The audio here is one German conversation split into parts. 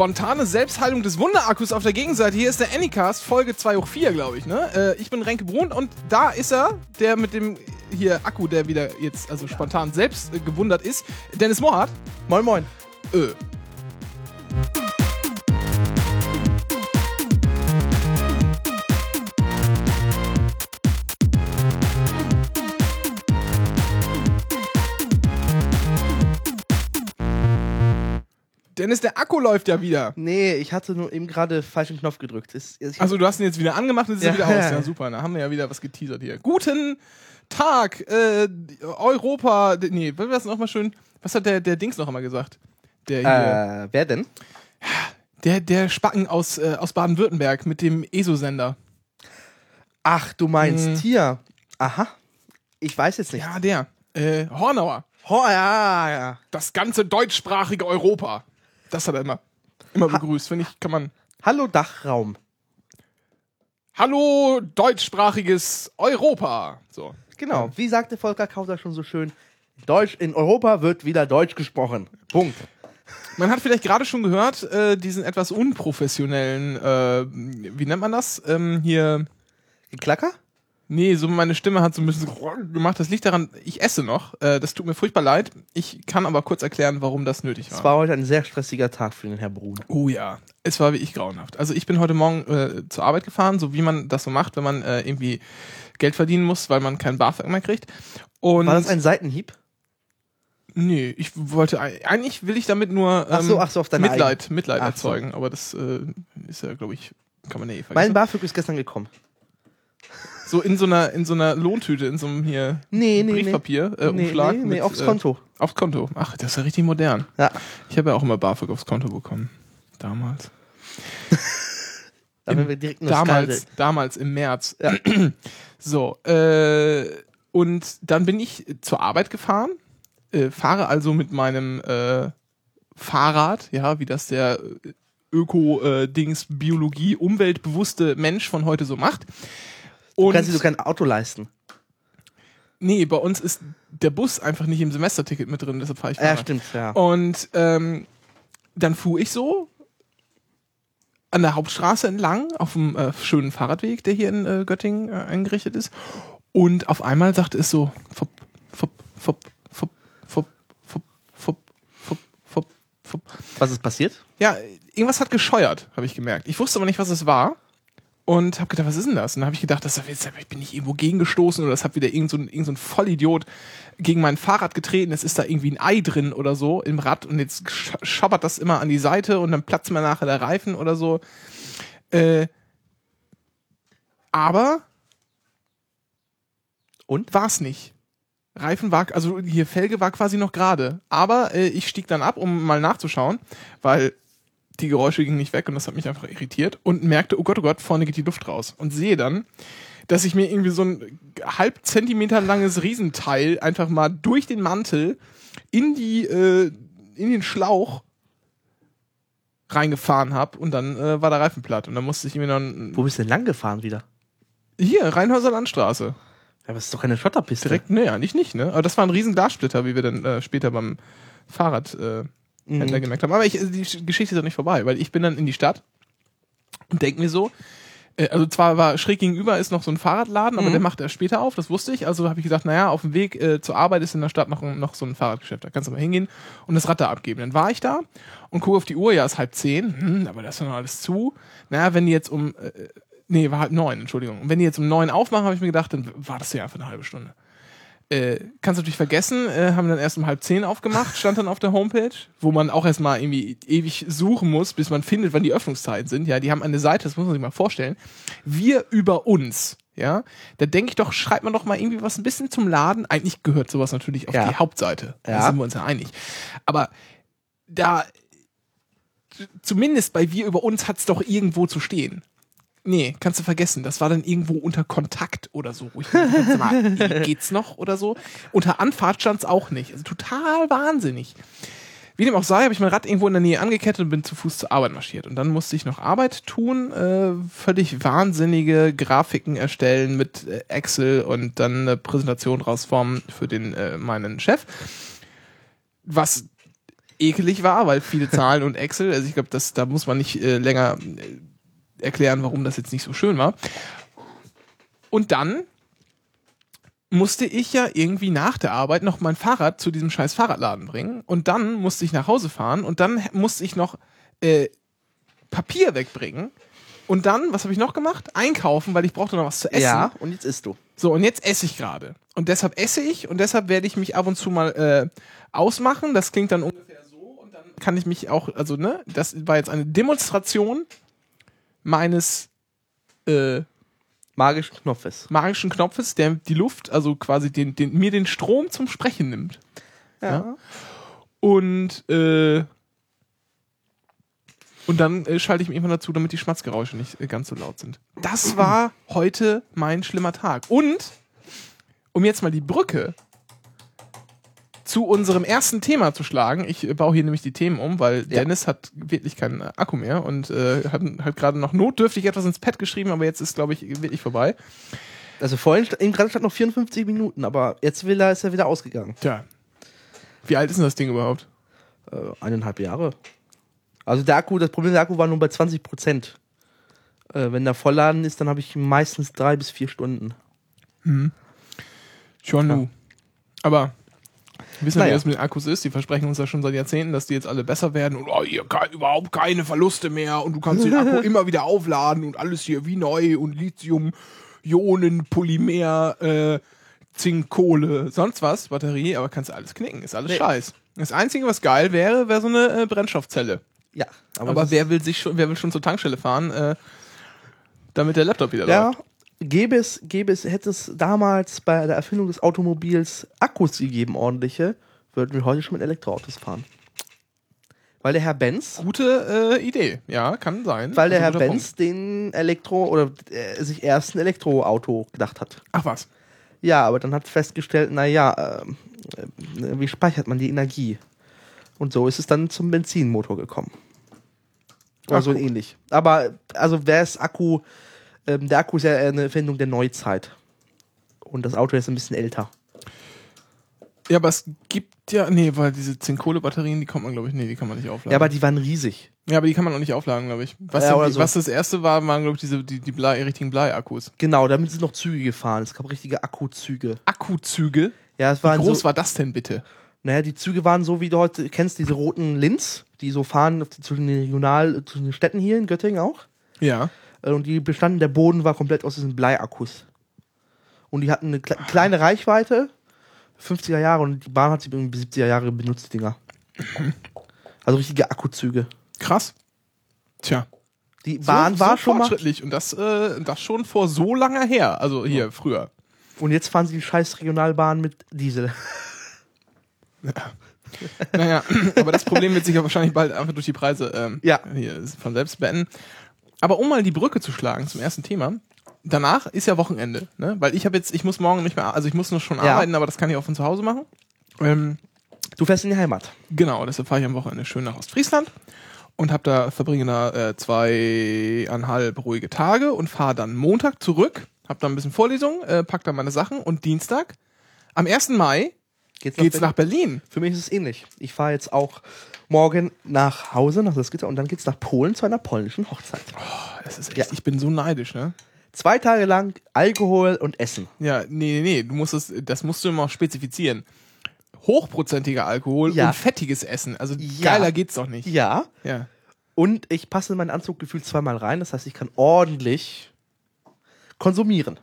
spontane Selbstheilung des Wunderakkus auf der Gegenseite. Hier ist der Anycast, Folge 2 hoch 4, glaube ich. Ne? Äh, ich bin Renke Brun und da ist er, der mit dem hier Akku, der wieder jetzt also spontan selbst äh, gewundert ist. Dennis Mohrhardt. Moin, moin. Ö. Dennis, der Akku läuft ja wieder. Nee, ich hatte nur eben gerade falschen Knopf gedrückt. Ist, Also du hast ihn jetzt wieder angemacht und jetzt ist Ja. wieder aus. Ja, super. Da haben wir ja wieder was geteasert hier. Guten Tag, äh, Europa. Nee, was das nochmal schön? Was hat der, der Dings noch einmal gesagt? Der, hier, äh, wer denn? der, der Spacken aus, äh, aus Baden-Württemberg mit dem ESO-Sender. Ach, du meinst Hm. hier. Aha. Ich weiß jetzt nicht. Ja, der. Äh, Hornauer. Oh, ja, ja. Das ganze deutschsprachige Europa. Das hat er immer, immer begrüßt. Finde ich, kann man. Hallo Dachraum. Hallo, deutschsprachiges Europa. So. Genau. Wie sagte Volker Kauser schon so schön? Deutsch in Europa wird wieder Deutsch gesprochen. Punkt. Man hat vielleicht gerade schon gehört, äh, diesen etwas unprofessionellen, äh, wie nennt man das? Ähm, hier, Geklacker? Nee, so meine Stimme hat so ein bisschen so gemacht. Das liegt daran, ich esse noch. Äh, das tut mir furchtbar leid. Ich kann aber kurz erklären, warum das nötig war. Es war heute ein sehr stressiger Tag für den Herr Brun. oh ja, es war wie ich grauenhaft. Also ich bin heute Morgen äh, zur Arbeit gefahren, so wie man das so macht, wenn man äh, irgendwie Geld verdienen muss, weil man kein BAföG mehr kriegt. Und War das ein Seitenhieb? nee, ich wollte ei- eigentlich will ich damit nur ähm, Ach so, ach so, auf deine Mitleid, Mitleid Ach so. erzeugen, aber das äh, ist ja, glaube ich, kann man ja eh vergessen. Mein BAföG ist gestern gekommen. So in so einer in so einer Lohntüte, in so einem hier Nee, nee, Briefpapier, äh, nee. Umschlag. Nee, nee, mit, aufs äh, Konto. Aufs Konto. Ach, das ist ja richtig modern. Ja. Ich habe ja auch immer BAföG aufs Konto bekommen. Damals. Da Im- Damals, damals im März. Ja. So, äh, und dann bin ich zur Arbeit gefahren, äh, fahre also mit meinem äh, Fahrrad, ja, wie das der Öko-Dings, Biologie, umweltbewusste Mensch von heute so macht. Du Und kannst dir so kein Auto leisten. Nee, bei uns ist der Bus einfach nicht im Semesterticket mit drin, deshalb fahre ich Ja, stimmt, ja. Und ähm, dann fuhr ich so an der Hauptstraße entlang auf dem äh, schönen Fahrradweg, der hier in äh, Göttingen äh, eingerichtet ist. Und auf einmal sagte es so, fupp, fupp, fupp, fupp, fupp, fupp, fupp, fupp, fupp, fupp. Was ist passiert? Ja, irgendwas hat gescheuert, habe ich gemerkt. Ich wusste aber nicht, was es war. Und habe gedacht, was ist denn das? Und dann habe ich gedacht, das, jetzt ich bin ich irgendwo gegengestoßen oder das hat wieder irgend so, ein, irgend so ein Vollidiot gegen mein Fahrrad getreten. Es ist da irgendwie ein Ei drin oder so im Rad und jetzt sch schabbert das immer an die Seite und dann platzt mir nachher der Reifen oder so. Äh, aber Und? war es nicht. Reifen war, also hier Felge war quasi noch gerade. Aber äh, ich stieg dann ab, um mal nachzuschauen, weil die Geräusche gingen nicht weg und das hat mich einfach irritiert und merkte, oh Gott, oh Gott, vorne geht die Luft raus. Und sehe dann, dass ich mir irgendwie so ein halb Zentimeter langes Riesenteil einfach mal durch den Mantel in die, äh, in den Schlauch reingefahren habe und dann äh, war der Reifen platt und dann musste ich noch ein, Wo bist du denn lang gefahren wieder? hier Rheinhauser Landstraße Ja, aber es ist doch keine Schotterpiste. Direkt, nee, eigentlich nicht, ne? Aber das war ein riesen Glassplitter, wie wir dann äh, später beim Fahrradhändler äh, Händler Mhm. gemerkt haben. Aber ich, die Sch- Geschichte ist noch nicht vorbei, weil ich bin dann in die Stadt und denke mir so, äh, also zwar war schräg gegenüber ist noch so ein Fahrradladen, aber Mhm. der macht er später auf, das wusste ich. Also habe ich gesagt, naja, auf dem Weg äh, zur Arbeit ist in der Stadt noch, noch so ein Fahrradgeschäft. Da kannst du mal hingehen und das Rad da abgeben. Dann war ich da und gucke auf die Uhr, ja, ist halb zehn, hm, aber das ist ja noch alles zu. Naja, wenn die jetzt um, äh, nee, war halb neun, Entschuldigung. Und wenn die jetzt um neun aufmachen, habe ich mir gedacht, dann war das ja einfach eine halbe Stunde. Äh, kannst du natürlich vergessen, äh, haben dann erst um halb zehn aufgemacht, stand dann auf der Homepage, wo man auch erstmal irgendwie ewig suchen muss, bis man findet, wann die Öffnungszeiten sind. Ja, die haben eine Seite, das muss man sich mal vorstellen. Wir über uns. Ja, da denke ich doch, schreibt man doch mal irgendwie was ein bisschen zum Laden. Eigentlich gehört sowas natürlich auf Ja. die Hauptseite. Da Ja. sind wir uns ja einig. Aber da, zumindest bei wir über uns hat's doch irgendwo zu stehen. Nee, kannst du vergessen. Das war dann irgendwo unter Kontakt oder so. Ich mal, geht's noch oder so? Unter Anfahrt stand's auch nicht. Also total wahnsinnig. Wie dem auch sei, habe ich mein Rad irgendwo in der Nähe angekettet und bin zu Fuß zur Arbeit marschiert. Und dann musste ich noch Arbeit tun, äh, völlig wahnsinnige Grafiken erstellen mit äh, Excel und dann eine Präsentation rausformen für den äh, meinen Chef. Was ekelig war, weil viele Zahlen und Excel, also ich glaube, da muss man nicht äh, länger äh, erklären, warum das jetzt nicht so schön war. Und dann musste ich ja irgendwie nach der Arbeit noch mein Fahrrad zu diesem scheiß Fahrradladen bringen und dann musste ich nach Hause fahren und dann musste ich noch äh, Papier wegbringen und dann, was habe ich noch gemacht? Einkaufen, weil ich brauchte noch was zu essen. Ja, und jetzt isst du. So, und jetzt esse ich gerade. Und deshalb esse ich und deshalb werde ich mich ab und zu mal äh, ausmachen. Das klingt dann ungefähr so und dann kann ich mich auch, also, ne, das war jetzt eine Demonstration meines äh, Magischen Knopfes. magischen Knopfes, der die Luft, also quasi den, den, mir den Strom zum Sprechen nimmt. Ja. Und, äh, und dann äh, schalte ich mich immer dazu, damit die Schmatzgeräusche nicht äh, ganz so laut sind. Das war heute mein schlimmer Tag. Und, um jetzt mal die Brücke zu unserem ersten Thema zu schlagen, ich äh, baue hier nämlich die Themen um, weil Ja. Dennis hat wirklich keinen äh, Akku mehr und äh, hat, hat gerade noch notdürftig etwas ins Pad geschrieben, aber jetzt ist, glaube ich, wirklich vorbei. Also vorhin eben gerade stand noch 54 Minuten, aber jetzt will er, ist er wieder ausgegangen. Tja. Wie alt ist denn das Ding überhaupt? Äh, eineinhalb Jahre. Also der Akku, das Problem der Akku war nur bei 20 Prozent. Äh, wenn der Vollladen ist, dann habe ich meistens drei bis vier Stunden. Schon Ja. Aber wir wissen ja, wie Naja. das mit den Akkus ist. Die versprechen uns ja schon seit Jahrzehnten, dass die jetzt alle besser werden und oh, hier ke überhaupt keine Verluste mehr und du kannst den Akku immer wieder aufladen und alles hier wie neu und Lithium, Ionen, Polymer, äh, Zink, Kohle, sonst was, Batterie, aber kannst alles knicken, ist alles Nee. Scheiß. Das Einzige, was geil wäre, wäre so eine äh, Brennstoffzelle. Ja, Aber, ist- wer will sich schon, wer will schon zur Tankstelle fahren, äh, damit der Laptop wieder Ja, läuft? Gäbe es, gäbe es, hätte es damals bei der Erfindung des Automobils Akkus gegeben, ordentliche, würden wir heute schon mit Elektroautos fahren. Weil der Herr Benz, Gute äh, Idee, ja, kann sein. weil der Herr Benz den Elektro oder äh, sich erst ein Elektroauto gedacht hat. Ach was. Ja, aber dann hat festgestellt, naja, ähm, äh, wie speichert man die Energie? Und so ist es dann zum Benzinmotor gekommen. Oder so guck. ähnlich. Aber, also wer ist Akku, ähm, der Akku ist ja eine Erfindung der Neuzeit. Und das Auto ist ein bisschen älter. Ja, aber es gibt ja, nee, weil diese Zink-Kohle-Batterien, die kommt man, glaube ich, nee, die kann man nicht aufladen. Ja, aber die waren riesig. ja, aber die kann man auch nicht aufladen, glaube ich. Was, Ja, die, so. was das erste war, waren, glaube ich, diese, die, die Blei, richtigen Blei-Akkus. Genau, damit sind noch Züge gefahren. Es gab richtige Akkuzüge. Akkuzüge? Ja, es Wie waren groß so, war das denn bitte? naja, die Züge waren so, wie du heute kennst, diese roten Lins, die so fahren zwischen den Regional, zwischen den Städten hier in Göttingen auch. Ja. Äh, Und die bestanden, der Boden war komplett aus diesen Bleiakkus. Und die hatten eine kle kleine Reichweite, 50er Jahre, und die Bahn hat sie irgendwie bis 70er Jahre benutzt, die Dinger. Also richtige Akkuzüge. Krass. Tja. Die Bahn war so schon mal. fortschrittlich und das, äh, das schon vor so langer her. Also hier, früher. Und jetzt fahren sie die scheiß Regionalbahn mit Diesel. Naja, aber das Problem wird sich ja wahrscheinlich bald einfach durch die Preise ähm, Ja. hier von selbst beenden. Aber um mal die Brücke zu schlagen zum ersten Thema, danach ist ja Wochenende, ne? Weil ich habe jetzt, ich muss morgen nicht mehr, also ich muss noch schon Ja. arbeiten, aber das kann ich auch von zu Hause machen. Ähm, Du fährst in die Heimat. genau, deshalb fahre ich am Wochenende schön nach Ostfriesland und habe da verbringe da äh, zweieinhalb ruhige Tage und fahre dann Montag zurück, habe da ein bisschen Vorlesung, äh, pack dann meine Sachen und Dienstag am 1. Mai Geht's, nach Berlin. Für mich ist es ähnlich. Ich fahre jetzt auch morgen nach Hause, nach Salzgitter, und dann geht's nach Polen zu einer polnischen Hochzeit. Das ist echt, Ja. ich bin so neidisch, ne? Zwei Tage lang Alkohol und Essen. Ja, nee, nee, nee, du musst es, das musst du immer spezifizieren. Hochprozentiger Alkohol Ja. und fettiges Essen. Also Ja. geiler geht's doch nicht. Ja. Ja. Und ich passe in meinen Anzug gefühlt zweimal rein. Das heißt, ich kann ordentlich konsumieren.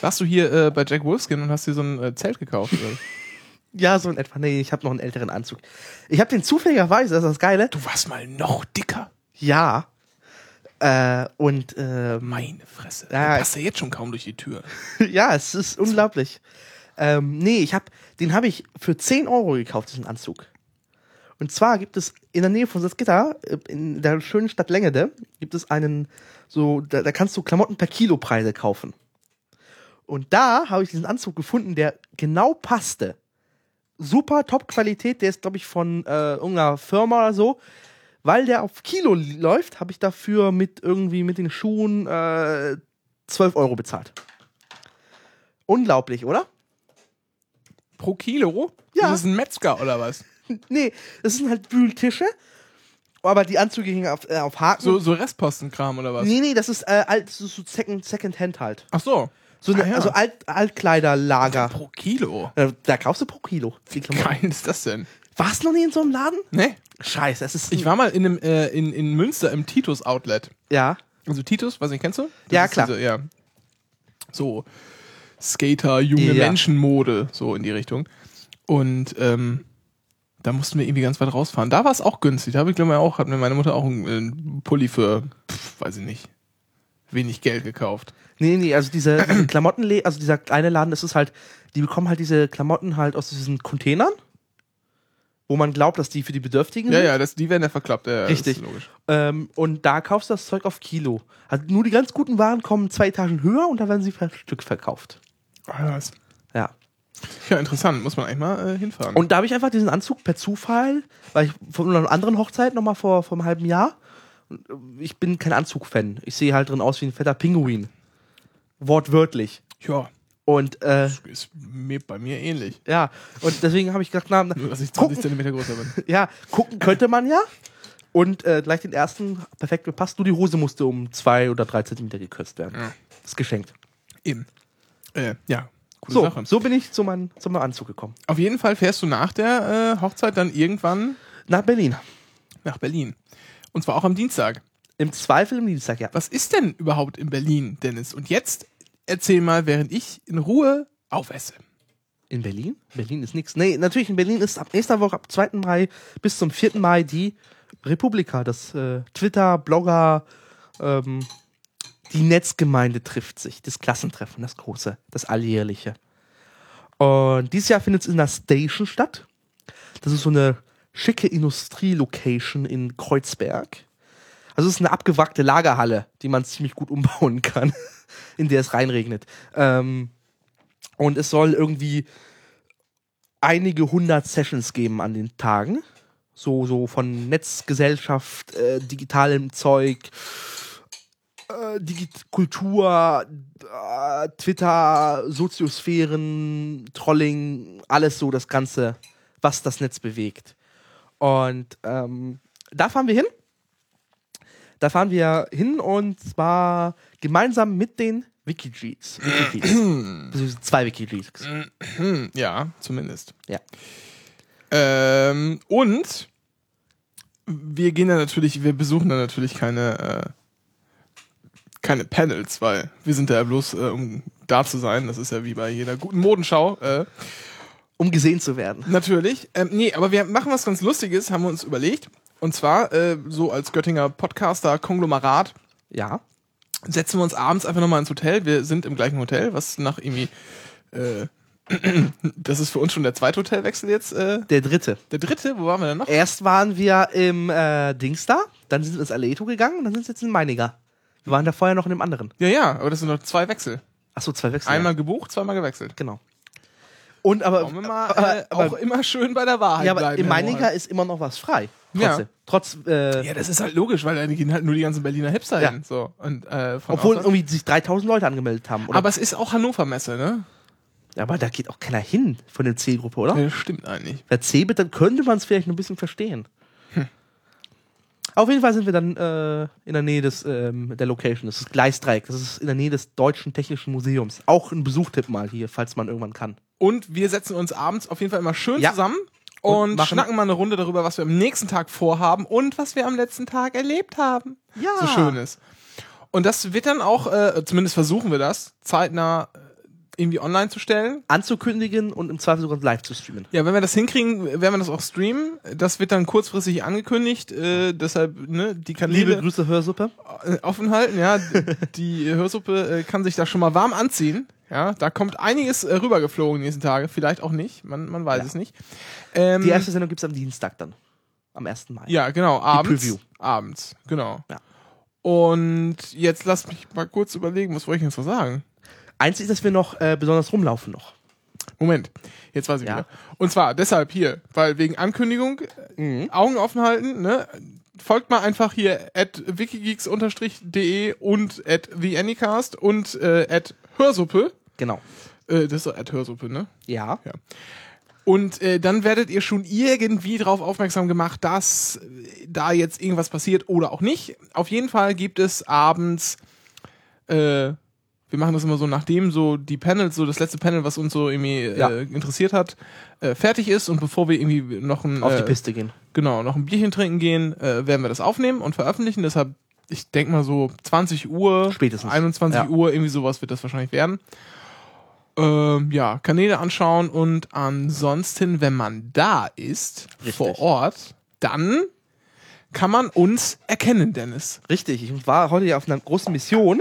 Warst du hier äh, bei Jack Wolfskin und hast dir so ein äh, Zelt gekauft? Ja, so in etwa. Nee, ich habe noch einen älteren Anzug. Ich habe den zufälligerweise, das ist das Geile. du warst mal noch dicker. Ja. Äh, und ähm, Meine Fresse. Ja, du passt ja jetzt schon kaum durch die Tür. ja, es ist unglaublich. Ähm, nee, ich hab, den habe ich für 10 Euro gekauft, diesen Anzug. Und zwar gibt es in der Nähe von Salzgitter, äh, in der schönen Stadt Längede, gibt es einen, so, da, da kannst du Klamotten per Kilopreise kaufen. Und da habe ich diesen Anzug gefunden, der genau passte. Super Top-Qualität, der ist, glaube ich, von äh, irgendeiner Firma oder so. Weil der auf Kilo läuft, habe ich dafür mit irgendwie mit den Schuhen äh, 12 Euro bezahlt. Unglaublich, oder? Pro Kilo? Ja. Das ist ein Metzger oder was? Nee, das sind halt Bühltische. Aber die Anzüge hingen auf, äh, auf Haken. So, so Restpostenkram oder was? nee, nee, das ist äh, alt, so, so Second, Second Hand halt. Ach so. So eine, Ah, ja. Also Alt, Altkleiderlager. Pro Kilo. Äh, Da kaufst du pro Kilo. Klamotten. Geil ist das denn? Warst du noch nie in so einem Laden? Ne? Scheiße, es ist. Ich war mal in, einem, äh, in, in Münster im Titus Outlet. Ja. Also Titus, was ich kennst du? Das Ja, klar. Diese, ja. So Skater, junge Ja. Menschenmode, so in die Richtung. Und ähm, da mussten wir irgendwie ganz weit rausfahren. Da war es auch günstig. Da habe ich glaube ich auch, hat mir meine Mutter auch einen, einen Pulli für, pf, weiß ich nicht, wenig Geld gekauft. Nee, nee, also diese, diese Klamottenle also dieser kleine Laden, das ist halt, die bekommen halt diese Klamotten halt aus diesen Containern, wo man glaubt, dass die für die Bedürftigen Ja, sind. ja, das, die werden ja verklappt. Ja, ja, Richtig. Das ist logisch. Ähm, und da kaufst du das Zeug auf Kilo. Also nur die ganz guten Waren kommen zwei Etagen höher und da werden sie per Stück verkauft. Ah, Ja. Ja, interessant. Muss man eigentlich mal äh, hinfahren. Und da habe ich einfach diesen Anzug per Zufall, weil ich von einer anderen Hochzeit nochmal vor, vor einem halben Jahr, äh, ich bin kein Anzug-Fan. Ich sehe halt drin aus wie ein fetter Pinguin. Wortwörtlich. ja, Und äh, ist mir, bei mir ähnlich. ja, und deswegen habe ich gedacht, na, Nur, dass ich 20 gucken, Zentimeter größer bin. ja, gucken könnte man ja. Und äh, gleich den ersten perfekt gepasst. Nur die Hose musste um zwei oder drei Zentimeter gekürzt werden. Ja. ist geschenkt. Eben. Äh, ja, coole So, Sache. so bin ich zu meinem, zu meinem Anzug gekommen. Auf jeden Fall fährst du nach der äh, Hochzeit dann irgendwann Nach Berlin. nach Berlin. Und zwar auch am Dienstag. Im Zweifel im Dienstag, ja. Was ist denn überhaupt in Berlin, Dennis? Und jetzt erzähl mal, während ich in Ruhe aufesse. In Berlin? Berlin ist nichts. Nee, natürlich, in Berlin ist ab nächster Woche, ab 2. Mai bis zum 4. Mai die Republika, das äh, Twitter, Blogger, ähm, die Netzgemeinde trifft sich, das Klassentreffen, das große, das alljährliche. Und dieses Jahr findet es in der Station statt. Das ist so eine schicke Industrielocation in Kreuzberg. Also es ist eine abgewrackte Lagerhalle, die man ziemlich gut umbauen kann, in der es reinregnet. Ähm, und es soll irgendwie einige hundert Sessions geben an den Tagen. So, so von Netzgesellschaft, äh, digitalem Zeug, äh, Kultur, äh, Twitter, Soziosphären, Trolling, alles so das Ganze, was das Netz bewegt. Und ähm, da fahren wir hin. Da fahren wir hin und zwar gemeinsam mit den Wikigeeks. Wikigeeks. Zwei Wikigeeks. Ja, zumindest. Ja. Ähm, und wir gehen dann natürlich, wir besuchen dann natürlich keine, äh, keine Panels, weil wir sind da ja bloß, äh, um da zu sein. Das ist ja wie bei jeder guten Modenschau. Äh, Um gesehen zu werden. Natürlich. Ähm, nee, aber wir machen was ganz Lustiges, haben wir uns überlegt. Und zwar, äh, so als Göttinger Podcaster, Konglomerat, Ja. setzen wir uns abends einfach nochmal ins Hotel. Wir sind im gleichen Hotel, was nach irgendwie, äh, das ist für uns schon der zweite Hotelwechsel jetzt. Äh, Der dritte. der dritte, wo waren wir denn noch? Erst waren wir im äh, Dings da, dann sind wir ins Aleto gegangen und dann sind wir jetzt in Meininger. Wir waren da vorher noch in dem anderen. Ja, ja, aber das sind noch zwei Wechsel. Achso, zwei Wechsel. Einmal gebucht, zweimal gewechselt. Genau. Und aber, mal aber, äh, aber, auch immer schön bei der Wahrheit ja, aber bleiben. in Meininger ist immer noch was frei. Ja. Trotzdem. Trotz, äh, Ja, das ist halt logisch, weil da gehen halt nur die ganzen Berliner Hipster Ja. hin. So. Und, äh, obwohl irgendwie sich 3000 Leute angemeldet haben. Oder? aber es ist auch Hannover Messe, ne? aber da geht auch keiner hin von der C-Gruppe, oder? Ja, das stimmt eigentlich. Bei Cebit, dann könnte man es vielleicht noch ein bisschen verstehen. Auf jeden Fall sind wir dann äh, in der Nähe des, ähm, der Location. Das ist Gleisdreieck. Das ist in der Nähe des Deutschen Technischen Museums. Auch ein Besuchtipp mal hier, falls man irgendwann kann. Und wir setzen uns abends auf jeden Fall immer schön Ja. zusammen Und und, schnacken mal eine Runde darüber, was wir am nächsten Tag vorhaben und was wir am letzten Tag erlebt haben. Ja. So schön ist. Und das wird dann auch, äh, zumindest versuchen wir das, zeitnah äh, irgendwie online zu stellen. Anzukündigen und im Zweifel sogar live zu streamen. Ja, wenn wir das hinkriegen, werden wir das auch streamen. Das wird dann kurzfristig angekündigt. Äh, deshalb, ne, die Liebe Kanäle Grüße, Hörsuppe. äh, offen halten. Ja, die Hörsuppe äh, kann sich da schon mal warm anziehen. Ja, da kommt einiges äh, rübergeflogen die nächsten Tage. Vielleicht auch nicht. Man, man weiß Ja. es nicht. Ähm, Die erste Sendung gibt es am Dienstag dann. Am 1. Mai. Ja, genau, abends. Preview. Abends, genau. Ja. Und jetzt lass mich mal kurz überlegen, was wollte ich jetzt noch sagen? Eins ist, dass wir noch äh, besonders rumlaufen noch. Moment, jetzt weiß ich Ja. wieder. Und zwar deshalb hier, weil wegen Ankündigung Mhm. Augen offen halten, ne? Folgt mal einfach hier at wikigeeks-de und at theanycast und äh, at Hörsuppe. Genau. Äh, das ist Hörsuppe, ne? Ja. Und äh, dann werdet ihr schon irgendwie darauf aufmerksam gemacht, dass äh, da jetzt irgendwas passiert oder auch nicht. Auf jeden Fall gibt es abends, äh, wir machen das immer so, nachdem so die Panels, so das letzte Panel, was uns so irgendwie Ja. äh, interessiert hat, äh, fertig ist und bevor wir irgendwie noch ein Auf die äh, Piste gehen. genau noch ein Bierchen trinken gehen, äh, werden wir das aufnehmen und veröffentlichen. Deshalb, ich denke mal so 20 Uhr, Spätestens. 21 Ja. Uhr, irgendwie sowas wird das wahrscheinlich werden. Ähm, ja, Kanäle anschauen und ansonsten, wenn man da ist, Richtig. vor Ort, dann kann man uns erkennen, Dennis. Richtig, ich war heute ja auf einer großen Mission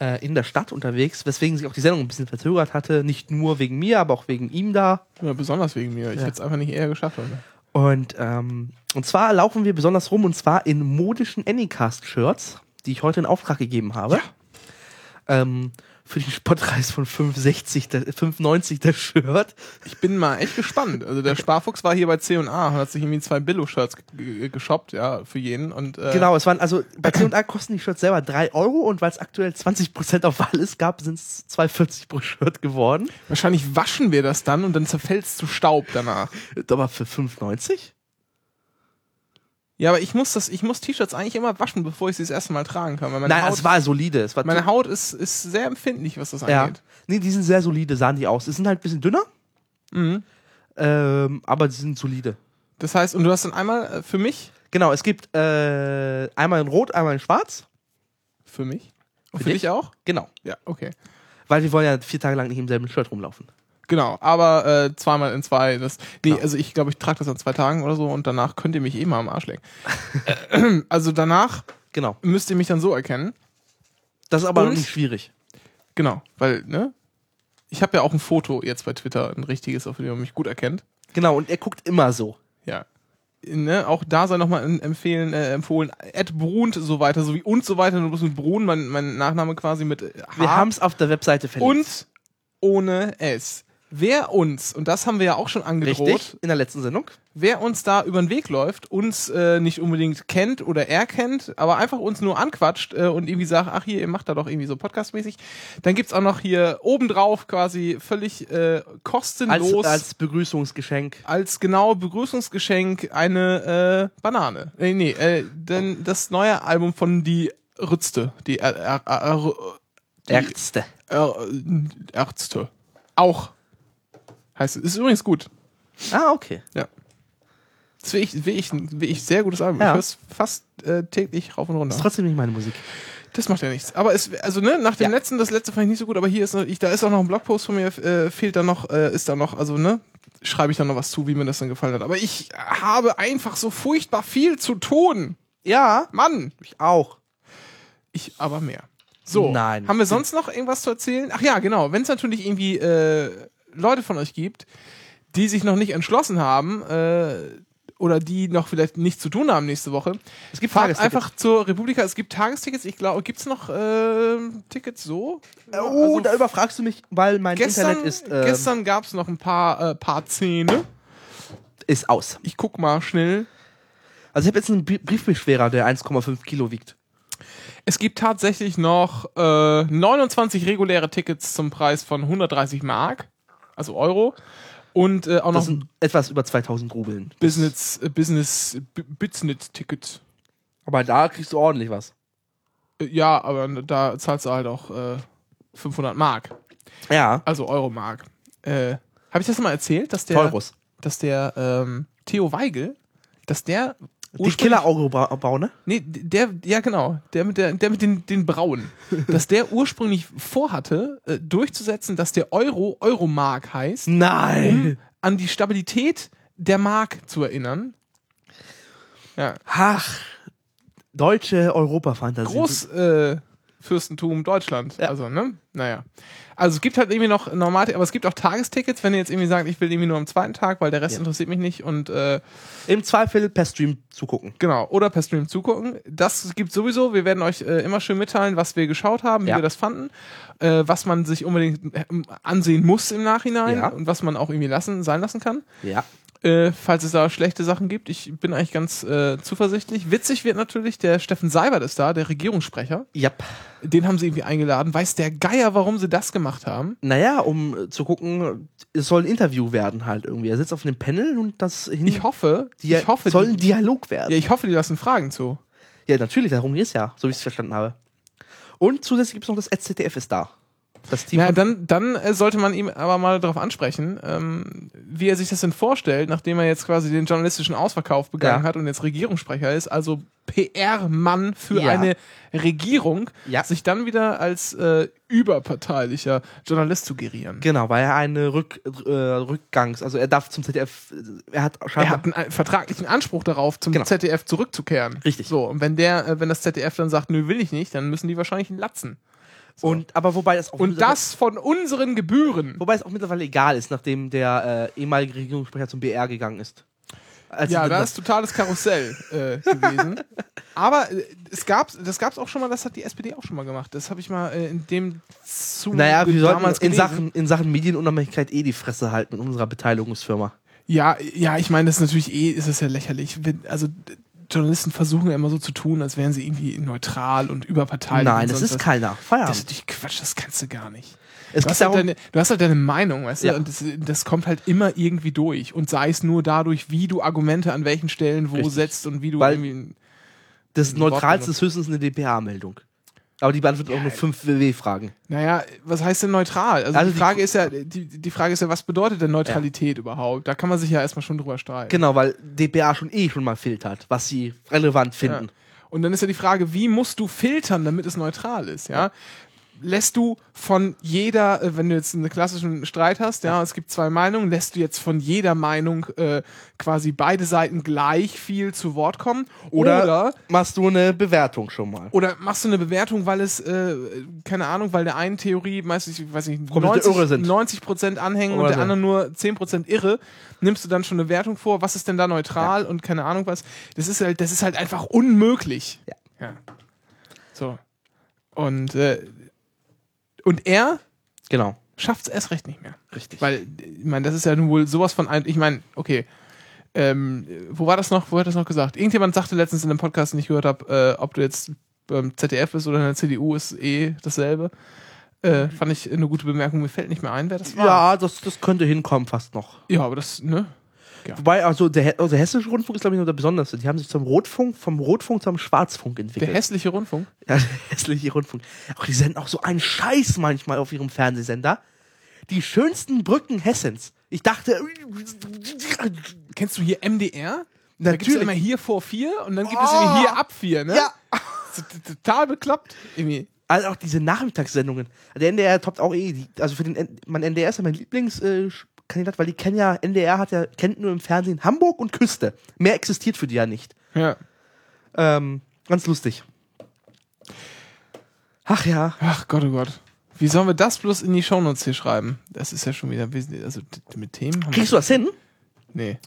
äh, in der Stadt unterwegs, weswegen sich auch die Sendung ein bisschen verzögert hatte. Nicht nur wegen mir, aber auch wegen ihm da. Ja, besonders wegen mir. Ich Ja. hätte es einfach nicht eher geschafft. Heute. Und, ähm, und zwar laufen wir besonders rum und zwar in modischen Anycast-Shirts, die ich heute in Auftrag gegeben habe. Ähm, für den Spottpreis von 5,60, der- 5,90 das Shirt. Ich bin mal echt gespannt. Also der Sparfuchs war hier bei C&A und hat sich irgendwie zwei Billo-Shirts ge- geshoppt, ja, für jeden. Und, äh, Genau, es waren also bei C&A kosten die Shirts selber 3 Euro und weil es aktuell 20% auf alles gab, sind es 2,40 pro Shirt geworden. Wahrscheinlich waschen wir das dann und dann zerfällt es zu Staub danach. Aber für 5,90? Ja, aber ich muss das, ich muss T-Shirts eigentlich immer waschen, bevor ich sie das erste Mal tragen kann. Weil meine Nein, Haut, es war solide. Es war meine Haut ist, ist sehr empfindlich, was das ja. angeht. Nee, die sind sehr solide, sahen die aus. Die sind halt ein bisschen dünner, Mhm. ähm, aber die sind solide. Das heißt, und du hast dann einmal äh, für mich, Genau, es gibt äh, einmal in Rot, einmal in Schwarz. für mich, und Für für dich? dich auch? Genau. Ja, okay. Weil wir wollen ja vier Tage lang nicht im selben Shirt rumlaufen. Genau, aber äh, zweimal in zwei. Das, nee, Genau. also ich glaube, ich trage das an zwei Tagen oder so und danach könnt ihr mich eh mal am Arsch lecken. Äh, also danach Genau. müsst ihr mich dann so erkennen. Das ist aber Und? nicht schwierig. Genau, weil, ne? Ich habe ja auch ein Foto jetzt bei Twitter, ein richtiges, auf dem man mich gut erkennt. Genau, und er guckt immer so. Ja. Ne, auch da sei nochmal empfehlen, äh, empfohlen, Ed Brunt so weiter, so wie und so weiter, nur bloß mit Brun, mein, mein Nachname quasi mit äh, H Wir haben es auf der Webseite verlinkt. und ohne S. Wer uns, und das haben wir ja auch schon angedroht, Richtig, in der letzten Sendung. wer uns da über den Weg läuft, uns äh, nicht unbedingt kennt oder erkennt, aber einfach uns nur anquatscht äh, und irgendwie sagt, ach hier, ihr macht da doch irgendwie so podcastmäßig, dann gibt's auch noch hier obendrauf quasi völlig äh, Als, kostenlos als Begrüßungsgeschenk. als genau Begrüßungsgeschenk eine äh, Banane. Äh, nee, äh, denn das neue Album von die Rützte, die, äh, äh, äh, Ärzte. Ärzte. Auch. Heißt es. Ist übrigens gut. Ah, okay. Ja. Das will ich, will ich, will ich sehr gutes Album. Ja. Ich höre es fast äh, täglich rauf und runter. Ist trotzdem nicht meine Musik. Das macht ja nichts. Aber es, also ne, nach dem Ja. letzten, das letzte fand ich nicht so gut, aber hier ist noch, ich, da ist auch noch ein Blogpost von mir, äh, fehlt da noch, äh, ist da noch, also ne, schreibe ich da noch was zu, wie mir das dann gefallen hat. Aber ich habe einfach so furchtbar viel zu tun. Ja, Mann, ich auch. ich aber mehr. So, Nein. haben wir sonst noch irgendwas zu erzählen? Ach ja, genau. Wenn es natürlich irgendwie äh, Leute von euch gibt, die sich noch nicht entschlossen haben äh, oder die noch vielleicht nichts zu tun haben nächste Woche, Es gibt fahrt Tagestickets. einfach zur Republika. Es gibt Tagestickets. Ich glaube, gibt es noch äh, Tickets so? Äh, Oh, Also da überfragst du mich, weil mein gestern Internet ist, ähm, gestern gab es noch ein paar, äh, paar Zähne. ist aus. Ich guck mal schnell. Also ich habe jetzt einen Brie- Briefbeschwerer, der 1,5 Kilo wiegt. Es gibt tatsächlich noch äh, 29 reguläre Tickets zum Preis von 130 Mark, also Euro. Und äh, auch noch Das sind etwas über 2000 Rubeln. Business, äh, Business, Business-Ticket. Aber da kriegst du ordentlich was. Äh, Ja, aber da zahlst du halt auch äh, 500 Mark, Ja. also Euro-Mark. Äh, Habe ich das mal erzählt, dass der, Teurus. dass der ähm, Theo Weigel, dass der Die Killer-Auge-Bau, ne? Nee, der, ja genau, der mit, der, der mit den, den Brauen. dass der ursprünglich vorhatte, äh, durchzusetzen, dass der Euro Euromark heißt, Nein! um an die Stabilität der Mark zu erinnern. Ja. Ach, deutsche Europa-Fantasie. Großfürstentum äh, Fürstentum Deutschland. Ja. Also, ne? Naja. Also es gibt halt irgendwie noch normal, aber es gibt auch Tagestickets, wenn ihr jetzt irgendwie sagt, ich will irgendwie nur am zweiten Tag, weil der Rest Ja. interessiert mich nicht und äh, Im Zweifel per Stream zugucken. Genau, oder per Stream zugucken. Das gibt sowieso. Wir werden euch äh, immer schön mitteilen, was wir geschaut haben, wie Ja. wir das fanden, äh, was man sich unbedingt äh, ansehen muss im Nachhinein und was man auch irgendwie lassen, sein lassen kann. Ja. Äh, falls es da schlechte Sachen gibt. Ich bin eigentlich ganz äh, zuversichtlich. Witzig wird natürlich, der Steffen Seibert ist da, der Regierungssprecher. Yep. Den haben sie irgendwie eingeladen. Weiß der Geier, warum sie das gemacht haben? Naja, um äh, zu gucken, es soll ein Interview werden halt irgendwie. Er sitzt auf einem Panel und das hin Ich hoffe, die, ich hoffe, soll ein Dialog werden. ja, ich hoffe, die lassen Fragen zu. Ja, natürlich, darum geht es ja, so wie ich es verstanden habe. Und zusätzlich gibt es noch das ZDF ist da. Das Team Ja, von- dann, dann äh, sollte man ihm aber mal darauf ansprechen, ähm, wie er sich das denn vorstellt, nachdem er jetzt quasi den journalistischen Ausverkauf begangen Ja. hat und jetzt Regierungssprecher ist, also PR-Mann für Ja. eine Regierung, Ja. sich dann wieder als äh, überparteilicher Journalist zu gerieren. Genau, weil er eine Rück, äh, Rückgangs, also er darf zum ZDF, äh, er hat Er hat einen äh, vertraglichen Anspruch darauf, zum Genau. ZDF zurückzukehren. Richtig. So, und wenn der, wenn das ZDF dann sagt, nö, will ich nicht, dann müssen die wahrscheinlich ihn latzen. und aber wobei das auch Und das von unseren Gebühren. wobei es auch mittlerweile egal ist, nachdem der äh, ehemalige Regierungssprecher zum BR gegangen ist. Als Ja, sie- da ist totales Karussell äh, gewesen. Aber äh, es gab, das gab es auch schon mal, das hat die SPD auch schon mal gemacht. Das habe ich mal äh, in dem zu naja, wir sollten damals in gelesen. Sachen, in Sachen Medienunabhängigkeit eh die Fresse halten in unserer Beteiligungsfirma. Ja, ja, ich meine, das ist natürlich eh, ist es ja lächerlich. Wenn, also Journalisten versuchen ja immer so zu tun, als wären sie irgendwie neutral und überparteilich. Nein, und das ist was. keiner. Das ist Feierabend. natürlich Quatsch, das kannst du gar nicht. Es Du hast, halt deine, du hast halt deine Meinung, weißt Ja. du, und das, das kommt halt immer irgendwie durch. Und sei es nur dadurch, wie du Argumente an welchen Stellen wo Richtig. setzt und wie du Weil- irgendwie. das Neutralste ist höchstens eine DPA-Meldung. Aber die beantwortet auch nur fünf WW-Fragen. Naja, was heißt denn neutral? Also, Also die die- Frage ist ja, die, die Frage ist ja, was bedeutet denn Neutralität überhaupt? Da kann man sich ja erstmal schon drüber streiten. Genau, weil DPA schon eh schon mal filtert, was sie relevant Ja. finden. Und dann ist ja die Frage, wie musst du filtern, damit es neutral ist, ja? Lässt du von jeder, äh, wenn du jetzt einen klassischen Streit hast, ja, es gibt zwei Meinungen, lässt du jetzt von jeder Meinung äh, quasi beide Seiten gleich viel zu Wort kommen? Oder, oder machst du eine Bewertung schon mal. Oder machst du eine Bewertung, weil es, äh, keine Ahnung, weil der einen Theorie meistens, ich weiß nicht, Komplette 90, Irre sind. 90 Prozent anhängen Oder und der so. andere nur 10 Prozent irre, nimmst du dann schon eine Wertung vor, was ist denn da neutral und keine Ahnung was. Das ist halt, das ist halt einfach unmöglich. Ja. ja. So. Und, äh, und er Genau. schafft es erst recht nicht mehr. Richtig. Weil, ich meine, das ist ja nun wohl sowas von ein, ich meine, okay, ähm, wo war das noch, wo hat das noch gesagt? Irgendjemand sagte letztens in einem Podcast, den ich gehört habe, äh, ob du jetzt beim ZDF bist oder in der CDU, ist eh dasselbe. Äh, fand ich eine gute Bemerkung, mir fällt nicht mehr ein, wer das war. ja, das, das könnte hinkommen fast noch. Ja, aber das, ne? Wobei, also der, also der hessische Rundfunk ist, glaube ich, nur der besonderste. Die haben sich zum Rotfunk, vom Rotfunk zum Schwarzfunk Der entwickelt. hässliche Rundfunk. Ja, der hässliche Rundfunk. Auch die senden auch so einen Scheiß manchmal auf ihrem Fernsehsender. Die schönsten Brücken Hessens. Ich dachte, Kennst du hier MDR? Da gibt es natürlich. immer hier vor vier und dann gibt es Oh. irgendwie hier ab vier, ne? Ja. Total bekloppt. Irgendwie. Also auch diese Nachmittagssendungen. Der NDR toppt auch eh. Die, also für den mein NDR ist ja mein Lieblingskandidat, weil die kennen ja, NDR hat ja, kennt nur im Fernsehen Hamburg und Küste. Mehr existiert für die ja nicht. Ja. Ähm, ganz lustig. Ach ja. Ach Gott, oh Gott. Wie sollen wir das bloß in die Shownotes hier schreiben? Das ist ja schon wieder wesentlich. Also mit Themen Kriegst du das hin? Nee.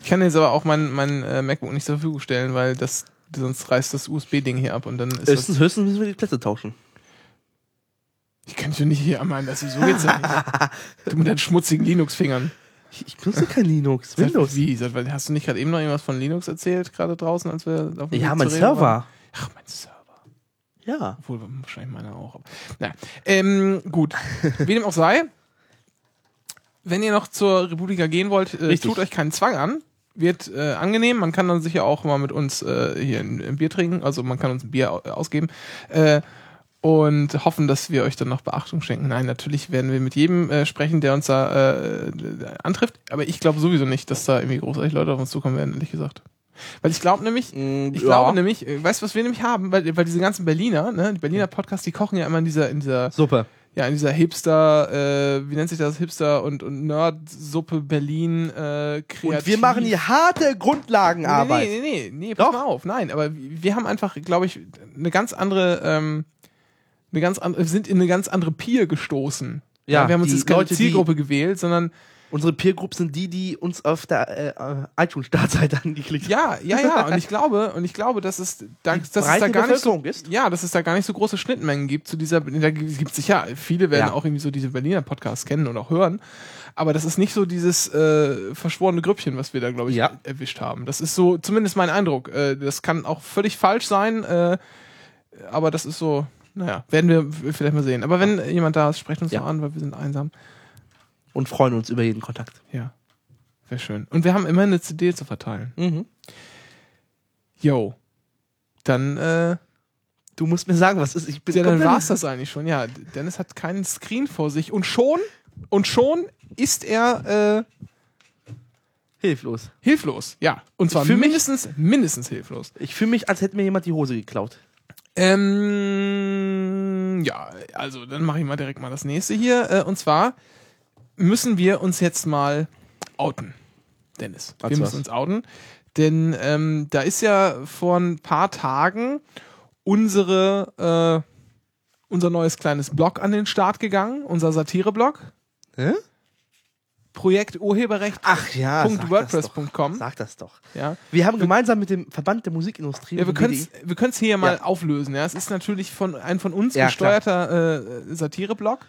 ich kann jetzt aber auch mein, mein äh, MacBook nicht zur Verfügung stellen, weil das sonst reißt das USB-Ding hier ab und dann ist. Höchstens, höchstens müssen wir die Plätze tauschen. Ich kann dich doch nicht hier anmeinen, dass so geht's ja nicht. Du mit deinen schmutzigen Linux-Fingern. Ich, ich benutze kein Linux. Windows. Wie? Seit Hast du nicht gerade eben noch irgendwas von Linux erzählt, gerade draußen, als wir auf dem Ja, Weg mein Rede waren? Server. Ach, mein Server. Ja. Obwohl, wahrscheinlich meiner auch. Naja. Ähm, gut. Wie dem auch sei, wenn ihr noch zur Republika gehen wollt, äh, tut euch keinen Zwang an. Wird äh, angenehm. Man kann dann sicher auch mal mit uns äh, hier ein, ein Bier trinken. Also man kann uns ein Bier au- ausgeben. Äh, und hoffen, dass wir euch dann noch Beachtung schenken. Nein, natürlich werden wir mit jedem äh, sprechen, der uns da äh, antrifft. Aber ich glaube sowieso nicht, dass da irgendwie großartig Leute auf uns zukommen werden, ehrlich gesagt. Weil ich glaube nämlich, Mm, ich ja. glaube nämlich, äh, weißt du, was wir nämlich haben? Weil, weil diese ganzen Berliner, ne, die Berliner Podcasts, die kochen ja immer in dieser, in dieser, Suppe. ja, in dieser Hipster, äh, wie nennt sich das, Hipster und, und Nerd-Suppe Berlin, äh, kreativ. Und wir machen die harte Grundlagenarbeit. Nee, nee, nee, nee, nee pass Doch. mal auf. Nein, aber wir haben einfach, glaube ich, eine ganz andere, ähm, eine ganz andere, sind in eine ganz andere Peer gestoßen. Ja, wir haben uns jetzt keine Leute, Zielgruppe gewählt, sondern Unsere Peer Group sind die, die uns auf der äh, äh, iTunes-Startseite angeklickt ja, ja, ja. Und ich glaube, und ich glaube, dass es, da, dass es da gar nicht so, ist. ja, dass es da gar nicht so große Schnittmengen gibt zu dieser. Da gibt es sicher viele werden Ja. auch irgendwie so diese Berliner Podcasts kennen und auch hören. Aber das ist nicht so dieses äh, verschworene Grüppchen, was wir da, glaube ich, Ja. erwischt haben. Das ist so zumindest mein Eindruck. Äh, das kann auch völlig falsch sein, äh, aber das ist so, naja, werden wir vielleicht mal sehen. Aber wenn jemand da ist, sprecht uns Ja. doch an, weil wir sind einsam. und freuen uns über jeden Kontakt. Ja, wäre schön. Und wir haben immer eine CD zu verteilen. Mhm. Yo. Dann, äh, Du musst mir sagen, was ist. Ich bin ja, dann komplett- war's das eigentlich schon. Ja, Dennis hat keinen Screen vor sich und schon, und schon ist er äh, hilflos. hilflos. Ja, und zwar fühl mich- mindestens, mindestens hilflos. Ich fühle mich, als hätte mir jemand die Hose geklaut. Ähm, ja, also dann mache ich mal direkt mal das nächste hier. Äh, und zwar müssen wir uns jetzt mal outen, Dennis. Wir müssen uns outen. Denn ähm, da ist ja vor ein paar Tagen unsere, äh, unser neues kleines Blog an den Start gegangen, unser Satire-Blog. Hä? Projekt Urheberrecht. Ach ja. Punkt sag das doch. Punkt com. Sag das doch. Ja. Wir haben gemeinsam mit dem Verband der Musikindustrie. Ja, wir können es wir können's hier mal Ja. auflösen. Ja, es ist natürlich von ein von uns Ja, gesteuerter äh, Satire-Blog.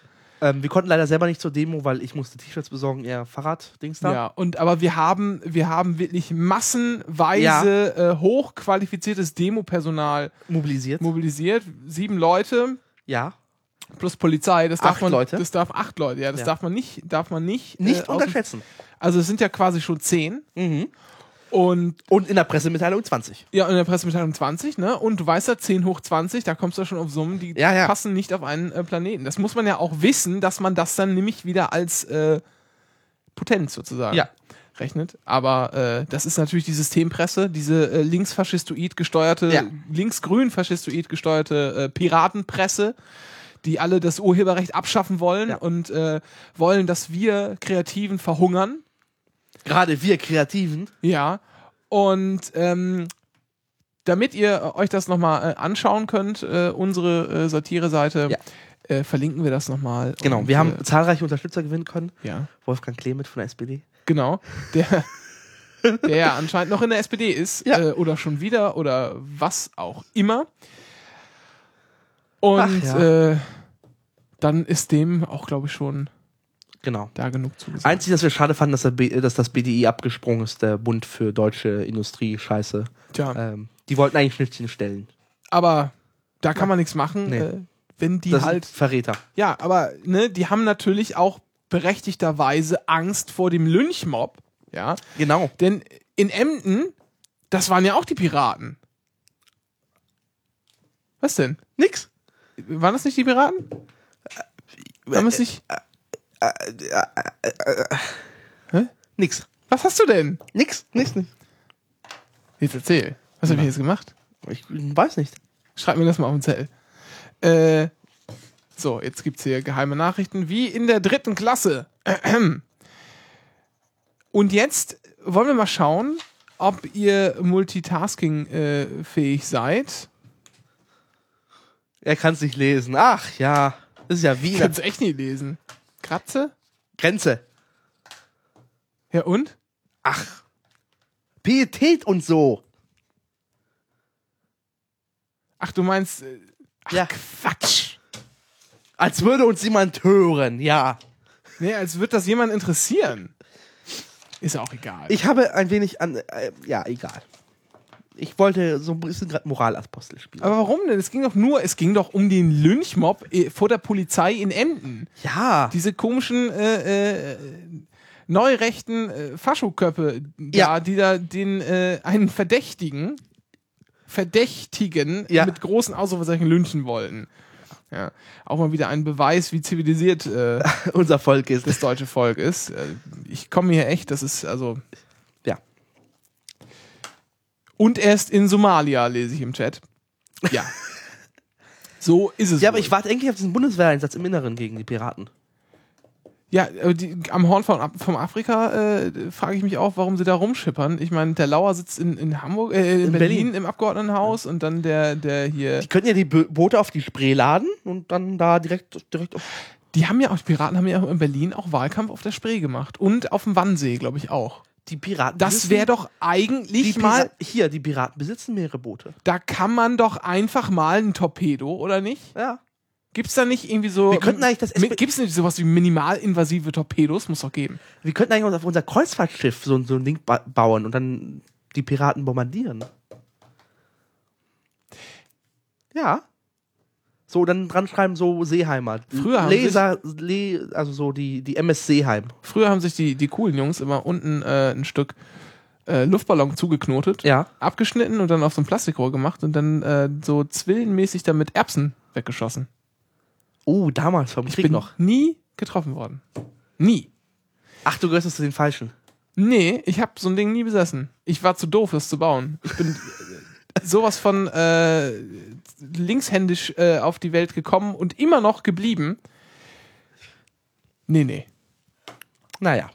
ähm, wir konnten leider selber nicht zur Demo, weil ich musste T-Shirts besorgen, eher Fahrrad-Dings da. Ja, und aber wir haben, wir haben wirklich massenweise äh, hochqualifiziertes Demopersonal Mobilisiert. mobilisiert. Sieben Leute ja. Plus Polizei. Das darf Acht man, Leute? das darf acht Leute. Ja, das Ja. darf man nicht, darf man nicht. Nicht äh, unterschätzen. Also es sind ja quasi schon zehn. Mhm. Und Und in der Pressemitteilung 20. ja, in der Pressemitteilung 20, ne? Und du weißt ja, 10 hoch 20, da kommst du ja schon auf Summen, die Ja, ja. passen nicht auf einen äh, Planeten. Das muss man ja auch wissen, dass man das dann nämlich wieder als äh, Potenz sozusagen Ja. rechnet. Aber äh, das ist natürlich die Systempresse, diese äh, linksfaschistoid gesteuerte, Ja. linksgrün faschistoid gesteuerte äh, Piratenpresse, die alle das Urheberrecht abschaffen wollen Ja. und äh, wollen, dass wir Kreativen verhungern. Gerade wir Kreativen. Ja. Und ähm, damit ihr euch das nochmal äh, anschauen könnt, äh, unsere äh, Satire-Seite, Ja. äh, verlinken wir das nochmal. Genau. Und, wir haben Äh, zahlreiche Unterstützer gewinnen können. ja, Wolfgang Klemit von der SPD. genau. Der, der ja anscheinend noch in der SPD ist. Ja. Äh, oder schon wieder oder was auch immer. Und ja. äh, dann ist dem auch, glaube ich, schon Genau. da genug zugesagt. Einzig, dass wir schade fanden, dass, B, dass das BDI abgesprungen ist, der Bund für deutsche Industrie, scheiße. Tja, Ähm, die wollten eigentlich Schnittchen stellen. aber da kann man nichts machen, Nee. äh, wenn die das halt Verräter. Ja, aber ne, die haben natürlich auch berechtigterweise Angst vor dem Lynchmob, ja. Genau. Denn in Emden, das waren ja auch die Piraten. Was denn? Nix. Waren das nicht die Piraten? Haben wir es nicht? Hä? Nix. Was hast du denn? Nix. Nix, nix. Jetzt erzähl. Was habe ich jetzt gemacht? Ich weiß nicht. Schreib mir das mal auf den Zettel. Äh, so, jetzt gibt's hier geheime Nachrichten, wie in der dritten Klasse. Und jetzt wollen wir mal schauen, ob ihr multitasking-fähig seid. Er kann es nicht lesen. Ach ja. Das ist ja Ich wie kann eine es echt nie lesen. Kratze? Grenze. Ja und? Ach. Pietät und so. Ach, du meinst... äh, Ach, Ja. Quatsch. Als würde uns jemand hören. Ja. Nee, als würde das jemand interessieren. Ist auch egal. Ich habe ein wenig an. Äh, ja, egal. Ich wollte so ein bisschen gerade Moralapostel spielen. Aber warum denn? Es ging doch nur, es ging doch um den Lynchmob äh, vor der Polizei in Emden. ja. diese komischen äh, äh, neurechten äh, Faschoköpfe, da, Ja. die da den äh, einen Verdächtigen, Verdächtigen Ja. mit großen Ausrufezeichen lynchen wollten. Ja, auch mal wieder ein Beweis, wie zivilisiert äh, Unser Volk ist. das deutsche Volk ist. Äh, ich komme hier echt, das ist also. Ja. Und er ist in Somalia, lese ich im Chat. Ja. so ist es. Ja, aber wohl. ich warte eigentlich auf diesen Bundeswehreinsatz im Inneren gegen die Piraten. Ja, die, am Horn von, vom Afrika äh, frage ich mich auch, warum sie da rumschippern. Ich meine, der Lauer sitzt in, in Hamburg, äh, in, In Berlin, Berlin. im Abgeordnetenhaus und dann der, der hier. Die könnten ja die Bo Boote auf die Spree laden und dann da direkt, direkt auf. Die haben ja auch, die Piraten haben ja auch in Berlin auch Wahlkampf auf der Spree gemacht. Und auf dem Wannsee, glaube ich auch. Die Piraten. Das wäre doch eigentlich mal, Hier, die Piraten besitzen mehrere Boote. da kann man doch einfach mal ein Torpedo, oder nicht? Ja. Gibt's da nicht irgendwie so. Wir könnten eigentlich das Gibt's nicht sowas wie minimalinvasive Torpedos? Muss doch geben. Wir könnten eigentlich auf unser Kreuzfahrtschiff so, so ein Ding ba bauen und dann die Piraten bombardieren. Ja. So, dann dran schreiben so Seeheimer. Früher haben Laser, Le also so die, die MS Seeheim. Früher haben sich die, die coolen Jungs immer unten äh, ein Stück äh, Luftballon zugeknotet, Ja. abgeschnitten und dann auf so ein Plastikrohr gemacht und dann äh, so zwillenmäßig damit Erbsen weggeschossen. Oh, damals vom Ich Krieg bin noch. nie getroffen worden. Nie. Ach, du gehörst zu den Falschen. Nee, ich habe so ein Ding nie besessen. Ich war zu doof, es zu bauen. Ich bin sowas von äh, linkshändisch äh, auf die Welt gekommen und immer noch geblieben. Nee, nee. Naja.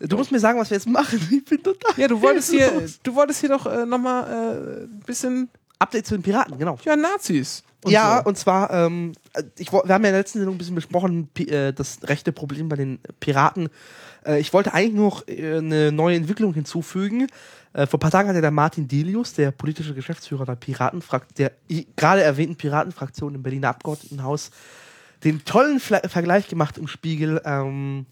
Du musst mir sagen, was wir jetzt machen. Ich bin total. Ja, du wolltest hier, du wolltest hier doch äh, nochmal äh, ein bisschen, Update zu den Piraten, genau. ja, Nazis. und ja, so. und zwar, ähm, ich, wir haben ja in der letzten Sendung ein bisschen besprochen, äh, das rechte Problem bei den Piraten. Äh, ich wollte eigentlich noch äh, eine neue Entwicklung hinzufügen. Äh, vor ein paar Tagen hat ja der Martin Delius, der politische Geschäftsführer der Piratenfraktion, der gerade erwähnten Piratenfraktion im Berliner Abgeordnetenhaus, den tollen Fla Vergleich gemacht im Spiegel. Ähm,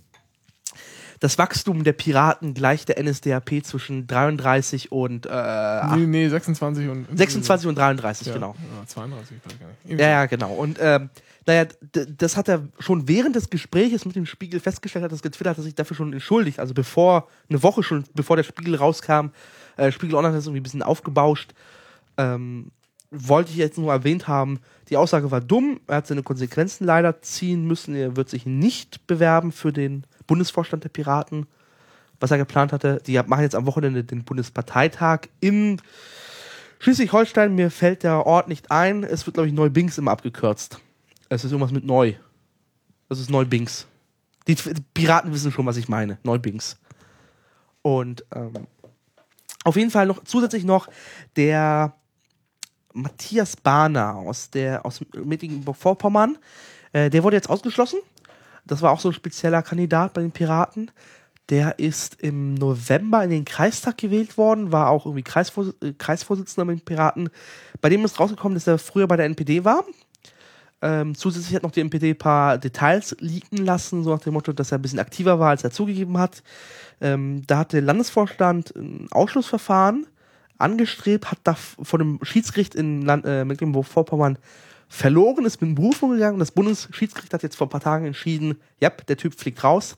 das Wachstum der Piraten gleicht der NSDAP zwischen 33 und äh, Nee, nee, 26 und. 26 und 33, ja, genau. Ja, 32, ich weiß gar nicht. Irgendwie Ja, ja, genau. Und ähm, naja, das hat er schon während des Gespräches mit dem Spiegel festgestellt, hat das getwittert, hat er sich dafür schon entschuldigt. Also bevor, eine Woche schon, bevor der Spiegel rauskam, äh, Spiegel Online hat das irgendwie ein bisschen aufgebauscht. Ähm, wollte ich jetzt nur erwähnt haben, die Aussage war dumm, er hat seine Konsequenzen leider ziehen müssen, er wird sich nicht bewerben für den Bundesvorstand der Piraten, was er geplant hatte. Die machen jetzt am Wochenende den Bundesparteitag in Schleswig-Holstein, mir fällt der Ort nicht ein. Es wird, glaube ich, Neubings immer abgekürzt. Es ist irgendwas mit Neu. Das ist Neubings. Die, Piraten wissen schon, was ich meine. Neubings. Und ähm, auf jeden Fall noch zusätzlich noch der Matthias Bahner aus der aus Mecklenburg-Vorpommern. Äh, der wurde jetzt ausgeschlossen. Das war auch so ein spezieller Kandidat bei den Piraten. Der ist im November in den Kreistag gewählt worden, war auch irgendwie äh, Kreisvorsitzender mit den Piraten. Bei dem ist rausgekommen, dass er früher bei der NPD war. Ähm, zusätzlich hat noch die NPD ein paar Details leaken lassen, so nach dem Motto, dass er ein bisschen aktiver war, als er zugegeben hat. Ähm, da hat der Landesvorstand ein Ausschlussverfahren angestrebt, hat da vor dem Schiedsgericht in äh, Mecklenburg-Vorpommern verloren, ist mit Berufung gegangen und das Bundesschiedsgericht hat jetzt vor ein paar Tagen entschieden, ja, der Typ fliegt raus.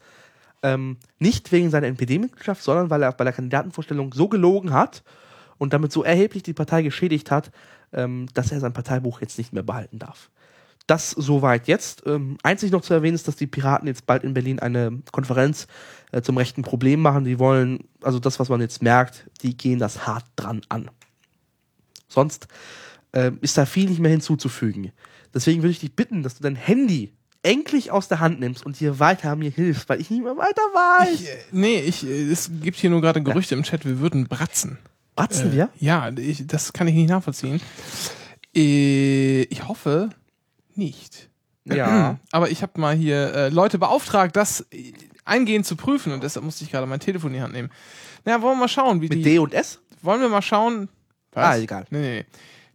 Ähm, nicht wegen seiner NPD-Mitgliedschaft, sondern weil er bei der Kandidatenvorstellung so gelogen hat und damit so erheblich die Partei geschädigt hat, ähm, dass er sein Parteibuch jetzt nicht mehr behalten darf. Das soweit jetzt. Ähm, einzig noch zu erwähnen ist, dass die Piraten jetzt bald in Berlin eine Konferenz äh, zum rechten Problem machen. Die wollen, also das, was man jetzt merkt, die gehen das hart dran an. Sonst äh, ist da viel nicht mehr hinzuzufügen. Deswegen würde ich dich bitten, dass du dein Handy endlich aus der Hand nimmst und hier weiter mir hilfst, weil ich nicht mehr weiter weiß. Ich, äh, nee, ich, äh, es gibt hier nur gerade Gerüchte im Chat, wir würden bratzen. Bratzen Äh, wir? Ja, ich, das kann ich nicht nachvollziehen. Ich hoffe nicht. Ja. Aber ich habe mal hier äh, Leute beauftragt, das äh, eingehend zu prüfen und deshalb musste ich gerade mein Telefon in die Hand nehmen. Naja, wollen wir mal schauen, wie Mit die. D und S? Wollen wir mal schauen. Was? Ah, egal. Nee, nee, nee.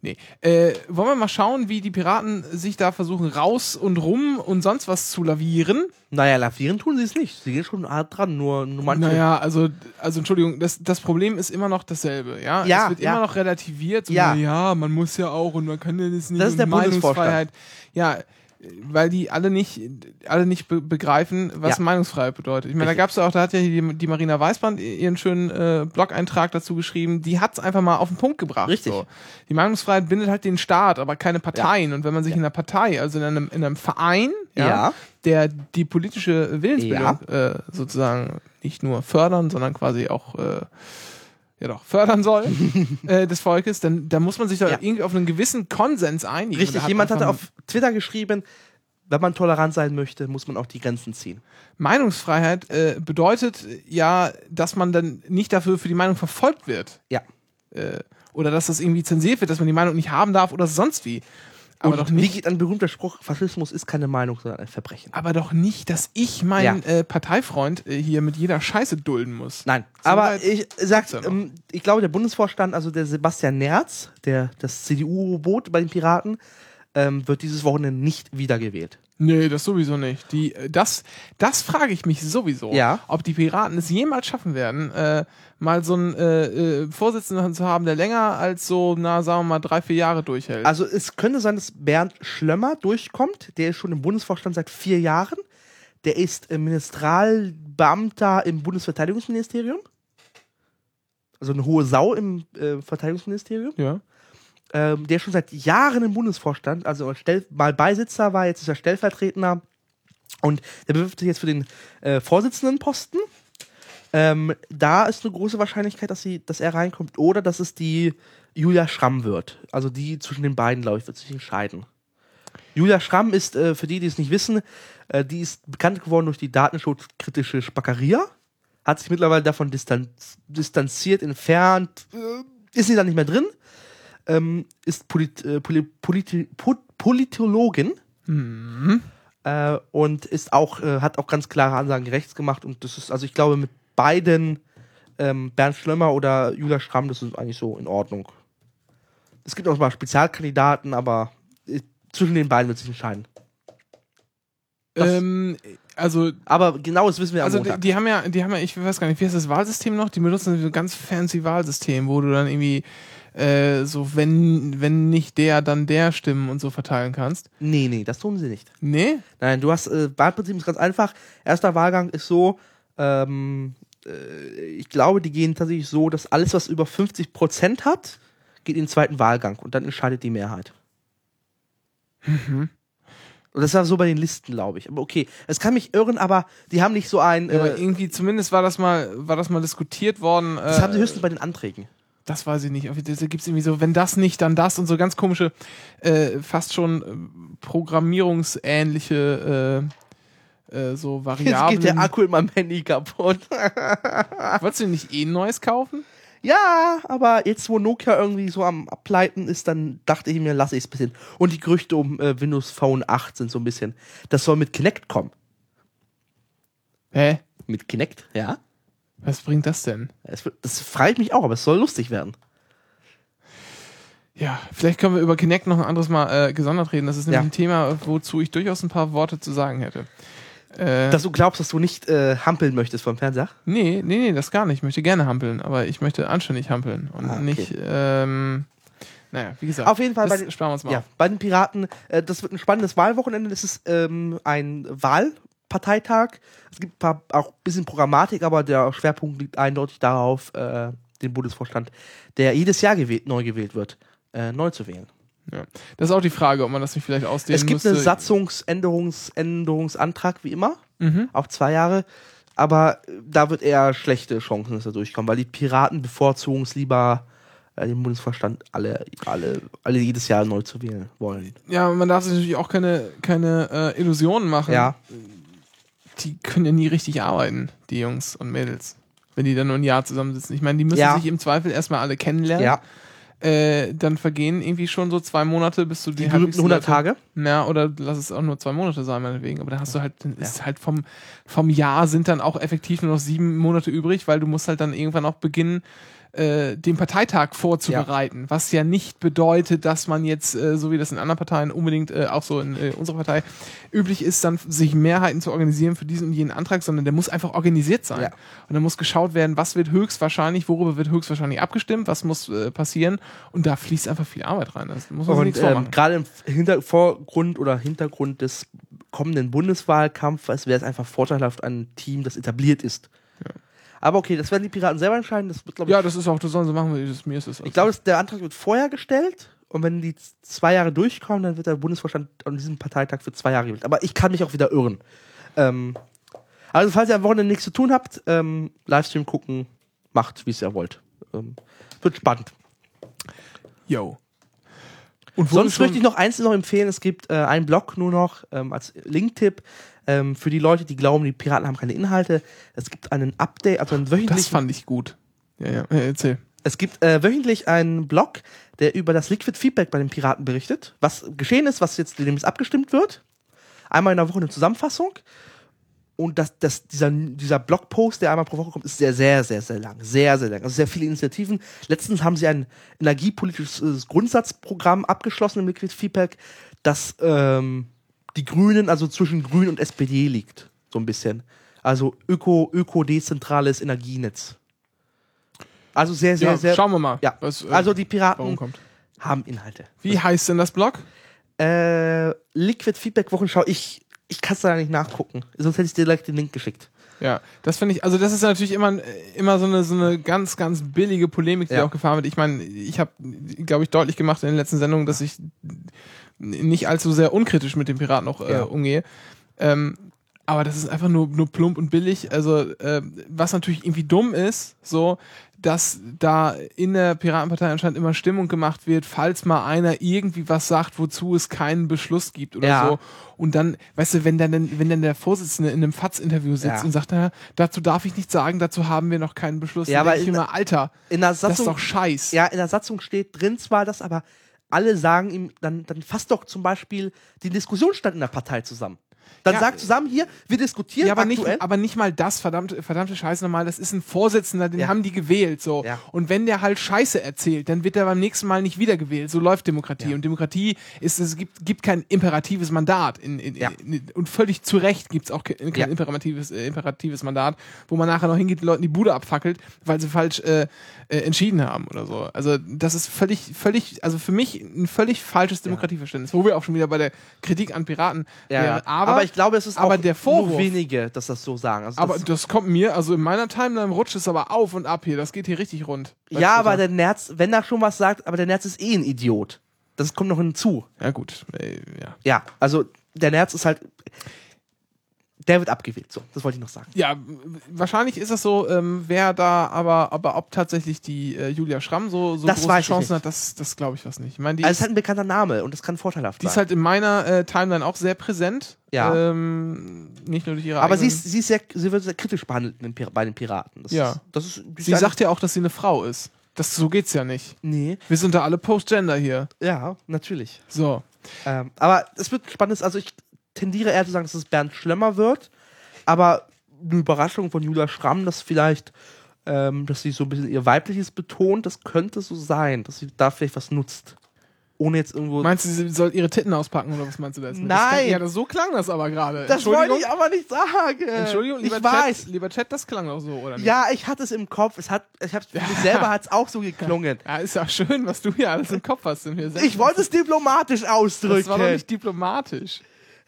Nee. Äh, wollen wir mal schauen, wie die Piraten sich da versuchen, raus und rum und sonst was zu lavieren? Naja, lavieren tun sie es nicht. Sie gehen schon hart dran, nur, nur manche. Naja, also, also Entschuldigung, das, das Problem ist immer noch dasselbe, ja? Ja, es wird ja. immer noch relativiert. So, Ja. ja, man muss ja auch und man kann ja das nicht. Das ist der Bundesvorstand. Ja, weil die alle nicht, alle nicht be begreifen, was Ja. Meinungsfreiheit bedeutet. Ich meine, da gab's ja auch, da hat ja die, die Marina Weißband ihren schönen äh, Blog-Eintrag dazu geschrieben, die hat's einfach mal auf den Punkt gebracht. Richtig. So. Die Meinungsfreiheit bindet halt den Staat, aber keine Parteien. Und wenn man sich in einer Partei, also in einem, in einem Verein, ja, Ja. der die politische Willensbildung äh, sozusagen nicht nur fördern, sondern quasi auch äh, ja doch fördern soll äh, des Volkes, dann da muss man sich doch Ja. irgendwie auf einen gewissen Konsens einigen. Richtig, hat jemand hatte auf Twitter geschrieben, wenn man tolerant sein möchte, muss man auch die Grenzen ziehen. Meinungsfreiheit äh, bedeutet ja, dass man dann nicht dafür für die Meinung verfolgt wird Ja. äh, oder dass das irgendwie zensiert wird, dass man die Meinung nicht haben darf oder sonst wie. Aber Und doch wie nicht- geht ein berühmter Spruch, Faschismus ist keine Meinung, sondern ein Verbrechen. Aber doch nicht, dass ich meinen äh, Parteifreund äh, hier mit jeder Scheiße dulden muss. Nein, So aber ich sag, ja ähm, ich glaube, der Bundesvorstand, also der Sebastian Nerz, der das CDU-Robot bei den Piraten, ähm, wird dieses Wochenende nicht wiedergewählt. Nee, das sowieso nicht. Die, äh, das, das frage ich mich sowieso. Ja. Ob die Piraten es jemals schaffen werden, äh, mal so einen äh, äh, Vorsitzenden zu haben, der länger als so, na, sagen wir mal, drei, vier Jahre durchhält. Also es könnte sein, dass Bernd Schlömmer durchkommt. Der ist schon im Bundesvorstand seit vier Jahren. Der ist äh, Ministerialbeamter im Bundesverteidigungsministerium. Also eine hohe Sau im Verteidigungsministerium. ja. Ähm, der schon seit Jahren im Bundesvorstand, also stell, mal Beisitzer war, jetzt ist er Stellvertretender und der bewirbt sich jetzt für den äh, Vorsitzendenposten. Ähm, da ist eine große Wahrscheinlichkeit, dass, sie, dass er reinkommt oder dass es die Julia Schramm wird. Also die zwischen den beiden, glaube ich, wird sich entscheiden. Julia Schramm ist, äh, für die, die es nicht wissen, äh, die ist bekannt geworden durch die datenschutzkritische Spackeria, hat sich mittlerweile davon distanz distanziert, entfernt, äh, ist sie da nicht mehr drin, ähm, ist Polit äh, Poli Politi po Politologin äh, und ist auch, äh, hat auch ganz klare Ansagen rechts gemacht und das ist, also ich glaube, mit beiden ähm, Bernd Schlömmer oder Julia Schramm, das ist eigentlich so in Ordnung. Es gibt auch mal Spezialkandidaten, aber äh, zwischen den beiden wird sich entscheiden. Ähm, also, Aber genau das wissen wir am also die, die haben ja, die haben ja, ich weiß gar nicht, wie heißt das Wahlsystem noch? Die benutzen so ein ganz fancy Wahlsystem, wo du dann irgendwie äh, so, wenn, wenn nicht der, dann der Stimmen und so verteilen kannst. nee, nee, das tun sie nicht. Nee? Nein, du hast, äh, Wahlprinzip ist ganz einfach. Erster Wahlgang ist so, ähm, äh, ich glaube, die gehen tatsächlich so, dass alles, was über 50% hat, geht in den zweiten Wahlgang und dann entscheidet die Mehrheit. Und das war so bei den Listen, glaube ich. Aber okay, es kann mich irren, aber die haben nicht so ein. Aber Äh, irgendwie, zumindest war das mal, war das mal diskutiert worden. Äh, das haben sie höchstens bei den Anträgen. Das weiß ich nicht. Da gibt es irgendwie so, wenn das nicht, dann das und so ganz komische, äh, fast schon äh, programmierungsähnliche äh, äh, so Jetzt Variablen. geht der Akku in meinem Handy kaputt. Wolltest du nicht eh ein neues kaufen? ja, aber jetzt, wo Nokia irgendwie so am Ableiten ist, dann dachte ich mir, lasse ich es ein bisschen. Und die Gerüchte um äh, Windows Phone 8 sind so ein bisschen. Das soll mit Kinect kommen. Hä? Mit Kinect, ja. Was bringt das denn? Das, wird- das frage ich mich auch, aber es soll lustig werden. Ja, vielleicht können wir über Kinect noch ein anderes Mal äh, gesondert reden. Das ist nämlich Ja. ein Thema, wozu ich durchaus ein paar Worte zu sagen hätte. Äh, Dass du glaubst, dass du nicht äh, hampeln möchtest vom Fernseher? nee, nee, nee, das gar nicht. Ich möchte gerne hampeln, aber ich möchte anständig hampeln und Ah, okay. nicht, ähm, naja, wie gesagt. Auf jeden Fall bei den- sparen wir uns mal Ja, bei den Piraten, äh, das wird ein spannendes Wahlwochenende. Das ist ähm, ein Wahlparteitag. Es gibt ein paar, auch ein bisschen Programmatik, aber der Schwerpunkt liegt eindeutig darauf, äh, den Bundesvorstand, der jedes Jahr gewählt, neu gewählt wird, äh, neu zu wählen. Ja. Das ist auch die Frage, ob man das nicht vielleicht ausdehnen es gibt müsste. einen Satzungsänderungsantrag, wie immer, Mhm. auf zwei Jahre. Aber äh, da wird eher schlechte Chancen, dass er durchkommt, weil die Piraten bevorzugen es lieber, äh, den Bundesvorstand alle, alle, alle jedes Jahr neu zu wählen wollen. Ja, man darf sich natürlich auch keine, keine äh, Illusionen machen. Ja. Die können ja nie richtig arbeiten, die Jungs und Mädels. Wenn die dann nur ein Jahr zusammensitzen. Ich meine, die müssen Ja. sich im Zweifel erstmal alle kennenlernen. Ja, Äh, dann vergehen irgendwie schon so zwei Monate, bis du die, die berühmten halbwegs 100 Leute- Tage. Ja, oder lass es auch nur zwei Monate sein, meinetwegen. Aber dann hast du halt, dann ist halt vom, vom Jahr sind dann auch effektiv nur noch sieben Monate übrig, weil du musst halt dann irgendwann auch beginnen, äh, den Parteitag vorzubereiten. Was ja nicht bedeutet, dass man jetzt, äh, so wie das in anderen Parteien unbedingt äh, auch so in äh, unserer Partei üblich ist, dann sich Mehrheiten zu organisieren für diesen und jenen Antrag, sondern der muss einfach organisiert sein. Ja. Und dann muss geschaut werden, was wird höchstwahrscheinlich, worüber wird höchstwahrscheinlich abgestimmt, was muss äh, passieren. Und da fließt einfach viel Arbeit rein. Das muss man Und nichts ähm, vormachen. gerade im Hinter Vorgrund oder Hintergrund des kommenden Bundeswahlkampfes wäre es einfach vorteilhaft, ein Team, das etabliert ist. Aber okay, das werden die Piraten selber entscheiden. Das wird, glaub ich, Ja, das ist auch, das sollen sie machen, das mir ist es. ich glaube, das- der Antrag wird vorher gestellt und wenn die zwei Jahre durchkommen, dann wird der Bundesvorstand an diesem Parteitag für zwei Jahre gewählt. Aber ich kann mich auch wieder irren. Ähm, also, falls ihr am Wochenende nichts zu tun habt, ähm, Livestream gucken, macht, wie es ihr wollt. Ähm, wird spannend. Yo. Sonst möchte ich noch eins noch empfehlen. Es gibt äh, einen Blog nur noch ähm, als Linktipp ähm, für die Leute, die glauben, die Piraten haben keine Inhalte. Es gibt einen Update, also einen Das wöchentlichen. fand ich gut. Ja, ja, äh, erzähl. Es gibt äh, wöchentlich einen Blog, der über das Liquid Feedback bei den Piraten berichtet, was geschehen ist, was jetzt demnächst abgestimmt wird. Einmal in der Woche eine Zusammenfassung. Und das, das, dieser, dieser Blogpost, der einmal pro Woche kommt, ist sehr, sehr, sehr, sehr lang. Sehr, sehr lang. Also sehr viele Initiativen. Letztens haben sie ein energiepolitisches Grundsatzprogramm abgeschlossen im Liquid Feedback, das ähm, die Grünen, also zwischen Grün und SPD liegt. So ein bisschen. Also öko, öko-dezentrales Energienetz. Also sehr, sehr, Ja, sehr. schauen wir mal. Ja, was, äh, also die Piraten haben Inhalte. Wie heißt denn das Blog? Äh, Liquid Feedback Wochenschau, ich, ich kann es da nicht nachgucken. Sonst hätte ich dir direkt den Link geschickt. Ja, das finde ich, also das ist natürlich immer, immer so eine, so eine ganz, ganz billige Polemik, die Ja. auch gefahren wird. Ich meine, ich habe, glaube ich, deutlich gemacht in den letzten Sendungen, dass ich nicht allzu sehr unkritisch mit den Piraten noch äh, Ja. umgehe. Ähm, aber das ist einfach nur, nur plump und billig. Also, äh, was natürlich irgendwie dumm ist, so, dass da in der Piratenpartei anscheinend immer Stimmung gemacht wird, falls mal einer irgendwie was sagt, wozu es keinen Beschluss gibt oder Ja. so. Und dann, weißt du, wenn dann, wenn dann der Vorsitzende in einem FATS-Interview sitzt Ja. und sagt, na, dazu darf ich nichts sagen, dazu haben wir noch keinen Beschluss. Ja, aber ich immer, Alter, In der das ist Satzung, doch scheiß. ja, in der Satzung steht drin zwar das, aber alle sagen ihm, dann, dann fasst doch zum Beispiel den Diskussionsstand in der Partei zusammen. Dann Ja. sagt zusammen hier, wir diskutieren Ja, aber nicht, aktuell. aber nicht mal das, verdammte, verdammte Scheiße nochmal, das ist ein Vorsitzender, den Ja. haben die gewählt, so. Ja. Und wenn der halt Scheiße erzählt, dann wird er beim nächsten Mal nicht wiedergewählt. So läuft Demokratie. Und Demokratie ist, es gibt, gibt kein imperatives Mandat. In, in, in, und völlig zu Recht gibt's auch kein, kein imperatives, äh, imperatives Mandat, wo man nachher noch hingeht, den Leuten die Bude abfackelt, weil sie falsch äh, äh, entschieden haben oder so. Also das ist völlig, völlig, also für mich ein völlig falsches Demokratieverständnis, wo wir auch schon wieder bei der Kritik an Piraten ja, wären. ja. Aber, ich glaube, es ist aber auch der Vorwurf- nur wenige, dass das so sagen. Also aber das, das kommt mir, also in meiner Timeline rutscht es aber auf und ab hier. Das geht hier richtig rund. Ja, aber der Nerz, wenn er schon was sagt, aber der Nerz ist eh ein Idiot. Das kommt noch hinzu. Ja, gut. Äh, ja. Ja, also der Nerz ist halt. Der wird abgewählt. So, das wollte ich noch sagen. ja, wahrscheinlich ist es so, ähm, wer da, aber, aber ob tatsächlich die äh, Julia Schramm so, so Das große Chancen hat, das, das glaube ich was nicht. Ich meine, die, Also es ist ist, halt ein bekannter Name und das kann vorteilhaft die ist sein. halt in meiner äh, Timeline auch sehr präsent. Ja. Ähm, nicht nur durch ihre aber sie, ist, sie, ist sehr, sie wird sehr kritisch behandelt bei den Piraten. Das Ja. Ist, das ist, die Sie ist sagt ja auch, dass sie eine Frau ist. Das, so geht's ja nicht. Nee, Wir sind da alle Post-Gender hier. ja, natürlich. So. Ähm, aber es wird spannend. Also ich tendiere eher zu sagen, dass es Bernd Schlemmer wird. Aber eine Überraschung von Julia Schramm, dass vielleicht, ähm, dass sie so ein bisschen ihr weibliches betont, das könnte so sein, dass sie da vielleicht was nutzt. Ohne jetzt irgendwo. Meinst du, sie soll ihre Titten auspacken oder was meinst du da jetzt? Das Nein. klang, ja, das, so klang das aber gerade. das wollte ich aber nicht sagen. Entschuldigung, lieber ich weiß. Chat, lieber Chat, das klang auch so, oder nicht? Ja, ich hatte es im Kopf. Es hat, ich hab's für mich selber hat es auch so geklungen. Ja, ist ja schön, was du hier alles im Kopf hast. In mir Ich wollte es diplomatisch ausdrücken. Das war doch nicht diplomatisch.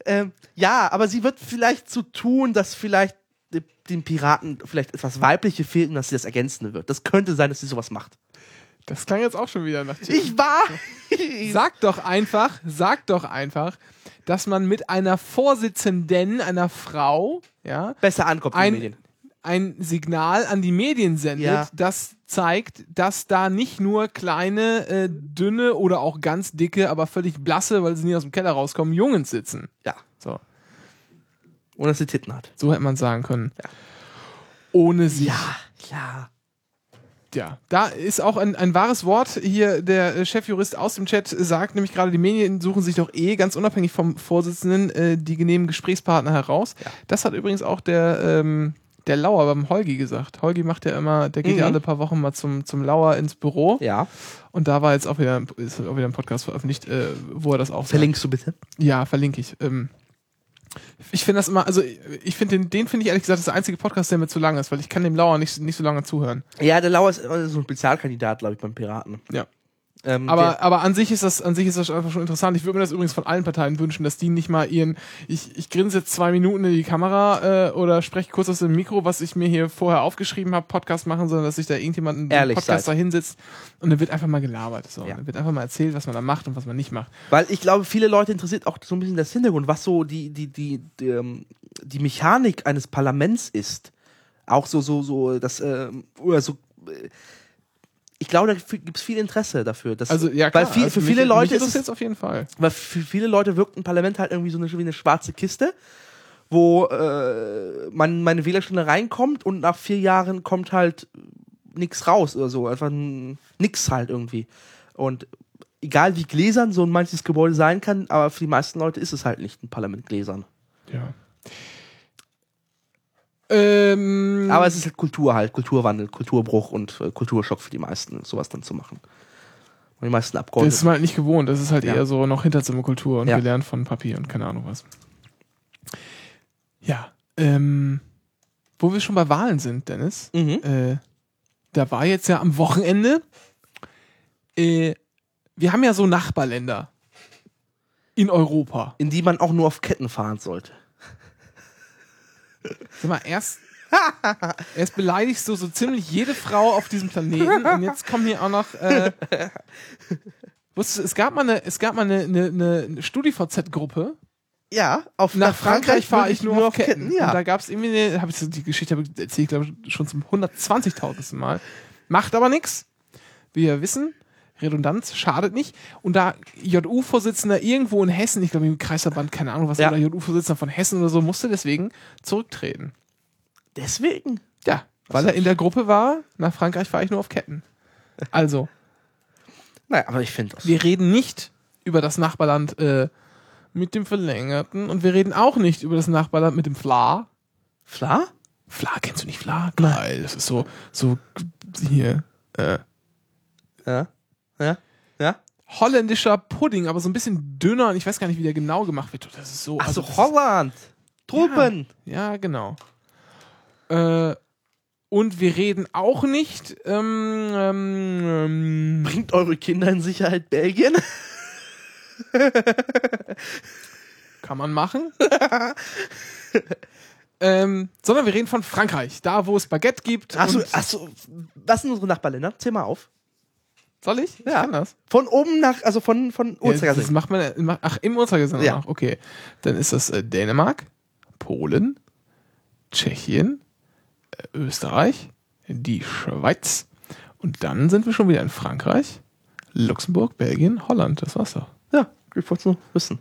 Ähm, ja, aber sie wird vielleicht so tun, dass vielleicht de- den Piraten vielleicht etwas Weibliche fehlt und dass sie das Ergänzende wird. Das könnte sein, dass sie sowas macht. Das klang jetzt auch schon wieder nach Ich war. Sag doch einfach, sag doch einfach, dass man mit einer Vorsitzenden, einer Frau, ja, besser ankommt ein, Medien. ein Signal an die Medien sendet, Ja. das zeigt, dass da nicht nur kleine, äh, dünne oder auch ganz dicke, aber völlig blasse, weil sie nie aus dem Keller rauskommen, Jungs sitzen. Ja. So, Und dass sie Titten hat. so hätte man sagen können. Ohne sie. Ja, ja. Ja, da ist auch ein, ein wahres Wort. Hier der äh, Chefjurist aus dem Chat sagt nämlich gerade, die Medien suchen sich doch eh ganz unabhängig vom Vorsitzenden äh, die genehmen Gesprächspartner heraus. Ja. Das hat übrigens auch der, ähm, der Lauer beim Holgi gesagt. Holgi macht ja immer, der geht ja Mhm. alle paar Wochen mal zum, zum Lauer ins Büro. Ja. Und da war jetzt auch wieder, ist auch wieder ein Podcast veröffentlicht, äh, wo er das auch sagt. Verlinkst du bitte? Ja, verlinke ich. Ähm, ich finde das immer, also ich finde den, den finde ich ehrlich gesagt das der einzige Podcast, der mir zu lang ist, weil ich kann dem Lauer nicht, nicht so lange zuhören. Ja, der Lauer ist äh, so ein Spezialkandidat, glaube ich, beim Piraten. Ja. Ähm, Aber, aber an sich ist das, an sich ist das einfach schon interessant. Ich würde mir das übrigens von allen Parteien wünschen, dass die nicht mal ihren, ich, ich grinse jetzt zwei Minuten in die Kamera äh, oder spreche kurz aus dem Mikro, was ich mir hier vorher aufgeschrieben habe, Podcast machen, sondern dass sich da irgendjemand in Ehrlich Podcast da hinsetzt und dann wird einfach mal gelabert. So. Ja. Dann wird einfach mal erzählt, was man da macht und was man nicht macht. Weil ich glaube, viele Leute interessiert auch so ein bisschen das Hintergrund, was so die, die, die, die, ähm, die Mechanik eines Parlaments ist. Auch so, so, so, das, ähm, oder so. äh, Ich glaube, da gibt es viel Interesse dafür. Dass, Also ja, klar, weil viel, also für viele mich, Leute mich ist es, jetzt auf jeden Fall. weil für viele Leute wirkt ein Parlament halt irgendwie so eine, wie eine schwarze Kiste, wo äh, man meine Wählerstunde reinkommt und nach vier Jahren kommt halt nix raus oder so. Einfach nix halt irgendwie. Und egal wie gläsern so ein manches Gebäude sein kann, aber für die meisten Leute ist es halt nicht ein Parlament gläsern. Ja. Ähm, Aber es ist halt Kultur halt, Kulturwandel, Kulturbruch und äh, Kulturschock für die meisten, sowas dann zu machen. Und die meisten das Abgeordneten. ist man halt nicht gewohnt. Das ist halt Ja. eher so noch Hinterzimmerkultur und Ja. gelernt von Papi und keine Ahnung was. Ja. Ähm, wo wir schon bei Wahlen sind, Dennis. Mhm. Äh, da war jetzt ja am Wochenende. Äh, wir haben ja so Nachbarländer in Europa. In die man auch nur auf Ketten fahren sollte. Sag mal, erst, erst beleidigst du so ziemlich jede Frau auf diesem Planeten und jetzt kommen hier auch noch. Äh, wusstest du, es gab mal eine, es gab mal eine, eine, eine StudiVZ-Gruppe. Ja, auf Nach Frankreich fahre ich nur, auf Ketten. Und Ja. da gab es irgendwie eine, habe ich so- die Geschichte hab ich erzählt, glaube ich, schon zum 120.000. Mal. Macht aber nichts. Wie wir wissen, Redundanz schadet nicht. Und da JU-Vorsitzender irgendwo in Hessen, ich glaube im Kreisverband, keine Ahnung was, Ja. oder JU-Vorsitzender von Hessen oder so, musste deswegen zurücktreten. Deswegen. Ja, weil er in der Gruppe war, nach Frankreich fahre ich nur auf Ketten. Also, Naja, aber ich finde das. wir reden nicht über das Nachbarland äh, mit dem Verlängerten und wir reden auch nicht über das Nachbarland mit dem Fla. Fla? Fla, kennst du nicht Fla? Geil, das ist so, so hier, äh, Ja. Ja. Ja. holländischer Pudding, aber so ein bisschen dünner und ich weiß gar nicht, wie der genau gemacht wird. Das ist so. Ach also so, Holland. Truppen. Ja, genau. Äh, und wir reden auch nicht. Ähm, ähm, Bringt eure Kinder in Sicherheit Belgien? kann man machen. ähm, sondern wir reden von Frankreich, da wo es Baguette gibt. Achso, und- achso, was sind unsere Nachbarländer? Zähl mal auf. Soll ich? Ich Ja. kann das. Von oben nach, also von, von Ja, das Uhrzeigersinn. macht man, ma- ach, im Uhrzeigersinn Ja. auch. Okay. Dann ist das äh, Dänemark, Polen, Tschechien, äh, Österreich, die Schweiz. Und dann sind wir schon wieder in Frankreich, Luxemburg, Belgien, Holland. Das war's doch. Ja, ich wollte nur wissen.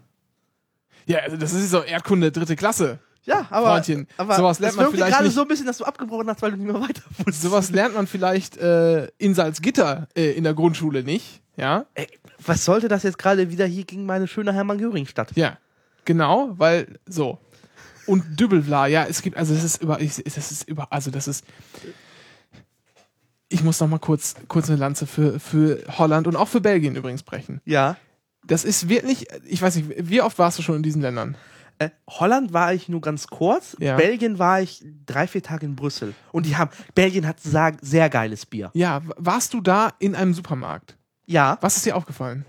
Ja, also das ist so Erdkunde dritte Klasse. Ja, aber, Freundchen, aber sowas lernt man vielleicht gerade nicht. so ein bisschen, dass du abgebrochen hast, weil du nicht mehr weiter wusstest. Sowas lernt man vielleicht äh, in Salzgitter äh, in der Grundschule nicht. Ja, Ey, was sollte das jetzt gerade wieder hier gegen meine schöne Hermann-Göring-Stadt? ja, genau, weil so. Und Dübbelvla, ja, es gibt, also das ist über, ich, das ist über, also das ist. Ich muss noch mal kurz, kurz eine Lanze für, für Holland und auch für Belgien übrigens brechen. Ja. Das ist wirklich, ich weiß nicht, wie oft warst du schon in diesen Ländern? Äh, Holland war ich nur ganz kurz. Ja. Belgien war ich drei, vier Tage in Brüssel. Und die haben, Belgien hat sehr, sehr geiles Bier. Ja, warst du da in einem Supermarkt? Ja, Was ist dir aufgefallen?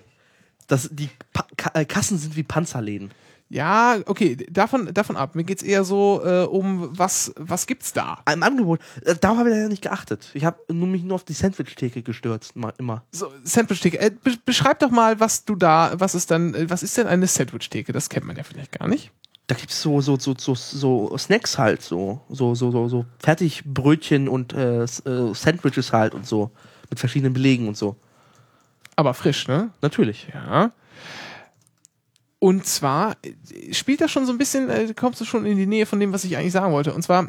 das, die pa Ka äh, Kassen sind wie Panzerläden. Ja, okay, davon, davon ab. Mir geht's eher so äh, um, was, was gibt's da? Im Angebot, äh, darauf habe ich leider nicht geachtet. Ich habe nur mich nur auf die Sandwich-Theke gestürzt, immer. So, Sandwich-Theke. Äh, be beschreib doch mal, was du da, was ist dann, was ist denn eine Sandwich-Theke? Das kennt man ja vielleicht gar nicht. Da gibt es so, so, so, so, so Snacks halt, so, so, so, so, so Fertigbrötchen und äh, äh, Sandwiches halt und so. Mit verschiedenen Belegen und so. Aber frisch, ne? Natürlich. Ja. Und zwar äh, spielt das schon so ein bisschen, äh, kommst du schon in die Nähe von dem, was ich eigentlich sagen wollte. Und zwar,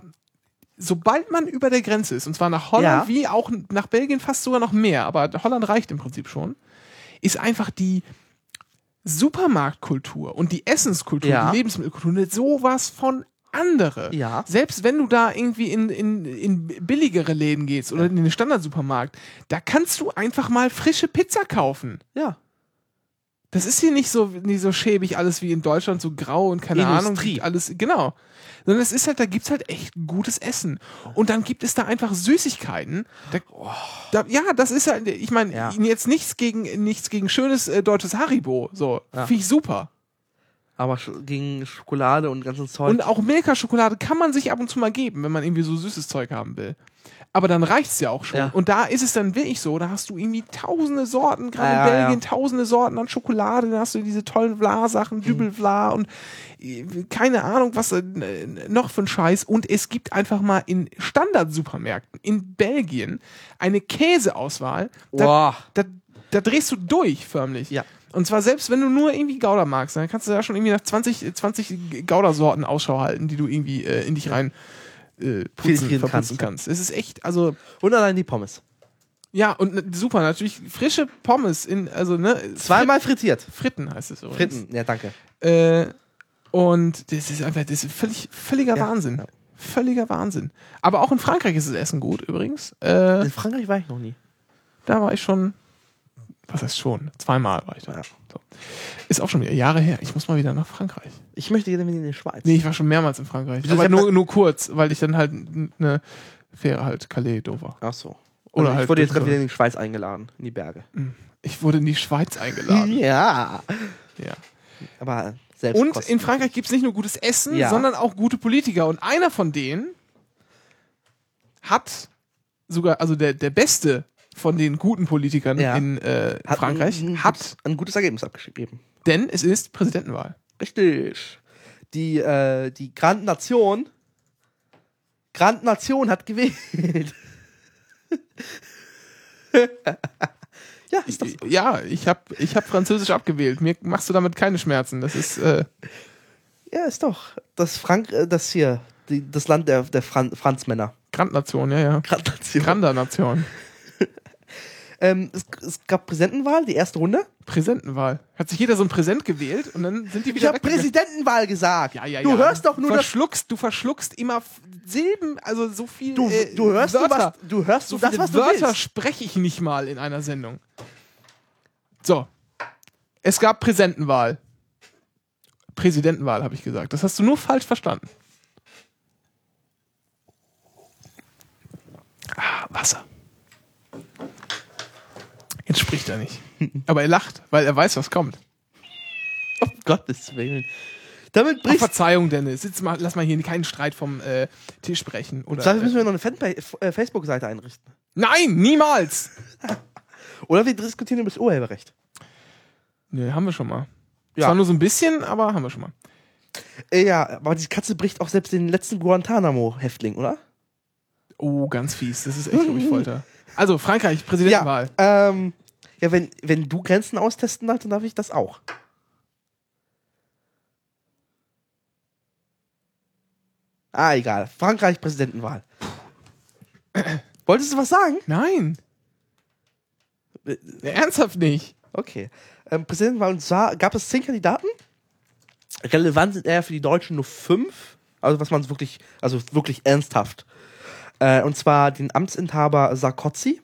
sobald man über der Grenze ist, und zwar nach Holland Ja. wie auch nach Belgien fast sogar noch mehr, aber Holland reicht im Prinzip schon, ist einfach die Supermarktkultur und die Essenskultur, Ja. die Lebensmittelkultur sowas von andere. Ja. Selbst wenn du da irgendwie in, in, in billigere Läden gehst oder in den Standardsupermarkt, da kannst du einfach mal frische Pizza kaufen. Ja. Das ist hier nicht so, nicht so schäbig alles wie in Deutschland, so grau und keine Industrie. Ahnung. Alles, genau. Sondern es ist halt, da gibt's halt echt gutes Essen. Und dann gibt es da einfach Süßigkeiten. Da, da, ja, das ist halt, ich meine, Ja. jetzt nichts gegen, nichts gegen schönes äh, deutsches Haribo. So, Ja. finde ich super. Aber gegen Schokolade und ganzen Zeug. Und auch Milka-Schokolade kann man sich ab und zu mal geben, wenn man irgendwie so süßes Zeug haben will. Aber dann reicht's ja auch schon. Ja. Und da ist es dann wirklich so, da hast du irgendwie tausende Sorten, gerade Ja, in Belgien, ja. tausende Sorten an Schokolade, dann hast du diese tollen Vla-Sachen, Mhm. Dübel-Vla und äh, keine Ahnung, was äh, noch für ein Scheiß. Und es gibt einfach mal in Standardsupermärkten in Belgien eine Käseauswahl. Da, da, da drehst du durch, förmlich. Ja. Und zwar selbst wenn du nur irgendwie Gouda magst, dann kannst du da schon irgendwie nach 20, 20 Gouda-Sorten Ausschau halten, die du irgendwie äh, in dich rein äh, putzen, verputzen kannst. kannst. Es ist echt, also Und allein die Pommes. ja und super natürlich frische Pommes in also ne Zweimal frittiert. Fritten heißt es übrigens. Fritten, ja, danke. Äh, und das ist einfach, das ist völlig, völliger Ja, Wahnsinn. ja. Völliger Wahnsinn. Aber auch in Frankreich ist das Essen gut übrigens. Äh, In Frankreich war ich noch nie. da war ich schon, was heißt schon? Zweimal war ich da. Ja. So. Ist auch schon wieder Jahre her. Ich muss mal wieder nach Frankreich. Ich möchte gerne in die Schweiz. Nee, ich war schon mehrmals in Frankreich. Aber nur, nur kurz, weil ich dann halt eine Fähre halt Calais, Dover. Ach so. Oder Also ich halt wurde jetzt gerade wieder in die Schweiz eingeladen, in die Berge. Ich wurde in die Schweiz eingeladen. Ja. ja. Aber selbst Und in Frankreich gibt es nicht nur gutes Essen, Ja. sondern auch gute Politiker. Und einer von denen hat sogar, also der, der beste von den guten Politikern Ja. in äh, hat Frankreich ein, hat, ein gutes Ergebnis abgegeben. denn es ist Präsidentenwahl. Richtig. Die, äh, die Grand Nation, Grand Nation hat gewählt. ja, ist doch so. Ja, ich habe ich hab Französisch abgewählt. Mir machst du damit keine Schmerzen. Das ist, äh, Ja, ist doch. Das Frank, äh, das hier, die, das Land der, der Fran Franzmänner. Grandnation, ja, ja. Grand Nation. Ähm, es, es gab Präsidentenwahl, die erste Runde. Präsidentenwahl. Hat sich jeder so ein Präsent gewählt und dann sind die Ich wieder habe weggegangen. Präsidentenwahl gesagt. Ja, ja, du ja. hörst doch nur das. verschluckst, Du verschluckst immer Silben, also so viel. Du, äh, du hörst Wörter. was. Du hörst so das, was du Wörter willst. spreche ich nicht mal in einer Sendung. So. Es gab Präsidentenwahl. Präsidentenwahl, habe ich gesagt. Das hast du nur falsch verstanden. Ah, Wasser. Jetzt spricht er nicht. Aber er lacht, weil er weiß, was kommt. Um Gottes Willen. Damit Oh, bricht. Verzeihung, Dennis. Jetzt mal, lass mal hier keinen Streit vom äh, Tisch brechen. Oder, Dafür müssen äh, wir noch eine Fanpa- äh, Facebook-Seite einrichten. nein, niemals! Oder wir diskutieren über das Urheberrecht. Nee, haben wir schon mal. Ja. Zwar nur so ein bisschen, aber haben wir schon mal. Äh, ja, aber die Katze bricht auch selbst den letzten Guantanamo-Häftling, oder? Oh, ganz fies. Das ist echt, glaube ich, Folter. Also, Frankreich, Präsidentenwahl. Ja, ähm, ja wenn, wenn du Grenzen austesten darfst, dann darf ich das auch. Ah, egal. Frankreich, Präsidentenwahl. Wolltest du was sagen? Nein. Ernsthaft nicht. Okay. Ähm, Präsidentenwahl, und zwar gab es zehn Kandidaten. Relevant sind eher für die Deutschen nur fünf. Also, was man wirklich, also wirklich ernsthaft. Äh, und zwar den Amtsinhaber Sarkozy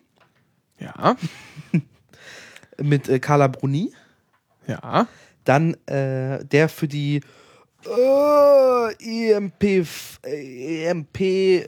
Ja. mit äh, Carla Bruni. Ja. Dann äh, der für die äh, EMP, EMP, äh,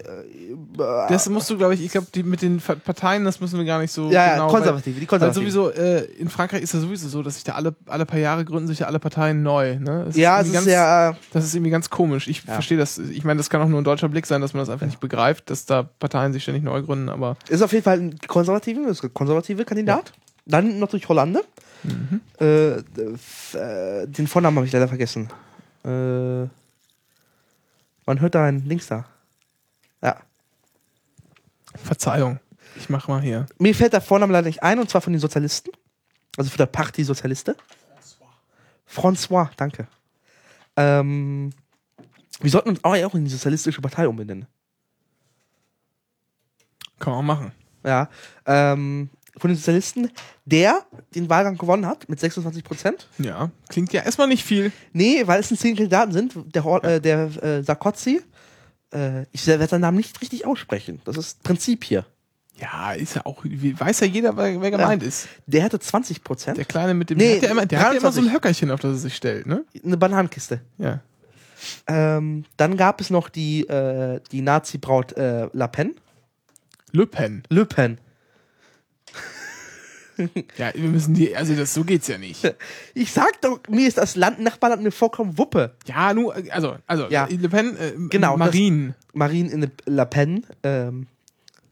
Das musst du, glaube ich, ich glaube, die mit den Parteien, das müssen wir gar nicht so ja, ja, genau. konservative, die Weil, weil konservative. sowieso, äh, in Frankreich ist das sowieso so, dass sich da alle, alle paar Jahre gründen sich ja alle Parteien neu. Ne? Es ja, ist ganz, ja, äh, Das ist irgendwie ganz komisch. Ich Ja. verstehe das. Ich meine, das kann auch nur ein deutscher Blick sein, dass man das einfach nicht begreift, dass da Parteien sich ständig neu gründen, aber ist auf jeden Fall ein konservativer, ist konservative Kandidat. Dann noch durch Hollande. F- äh, den Vornamen habe ich leider vergessen. Äh, man hört da einen Links da. Ja. Verzeihung. Ich mach mal hier. Mir fällt der Vorname leider nicht ein, und zwar von den Sozialisten. Also von der Partie Sozialiste. François, danke. Ähm, wir sollten uns auch auch in die sozialistische Partei umbenennen. Kann man auch machen. Ja. Ähm, von den Sozialisten, der den Wahlgang gewonnen hat mit 26 Prozent. Ja. Klingt ja erstmal nicht viel. Nee, weil es ein zehn Kandidaten sind. Der, Hor- äh, der äh, Sarkozy, äh, ich werde seinen Namen nicht richtig aussprechen. Das ist Prinzip hier. Ja, ist ja auch, weiß ja jeder, wer, wer gemeint ist. Der hatte 20 Prozent. Der Kleine mit dem, Nee, der hat ja immer, der hat ja immer so ein 23. Höckerchen, auf das er sich stellt, ne? Eine Bananenkiste. Ja. Ähm, dann gab es noch die, äh, die Nazi-Braut äh, La Pen. Le Pen. Le Pen. Ja, wir müssen die, also das, so geht's ja nicht. Ich sag doch, mir ist das Land Nachbarland eine vollkommen Wuppe. Ja, nur, also, also, Ja. Le Pen, äh, Genau, Marine. Marine in Le, Pen. Ähm,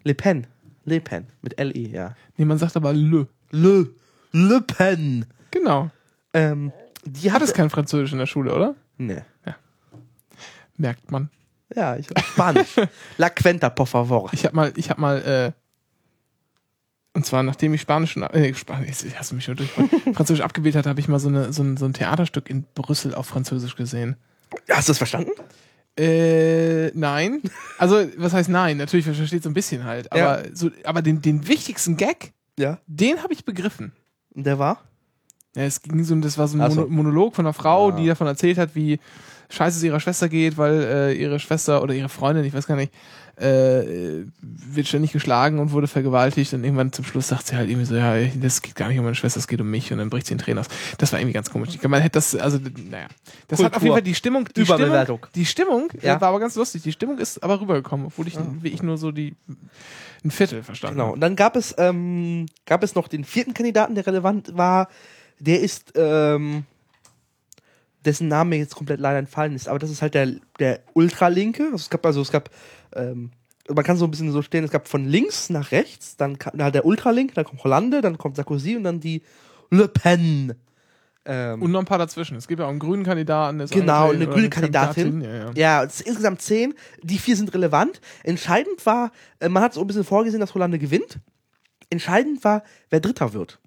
Le Pen. Le Pen. Mit L-E, ja. Nee, man sagt aber Le. Le. Le Pen. Genau. Ähm, die Hat es kein Französisch in der Schule, oder? Nee. Merkt man. Ja, ich Spanisch. La Cuenta, por favor. Ich hab mal, ich hab mal, äh, und zwar nachdem ich Spanisch schon, äh, Spanisch, hast du mich schon durch, Französisch abgewählt hat, habe ich mal so, eine, so, ein, so ein Theaterstück in Brüssel auf Französisch gesehen. Hast du das verstanden? Äh, nein. Also, was heißt nein? Natürlich, versteht so ein bisschen halt. Aber, so, aber den, den wichtigsten Gag, Ja. den habe ich begriffen. Und der war? Ja, es ging so, das war so ein so. Mono Monolog von einer Frau, Ah. die davon erzählt hat, wie scheiße es ihrer Schwester geht, weil äh, ihre Schwester oder ihre Freundin, ich weiß gar nicht, äh, wird ständig geschlagen und wurde vergewaltigt und irgendwann zum Schluss sagt sie halt irgendwie so, ja, das geht gar nicht um meine Schwester, es geht um mich und dann bricht sie in Tränen aus. Das war irgendwie ganz komisch. Ich Man hätte das, also, naja. Das hat auf Kultur. jeden Fall die Stimmung, die. Stimmung, die Stimmung Ja. äh, war aber ganz lustig. Die Stimmung ist aber rübergekommen, obwohl ich, wie ich nur so die, ein Viertel verstanden Genau. habe. Und dann gab es, ähm, gab es noch den vierten Kandidaten, der relevant war. Der ist, ähm, dessen Name mir jetzt komplett leider entfallen ist, aber das ist halt der, der Ultralinke. Also es gab, also es gab, ähm, man kann so ein bisschen so stehen, es gab von links nach rechts, dann kam halt der Ultralink, dann kommt Hollande, dann kommt Sarkozy und dann die Le Pen. Ähm, Und noch ein paar dazwischen. Es gibt ja auch einen grünen Kandidaten. Genau, eine grüne Kandidatin. Ja, ja. Ja, es insgesamt zehn. Die vier sind relevant. Entscheidend war, äh, man hat so ein bisschen vorgesehen, dass Hollande gewinnt. Entscheidend war, wer Dritter wird.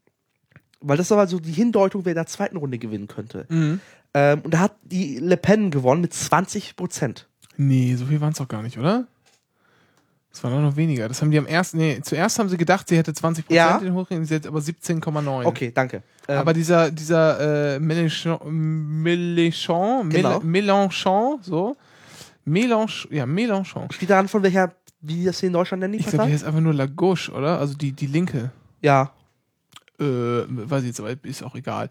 Weil das war so die Hindeutung, wer in der zweiten Runde gewinnen könnte. Mhm. Ähm, und da hat die Le Pen gewonnen mit 20 Prozent. Nee, so viel waren es doch gar nicht, oder? Es waren auch noch weniger. Das haben die am ersten, nee, zuerst haben sie gedacht, sie hätte 20 Prozent Ja. in Hochgehen, sie hat aber 17,9. Okay, danke. Ähm, Aber dieser, dieser äh, Mélenchon, Mélenchon, Genau. Mél- Mélenchon, so. Mélenchon, ja, Mélenchon. steht daran, von welcher, wie das hier in Deutschland nennen, die Ich glaube, die heißt einfach nur La Gauche, oder? Also die, die Linke. Ja, Äh, weiß ich jetzt, aber ist auch egal.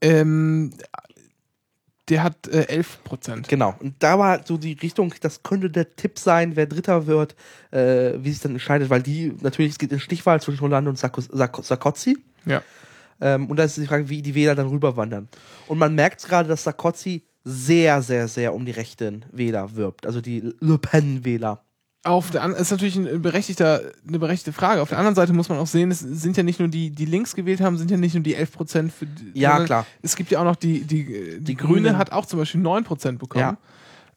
Ähm, der hat äh, 11 Prozent. genau. Und da war so die Richtung, das könnte der Tipp sein, wer Dritter wird, äh, wie sich dann entscheidet, weil die, natürlich, es geht in Stichwahl zwischen Hollande und Sarko- Sarko- Sarkozy. Ja. Ähm, und da ist die Frage, wie die Wähler dann rüberwandern. Und man merkt gerade, dass Sarkozy sehr, sehr, sehr um die rechten Wähler wirbt. Also die Le Pen-Wähler. Auf der ist natürlich ein berechtigter, eine berechtigte Frage. Auf der anderen Seite muss man auch sehen, es sind ja nicht nur die, die links gewählt haben, sind ja nicht nur die 11 Prozent. Ja, klar. Es gibt ja auch noch die, die, die, Die Grüne Grünen. hat auch zum Beispiel 9 Prozent bekommen.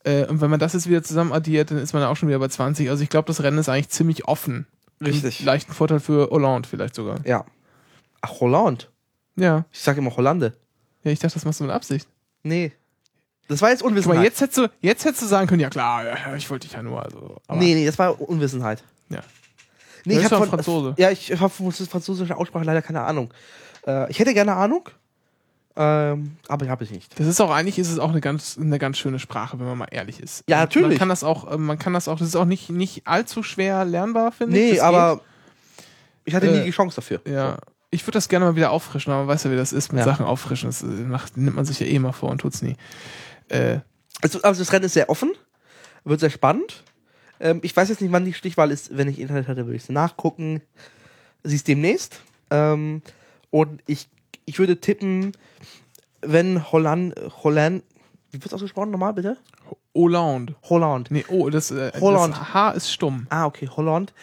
Ja. Äh, und wenn man das jetzt wieder zusammen addiert, dann ist man auch schon wieder bei 20. Also ich glaube, das Rennen ist eigentlich ziemlich offen. Richtig. Einen leichten Vorteil für Hollande vielleicht sogar. Ja. Ach, Hollande. Ja. Ich sage immer Hollande. Ja, ich dachte, das machst du mit Absicht. Nee. Das war jetzt Unwissenheit. mal, jetzt hättest du, jetzt hättest du sagen können, ja klar, ich wollte dich ja nur. Also, aber, nee, nee, das war Unwissenheit. Ja. Nee, ich habe Franzose. Ja, ich habe von der französischen Aussprache leider keine Ahnung. Äh, ich hätte gerne Ahnung, ähm, aber habe ich nicht. Das ist auch eigentlich ist es auch eine ganz eine ganz schöne Sprache, wenn man mal ehrlich ist. Ja, natürlich. Man kann das auch, äh, man kann das auch, das ist auch nicht nicht allzu schwer lernbar, finde ich. Nee, aber ich hatte Äh, nie die Chance dafür. geht. ja. Ich würde das gerne mal wieder auffrischen, aber man weiß ja, wie das ist mit Ja. Sachen auffrischen. Das äh, macht, nimmt man sich ja eh mal vor und tut's nie. Äh, Also, also das Rennen ist sehr offen, wird sehr spannend. Ähm, ich weiß jetzt nicht, wann die Stichwahl ist. Wenn ich Internet hatte, würde ich es nachgucken. Sie ist demnächst. Ähm, und ich, ich würde tippen, wenn Holland, Holland, wie wird es ausgesprochen nochmal bitte? Hollande. Holland. Nee, oh, das, äh, Hollande. das H ist stumm. Ah, okay, Holland.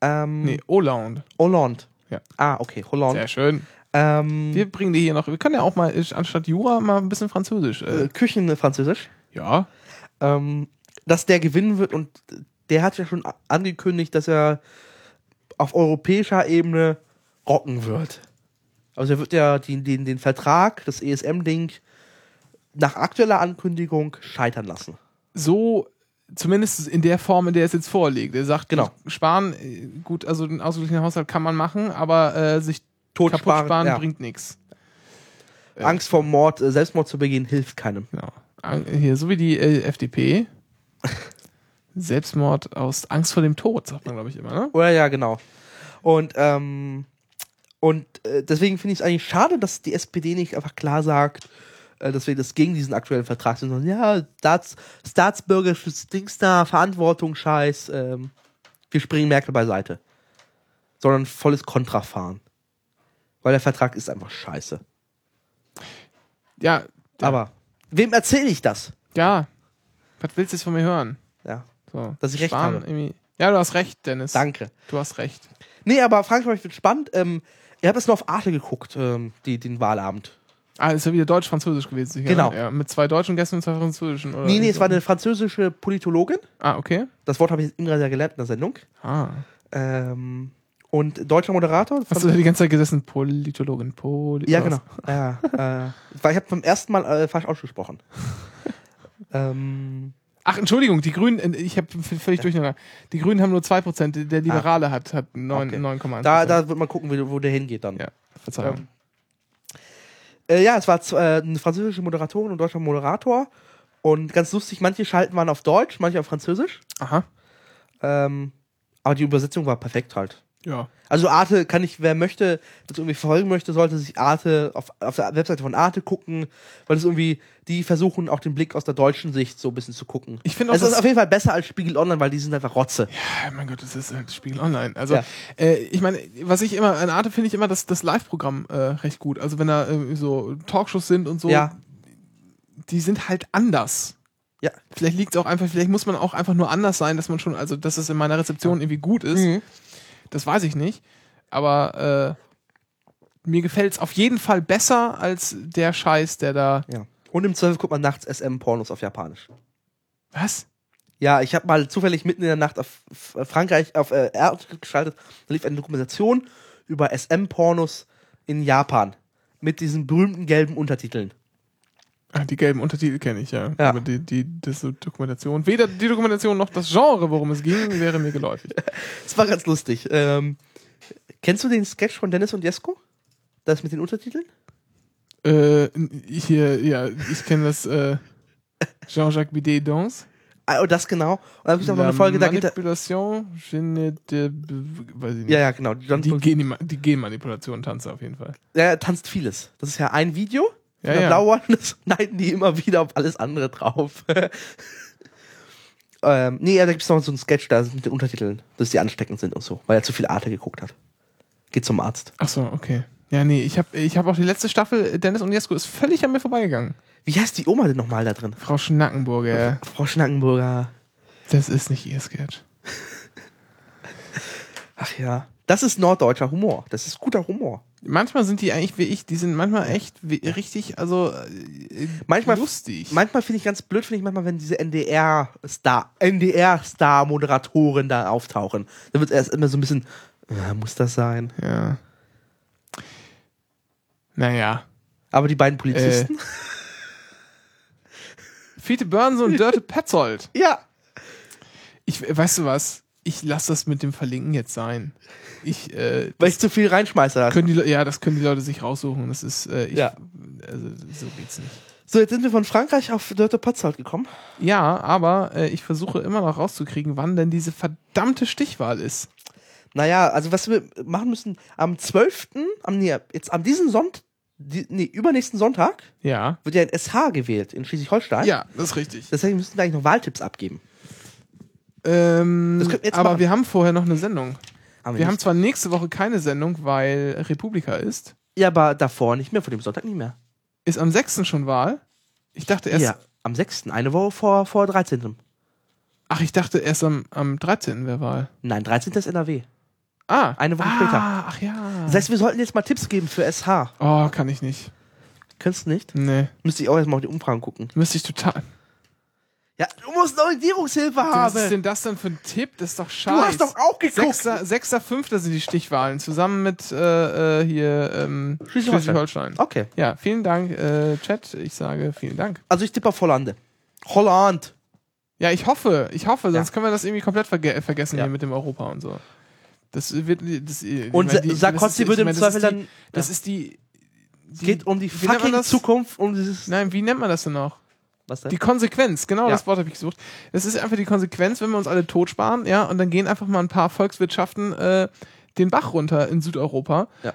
Ähm, Nee, Hollande. Holland. Ja. Ah, okay, Holland. Sehr schön. Ähm, Wir bringen die hier noch. Wir können ja auch mal äh, anstatt Jura mal ein bisschen Französisch. Äh, äh, Küchen Französisch. ja. ähm, dass der gewinnen wird und der hat ja schon angekündigt, dass er auf europäischer Ebene rocken wird. Also er wird ja den, den, den Vertrag, das ESM-Ding, nach aktueller Ankündigung scheitern lassen. so, zumindest in der Form, in der es jetzt vorliegt. Er sagt, Genau. sparen, äh, gut, also den ausgeglichenen Haushalt kann man machen, aber äh, sich Tot kaputt sparen, ja. bringt nichts. Angst vor Mord, äh, Selbstmord zu begehen, hilft keinem. Genau. Hier, so wie die äh, FDP. Selbstmord aus Angst vor dem Tod, sagt man, glaube ich, immer, ne? Oder ja, genau. Und, ähm, und äh, deswegen finde ich es eigentlich schade, dass die SPD nicht einfach klar sagt, äh, dass wir das gegen diesen aktuellen Vertrag sind, sondern ja, Staats, staatsbürgerisches Dings da, Verantwortung, Scheiß, ähm, wir springen Merkel beiseite. Sondern volles Kontra fahren. Weil der Vertrag ist einfach scheiße. Ja. Aber wem erzähle ich das? ja. Was willst du jetzt von mir hören? Ja, So. Dass ich recht Sparen habe. irgendwie- Ja, du hast recht, Dennis. danke. Du hast recht. Nee, aber Frankreich wird spannend. Ähm, ihr habt es nur auf Arte geguckt, ähm, die, den Wahlabend. Ah, ist ja wieder deutsch-französisch gewesen. sicher, Genau. ne? Ja, mit zwei deutschen Gästen und zwei französischen. Oder Nee, nee, es war eine französische Politologin. Ah, okay. Das Wort habe ich immer sehr gelernt in der Sendung. Ah. Ähm, und deutscher Moderator. Hast du da die ganze Zeit gesessen? Politologin, Poli ja, genau. Ja, äh, weil ich habe beim ersten Mal äh, falsch ausgesprochen. ähm, Ach, Entschuldigung, die Grünen, äh, ich habe völlig durcheinander. Die Grünen haben nur 2%, der Liberale hat, hat 9, Okay. 9,1%. Da, da wird man gucken, wie, wo der hingeht dann. ja, Verzeihung. Ähm, Äh, ja, es war äh, eine französische Moderatorin und ein deutscher Moderator. Und ganz lustig, manche Schalten waren auf Deutsch, manche auf Französisch. Aha. Ähm, aber die Übersetzung war perfekt halt. Ja. Also Arte kann ich, wer möchte, das irgendwie verfolgen möchte, sollte sich Arte auf, auf der Webseite von Arte gucken, weil es irgendwie, die versuchen auch den Blick aus der deutschen Sicht so ein bisschen zu gucken. Ich finde auch, Es ist auf jeden Fall besser als Spiegel Online, weil die sind einfach Rotze. Ja, mein Gott, das ist halt Spiegel Online. Also, Ja. äh, ich meine, was ich immer, an Arte finde ich immer das, das Live-Programm äh, recht gut. Also, wenn da äh, so Talkshows sind und so, Ja. die sind halt anders. Ja. Vielleicht liegt es auch einfach, vielleicht muss man auch einfach nur anders sein, dass man schon, also, dass es in meiner Rezeption irgendwie gut ist. Mhm. Das weiß ich nicht. Aber äh, mir gefällt es auf jeden Fall besser als der Scheiß, der da. ja. Und im Zweifel guckt man nachts SM-Pornos auf Japanisch. Was? Ja, ich habe mal zufällig mitten in der Nacht auf F- Frankreich, auf äh, Arte geschaltet, da lief eine Dokumentation über SM-Pornos in Japan. Mit diesen berühmten gelben Untertiteln. Ah, die gelben Untertitel kenne ich, ja. Ja. Aber die, die das Dokumentation, weder die Dokumentation noch das Genre, worum es ging, wäre mir geläufig. Das war ganz lustig. Ähm, kennst du den Sketch von Dennis und Jesko? Das mit den Untertiteln? Äh, hier, ja, ich kenne das äh, Jean-Jacques Bidet Dance. Ah, oh, das genau. Und dann gibt es noch eine Folge, da geht. Manipulation, je ne de, weiß ich nicht. Ja, ja, genau. Die, Gen die Genmanipulation tanze auf jeden Fall. er tanzt vieles. Das ist ja ein Video. Ja, Ja, ja. Blau und das schneiden die immer wieder auf alles andere drauf. ähm, nee, ja, da gibt es noch so einen Sketch da mit den Untertiteln, dass die ansteckend sind und so, weil er zu viel Arte geguckt hat. Geht zum Arzt. Ach so, okay. Ja, nee, ich habe ich hab auch die letzte Staffel, Dennis und Jesko ist völlig an mir vorbeigegangen. Wie heißt die Oma denn nochmal da drin? Frau Schnackenburger, Frau Schnackenburger. das ist nicht ihr Sketch. Ach ja. Das ist norddeutscher Humor. Das ist guter Humor. Manchmal sind die eigentlich wie ich, die sind manchmal echt richtig, also äh, Manchmal- lustig. Manchmal finde ich ganz blöd, finde ich manchmal, wenn diese NDR-Star, NDR-Star-Moderatoren da auftauchen. Da wird erst immer so ein bisschen, äh, muss das sein? ja. Naja. Aber die beiden Polizisten? Fiete Börnse und Dörte Petzold. Ja. Ich, weißt du was? Ich lasse das mit dem Verlinken jetzt sein. Ich, äh, Weil ich zu viel reinschmeiße. können die, Le- ja, das können die Leute sich raussuchen. Das ist, äh, ich, Ja. also, so geht's nicht. So, jetzt sind wir von Frankreich auf Dörte Potzold gekommen. Ja, aber äh, ich versuche immer noch rauszukriegen, wann denn diese verdammte Stichwahl ist. Naja, also was wir machen müssen, am 12., am, nee, jetzt am diesen Sonntag, die, nee, übernächsten Sonntag Ja. wird ja ein SH gewählt in Schleswig-Holstein. Ja, das ist richtig. Deswegen müssten wir eigentlich noch Wahltipps abgeben. Ähm, aber machen. wir haben vorher noch eine Sendung. Haben Wir haben nicht. zwar nächste Woche keine Sendung, weil Republika ist. ja, aber davor nicht mehr, vor dem Sonntag nicht mehr. Ist am 6. schon Wahl? Ich dachte erst. ja, am 6., eine Woche vor, vor 13. Ach, ich dachte erst am, am 13. wäre Wahl. Nein, 13. ist NRW. Ah. Eine Woche ah, später. Ach ja. Das heißt, wir sollten jetzt mal Tipps geben für SH. Oh, kann ich nicht. Könntest du nicht? Nee. Müsste ich auch erstmal auf die Umfragen gucken. Müsste ich total. Ja, du musst eine Orientierungshilfe Was ist haben. denn das denn für ein Tipp? Das ist doch Du scheiße. hast doch auch geguckt. Sechster, Sechster, Fünfter sind die Stichwahlen, zusammen mit äh, äh, hier ähm, Schleswig-Holstein. Okay. Ja, vielen Dank, äh, Chat. Ich sage vielen Dank. Also ich tippe auf Hollande. Holland. Ja, ich hoffe, ich hoffe, sonst Ja. können wir das irgendwie komplett verge vergessen Ja. hier mit dem Europa und so. Das wird. Das, ich Und meine, die- Sarkozy würde im Zweifel dann. Das ist die. Es geht um die fucking? Zukunft, um dieses. Nein, wie nennt man das denn noch? Was denn? Die Konsequenz, genau Ja. das Wort habe ich gesucht. Das ist einfach die Konsequenz, wenn wir uns alle tot sparen, ja, und dann gehen einfach mal ein paar Volkswirtschaften äh, den Bach runter in Südeuropa. Ja.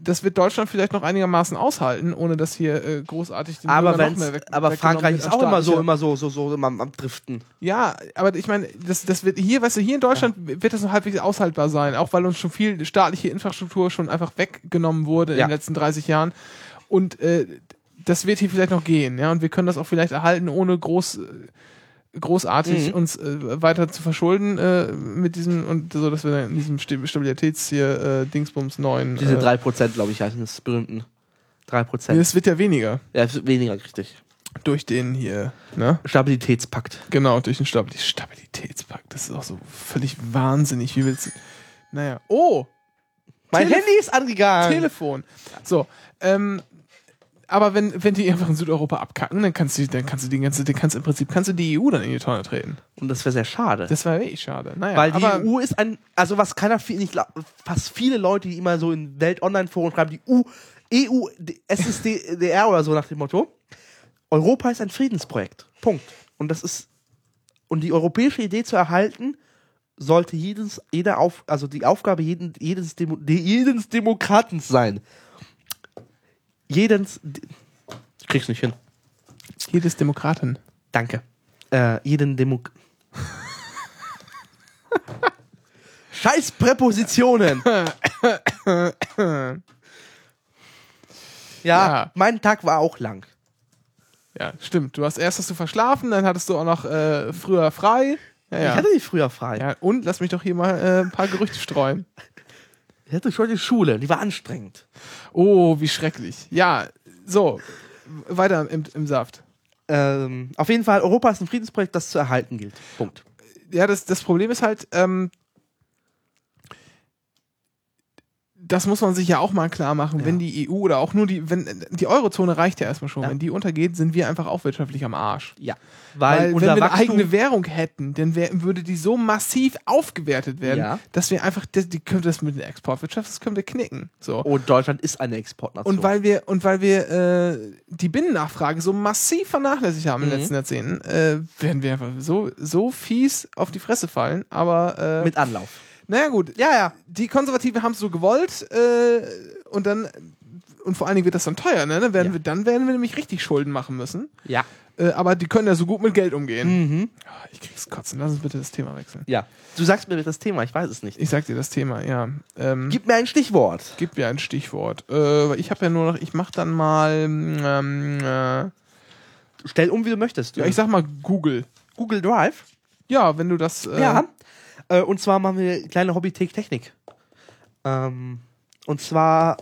Das wird Deutschland vielleicht noch einigermaßen aushalten, ohne dass hier äh, großartig den aber noch mehr weg, aber Frankreich ist auch immer so, immer so, so, so immer am, am Driften. Ja, aber ich meine, das, das wird hier, weißt du, hier in Deutschland wird das noch halbwegs aushaltbar sein, auch weil uns schon viel staatliche Infrastruktur schon einfach weggenommen wurde in Ja. den letzten 30 Jahren. Und äh, das wird hier vielleicht noch gehen, ja, und wir können das auch vielleicht erhalten, ohne groß äh, großartig Mhm. uns äh, weiter zu verschulden äh, mit diesem und so, dass wir dann in diesem Sta- Stabilitäts hier äh, Dingsbums neuen. Diese äh, 3%, glaube ich, heißen das berühmten. 3%. nee, es wird ja weniger Ja, es wird weniger, richtig. durch den hier, ne? Stabilitätspakt. Genau, durch den Stabil Stabilitätspakt. Das ist auch so völlig wahnsinnig. Wie willst du. Naja. Oh! Mein Telef- Handy ist angegangen. Telefon. So, ähm, aber wenn, wenn die einfach in Südeuropa abkacken, dann kannst du, dann kannst du die ganze, dann kannst du im Prinzip kannst du die EU dann in die Tonne treten. Und das wäre sehr schade. Das wäre wirklich schade. Naja, Weil die aber EU ist ein, also was keiner viel, nicht, fast viele Leute, die immer so in Welt-Online-Foren schreiben, die EU, die SSDR oder so nach dem Motto. Europa ist ein Friedensprojekt. Punkt. Und das ist, und die europäische Idee zu erhalten, sollte jedes, jeder auf, also die Aufgabe jeden, jedes, Demo, jedes Demokratens sein. Jedens, ich krieg's nicht hin. jedes Demokraten. Danke. Äh, jeden Demo. Scheiß Präpositionen. ja, Ja. mein Tag war auch lang. Ja, stimmt. Du hast erst hast du verschlafen, dann hattest du auch noch äh, früher frei. Ja, Ich ja. hatte nicht früher frei. ja. Und lass mich doch hier mal äh, ein paar Gerüchte streuen. Ich hatte schon die Schule, die war anstrengend. Oh, wie schrecklich. Ja, so. Weiter im, im Saft. Ähm, auf jeden Fall, Europa ist ein Friedensprojekt, das zu erhalten gilt. Punkt. ja, das, das Problem ist halt, ähm, das muss man sich ja auch mal klar machen, Ja. wenn die EU oder auch nur die, wenn die Eurozone reicht ja erstmal schon, Ja. wenn die untergeht, sind wir einfach auch wirtschaftlich am Arsch. Ja. Weil, Weil, wenn wir eine Wachstum, eigene Währung hätten, dann wär, würde die so massiv aufgewertet werden, Ja. dass wir einfach, das, die könnte das mit der Exportwirtschaft, das können wir knicken. So. Und Deutschland ist eine Exportnation. Und weil wir, und weil wir äh, die Binnennachfrage so massiv vernachlässigt haben in den Mhm. letzten Jahrzehnten, äh, werden wir einfach so, so fies auf die Fresse fallen. Aber äh, mit Anlauf. Naja gut, Ja, ja. die Konservativen haben es so gewollt äh, und dann und vor allen Dingen wird das dann teuer, ne? Dann werden, Ja. wir, dann werden wir nämlich richtig Schulden machen müssen. Ja. Äh, aber die können ja so gut mit Geld umgehen. Mhm. Ah, Ich krieg's kotzen. Lass uns bitte das Thema wechseln. Ja. Du sagst mir das Thema, ich weiß es nicht. Ich sag dir das Thema, ja. Ähm, Gib mir ein Stichwort. gib mir ein Stichwort. Äh, ich habe ja nur noch, ich mach dann mal, ähm, äh, Stell um, wie du möchtest. ja, ich sag mal Google. Google Drive. Ja, wenn du das. Äh, Ja. Äh, und zwar machen wir eine kleine Hobbythek Technik. Ähm, und zwar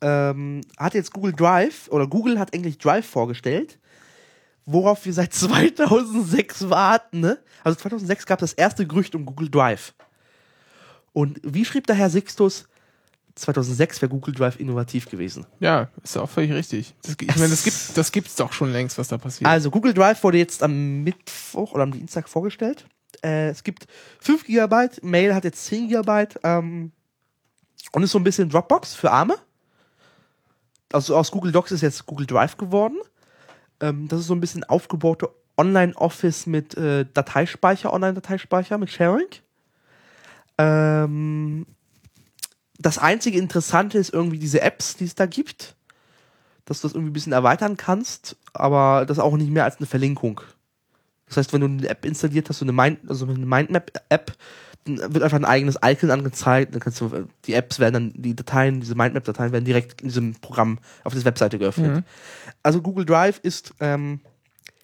ähm, hat jetzt Google Drive oder Google hat eigentlich Drive vorgestellt, worauf wir seit 2006 warten. Ne? Also 2006 gab es das erste Gerücht um Google Drive. Und wie schrieb der Herr Sixtus? 2006 wäre Google Drive innovativ gewesen. Ja, ist ja auch völlig richtig. Das, ich meine, das gibt das gibt's doch schon längst, was da passiert. Also Google Drive wurde jetzt am Mittwoch oder am Dienstag vorgestellt. Äh, es gibt 5 GB, Mail hat jetzt 10 GB ähm, und ist so ein bisschen Dropbox für Arme. Also aus Google Docs ist jetzt Google Drive geworden. Ähm, das ist so ein bisschen aufgebaute Online-Office mit äh, Dateispeicher, Online-Dateispeicher mit Sharing. Ähm, das einzige Interessante ist irgendwie diese Apps, die es da gibt. Dass du das irgendwie ein bisschen erweitern kannst, aber das auch nicht mehr als eine Verlinkung. Das heißt, wenn du eine App installiert hast, so eine, Mind, also eine Mindmap-App, dann wird einfach ein eigenes Icon angezeigt. Dann kannst du, die Apps werden dann, die Dateien, diese Mindmap-Dateien werden direkt in diesem Programm auf der Webseite geöffnet. Mhm. Also Google Drive ist ähm,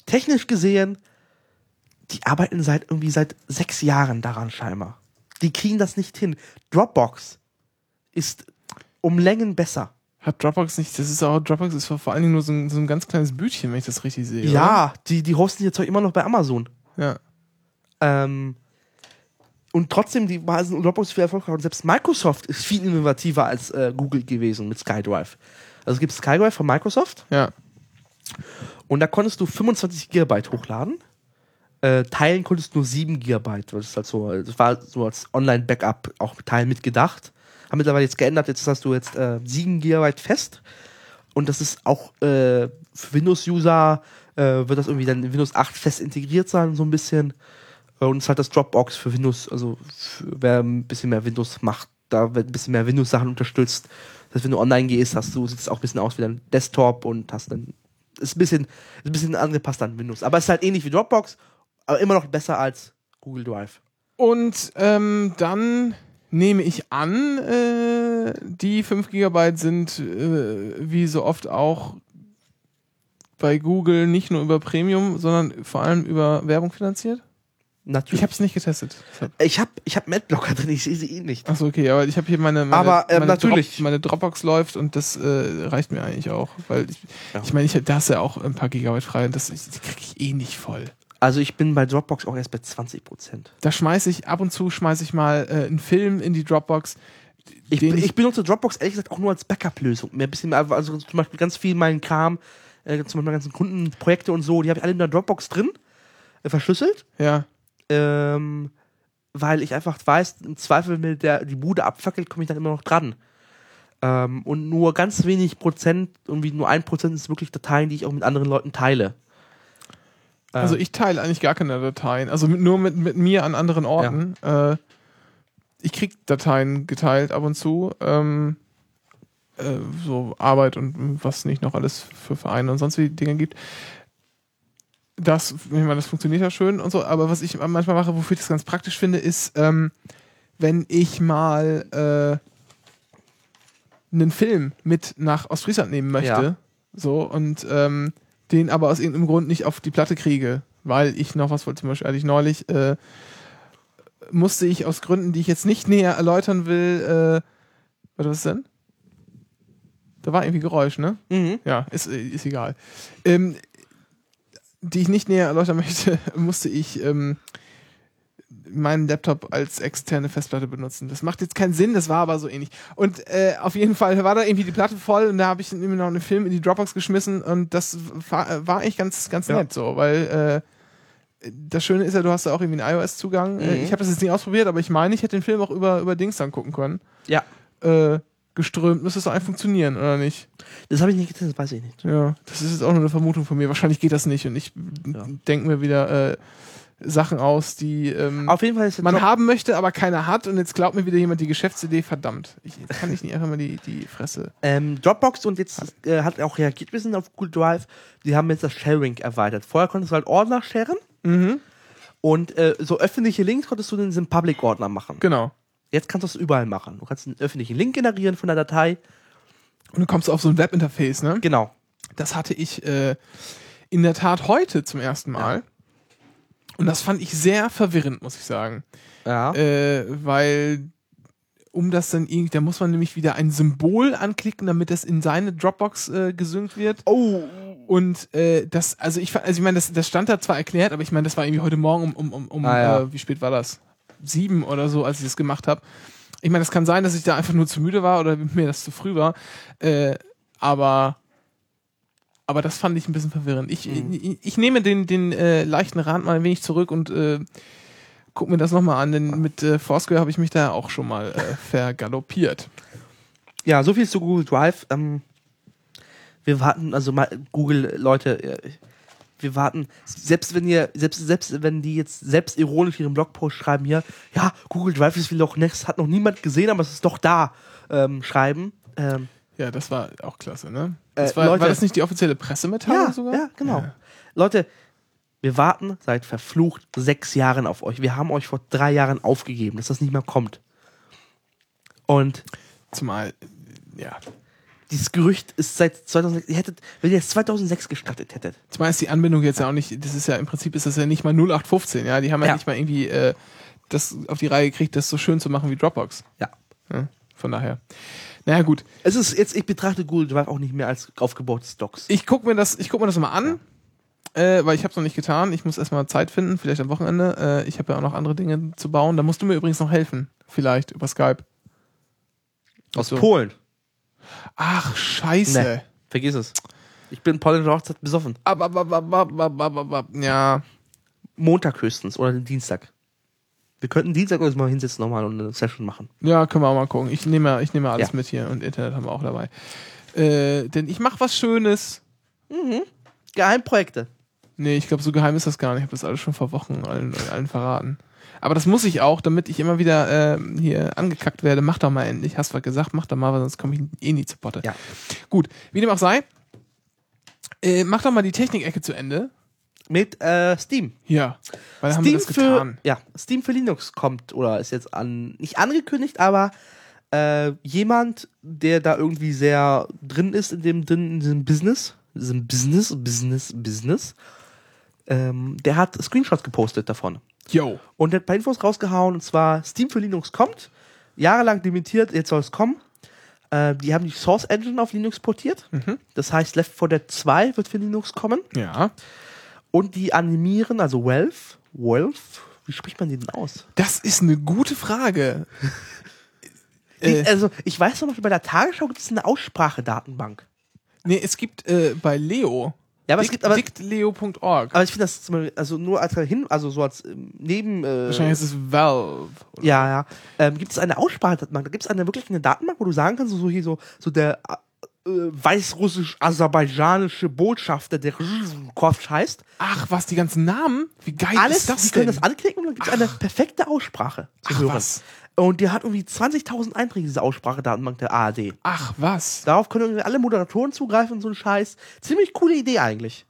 technisch gesehen, die arbeiten seit irgendwie seit sechs Jahren daran scheinbar. Die kriegen das nicht hin. Dropbox ist um Längen besser. Hat Dropbox nicht, das ist auch, Dropbox ist vor allen Dingen nur so ein, so ein ganz kleines Bütchen, wenn ich das richtig sehe. Ja, die, die hosten ihr Zeug immer noch bei Amazon. Oder? Ähm, und trotzdem, die war- Dropbox viel erfolgreicher. Und selbst Microsoft ist viel innovativer als äh, Google gewesen mit SkyDrive. Also es gibt SkyDrive von Microsoft Ja. ja. und da konntest du 25 Gigabyte hochladen. Äh, teilen konntest du nur 7 Gigabyte. Das, ist halt so, das war so als Online-Backup auch mit Teilen mitgedacht. Haben mittlerweile jetzt geändert. Jetzt hast du jetzt äh, 7 Gigabyte fest. Und das ist auch äh, für Windows-User äh, wird das irgendwie dann in Windows 8 fest integriert sein, so ein bisschen. Und es ist halt das Dropbox für Windows, also für, wer ein bisschen mehr Windows macht, da wird ein bisschen mehr Windows-Sachen unterstützt. Das heißt, wenn du online gehst, hast du, sieht es auch ein bisschen aus wie dein Desktop und hast dann, ist ein bisschen, ist ein bisschen angepasst an Windows. Aber es ist halt ähnlich wie Dropbox, aber immer noch besser als Google Drive. Und ähm, dann nehme ich an, äh, die 5 GB sind äh, wie so oft auch bei Google nicht nur über Premium, sondern vor allem über Werbung finanziert. Natürlich. Ich habe es nicht getestet. Ich habe ich hab Adblocker drin, ich sehe sie eh nicht. Achso, okay, aber ich habe hier meine, meine, Aber, ähm, meine, natürlich. Drop, meine Dropbox läuft und das äh, reicht mir eigentlich auch. Weil ich Ja. ich meine, ich, da hast ja auch ein paar Gigabyte frei und das kriege ich eh nicht voll. Also ich bin bei Dropbox auch erst bei 20 Prozent. Da schmeiße ich ab und zu schmeiße ich mal äh, einen Film in die Dropbox. Ich, den ich benutze Dropbox ehrlich gesagt auch nur als Backup-Lösung. Bisschen, also zum Beispiel ganz viel meinen Kram, äh, zum Beispiel meine ganzen Kundenprojekte und so, die habe ich alle in der Dropbox drin, äh, verschlüsselt, ja. ähm, weil ich einfach weiß, im Zweifel, wenn der die Bude abfackelt, komme ich dann immer noch dran. Ähm, und nur ganz wenig Prozent, irgendwie nur ein Prozent ist wirklich Dateien, die ich auch mit anderen Leuten teile. Also Ähm, ich teile eigentlich gar keine Dateien. Also mit, nur mit, mit mir an anderen Orten. Äh, ich krieg Dateien geteilt ab und zu. Ähm, äh, so Arbeit und was nicht noch alles für Vereine und sonst wie Dinge gibt. Das, ich meine, das funktioniert ja schön und so, aber was ich manchmal mache, wofür ich das ganz praktisch finde, ist, ähm, wenn ich mal äh, einen Film mit nach Ostfriesland nehmen möchte, Ja. so, und ähm, den aber aus irgendeinem Grund nicht auf die Platte kriege, weil ich noch was wollte, zum Beispiel hatte ich neulich, äh, musste ich aus Gründen, die ich jetzt nicht näher erläutern will, äh, warte, was ist denn? Da war irgendwie Geräusch, ne? mhm. Ja, ist, ist egal. Ähm, die ich nicht näher erläutern möchte, musste ich ähm, meinen Laptop als externe Festplatte benutzen. Das macht jetzt keinen Sinn, das war aber so ähnlich. Und äh, auf jeden Fall war da irgendwie die Platte voll und da habe ich immer noch einen Film in die Dropbox geschmissen und das war, war eigentlich ganz, ganz Ja. nett so, weil äh, das Schöne ist ja, du hast da auch irgendwie einen iOS-Zugang. Äh, Mhm. Ich habe das jetzt nicht ausprobiert, aber ich meine, ich hätte den Film auch über, über Dings dann gucken können. Ja, Äh, geströmt müsste es eigentlich funktionieren, oder nicht? das habe ich nicht getestet, das weiß ich nicht. Ja, das ist jetzt auch nur eine Vermutung von mir. Wahrscheinlich geht das nicht und ich Ja. denke mir wieder äh, Sachen aus, die ähm, Auf jeden Fall ist man haben möchte, aber keiner hat und jetzt glaubt mir wieder jemand die Geschäftsidee, verdammt. Ich kann ich nicht einfach mal die, die Fresse. Ähm, Dropbox und jetzt äh, hat auch reagiert ein bisschen auf Google Drive. Die haben jetzt das Sharing erweitert. Vorher konntest du halt Ordner sharen Mhm. und äh, so öffentliche Links konntest du in diesem Public-Ordner machen. Genau. Jetzt kannst du es überall machen. Du kannst einen öffentlichen Link generieren von der Datei. Und du kommst auf so ein Webinterface, ne? Genau. Das hatte ich äh, in der Tat heute zum ersten Mal. Und das fand ich sehr verwirrend, muss ich sagen. Ja. Äh, weil um das dann irgendwie, da muss man nämlich wieder ein Symbol anklicken, damit das in seine Dropbox äh, gesynkt wird. oh. Und äh, das, also ich, also ich meine, das, das stand da zwar erklärt, aber ich meine, das war irgendwie heute Morgen um, um, um, um Ah, ja. äh, wie spät war das? Sieben oder so, als ich das gemacht habe. Ich meine, es kann sein, dass ich da einfach nur zu müde war oder mir das zu früh war. Äh, aber aber das fand ich ein bisschen verwirrend. Ich, Mhm. ich, ich nehme den, den äh, leichten Rand mal ein wenig zurück und äh, guck mir das nochmal an, denn mit äh, Foursquare habe ich mich da auch schon mal äh, vergaloppiert. Ja, so viel zu Google Drive. Ähm, wir warten, also mal, Google, Leute, äh, wir warten, selbst wenn ihr, selbst, selbst wenn die jetzt selbst ironisch ihren Blogpost schreiben hier, ja, Google Drive ist wie Loch Ness, hat noch niemand gesehen, aber es ist doch da, ähm, schreiben. Ähm, Ja, das war auch klasse, ne? Äh, Das war, Leute- war das nicht die offizielle Pressemitteilung ja, sogar? ja, genau. Ja. Leute, wir warten seit verflucht sechs Jahren auf euch. Wir haben euch vor drei Jahren aufgegeben, dass das nicht mehr kommt. Und Zumal, ja. dieses Gerücht ist seit 2006, ihr hättet, wenn ihr es 2006 gestattet hättet, Zumal ist die Anbindung jetzt ja auch nicht, das ist ja im Prinzip ist das ja nicht mal 0815, ja. Die haben ja, Ja. nicht mal irgendwie äh, das auf die Reihe gekriegt, das so schön zu machen wie Dropbox. ja. Ja, von daher. Naja, gut. Es ist jetzt, ich betrachte Google Drive auch nicht mehr als aufgebautes Docs. Ich guck mir das, ich guck mir das mal an. Äh, weil ich habe es noch nicht getan. Ich muss erstmal Zeit finden, vielleicht am Wochenende. Äh, ich habe ja auch noch andere Dinge zu bauen. Da musst du mir übrigens noch helfen. Vielleicht über Skype. Aus so. Polen. Ach, scheiße. Nee. Vergiss es. Ich bin polnischer Hochzeit besoffen. Ab, ab, ab, ab, ab, ab, ab, ab, ab. Ja. Montag höchstens oder den Dienstag. Wir könnten Dienstag uns mal hinsetzen nochmal und eine Session machen. Ja, können wir auch mal gucken. Ich nehme, ich nehme alles Ja. mit hier und Internet haben wir auch dabei. Äh, denn ich mache was Schönes. Geheimprojekte. Nee, ich glaube, so geheim ist das gar nicht. Ich habe das alles schon vor Wochen allen, allen verraten. Aber das muss ich auch, damit ich immer wieder ähm, hier angekackt werde. Mach doch mal endlich. Hast was gesagt, mach doch mal, weil sonst komme ich eh nie zu Potte. Ja. Gut, wie dem auch sei. Äh, mach doch mal die Technikecke zu Ende. Mit äh, Steam. Ja, weil haben wir Steam das für, getan. ja, Steam für Linux kommt oder ist jetzt an, nicht angekündigt, aber äh, jemand, der da irgendwie sehr drin ist in dem, drin, in diesem Business, diesem Business, Business, Business, ähm, der hat Screenshots gepostet davon. Yo. Und hat ein paar Infos rausgehauen, und zwar Steam für Linux kommt, jahrelang limitiert, jetzt soll es kommen. Äh, die haben die Source Engine auf Linux portiert. Das heißt, Left 4 Dead 2 wird für Linux kommen. Ja. Und die animieren, also Valve, Valve, wie spricht man die denn aus? Das ist eine gute Frage. Die, Äh. also, ich weiß noch, bei der Tagesschau gibt es eine Aussprachedatenbank. Nee, es gibt äh, bei Leo. Ja, aber es gibt aber, dictleo.org. aber ich finde das zum Beispiel, also nur als hin, also so als ähm, neben, äh, Wahrscheinlich ist es Valve. oder- ja, ja, ähm, gibt es eine Aussprachedatenbank. Da gibt es eine wirklich eine Datenbank, wo du sagen kannst, so hier so, so der weißrussisch-aserbaidschanische Botschafter, der Kopf heißt. Ach, was, die ganzen Namen? Wie geil Alles, ist das die denn? können das anklicken und dann gibt es eine perfekte Aussprache zu Ach, hören. was? Und die hat irgendwie 20.000 Einträge, diese Aussprachedatenbank der ARD. Ach, was? Darauf können irgendwie alle Moderatoren zugreifen und so ein Scheiß. Ziemlich coole Idee eigentlich.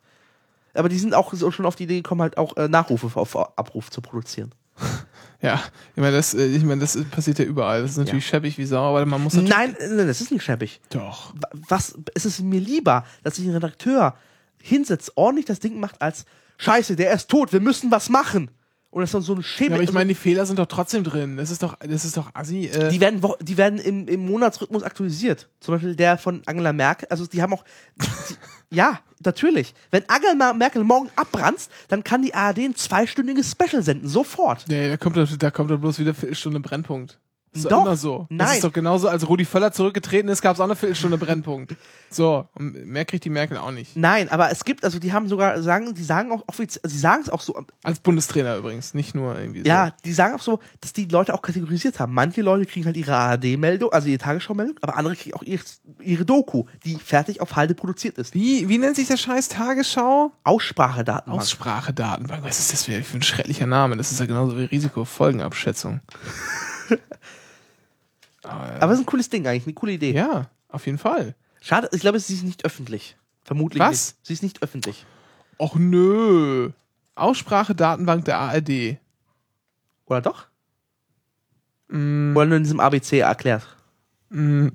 Aber die sind auch so schon auf die Idee gekommen, halt auch äh, Nachrufe auf Abruf zu produzieren. Ja, ich meine, das, äh, ich meine, das passiert ja überall. Das ist natürlich schäbig wie Sau, aber man muss. Nein, äh, nein, das ist nicht schäbig. Doch. Wa- Was, es ist mir lieber, dass sich ein Redakteur hinsetzt, ordentlich das Ding macht, als Scheiße, der ist tot, wir müssen was machen. Und das ist dann so ein Schäme. Ja, aber ich also, meine, die Fehler sind doch trotzdem drin. Das ist doch, das ist doch assi. Äh, die werden, die werden im, im Monatsrhythmus aktualisiert. Zum Beispiel der von Angela Merkel. Also die haben auch. Die, ja, natürlich. Wenn Angela Merkel morgen abbranzt, dann kann die ARD ein zweistündiges Special senden. Sofort. nee, da kommt, da kommt doch bloß wieder Viertelstunde Brennpunkt. Das ist Doch. immer so. Das Nein. ist doch genauso, als Rudi Völler zurückgetreten ist, gab es auch eine Viertelstunde Brennpunkt. So, und mehr kriegt die Merkel auch nicht. Nein, aber es gibt, also die haben sogar, sagen, die sagen auch offiziell, sie sagen es auch so, Als Bundestrainer übrigens, nicht nur irgendwie so. ja, die sagen auch so, dass die Leute auch kategorisiert haben. Manche Leute kriegen halt ihre ARD-Meldung, also ihre Tagesschau-Meldung, aber andere kriegen auch ihre, ihre Doku, die fertig auf Halde produziert ist. Wie, wie nennt sich der Scheiß Tagesschau? Aussprachedatenbank. Aussprachedatenbank. Was ist das für für ein schrecklicher Name? Das ist ja genauso wie Risikofolgenabschätzung. aber es ist ein cooles Ding eigentlich, eine coole Idee. Ja, auf jeden Fall. Schade, ich glaube, sie ist nicht öffentlich. Vermutlich Was? nicht. Sie ist nicht öffentlich. Och nö. Aussprachedatenbank der ARD. Oder doch? Mm, Oder nur in diesem ABC erklärt. mm,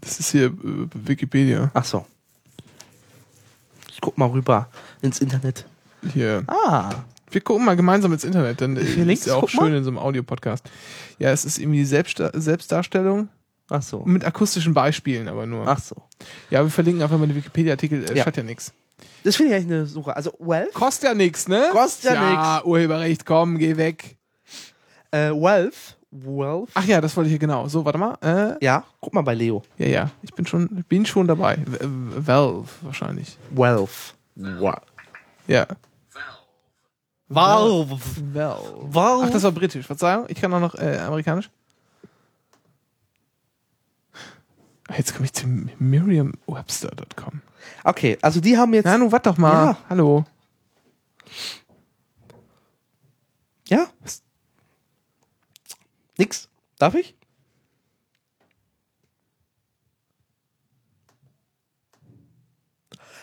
das ist hier äh, Wikipedia. Ach so. Ich guck mal rüber ins Internet. Hier. Ah. Wir gucken mal gemeinsam ins Internet, dann äh, Links? ist ja auch schön mal. in so einem Audiopodcast. Ja, es ist irgendwie Selbstda Selbstdarstellung Ach so. mit akustischen Beispielen, aber nur. Ach so. Ja, wir verlinken einfach mal den Wikipedia-Artikel, äh, Ja. schadet ja nichts. Das finde ich eigentlich eine Suche. Also, Wealth. Kostet ja nichts, ne? Kostet ja Ja, Urheberrecht, komm, geh weg. Äh, Wealth. Wealth. Ach ja, das wollte ich hier genau. So, warte mal. Äh, Ja, guck mal bei Leo. ja, ja, ich bin schon, bin schon dabei. Valve wahrscheinlich. Wealth. Wow. Ja. Valve. Valve. Valve. Ach, das war britisch. Verzeihung, ich kann auch noch äh, amerikanisch. Jetzt komme ich zu Merriam-Webster.com. Okay, also die haben jetzt. Na, nun, warte doch mal. Ja. Hallo. Ja? Nix. Darf ich?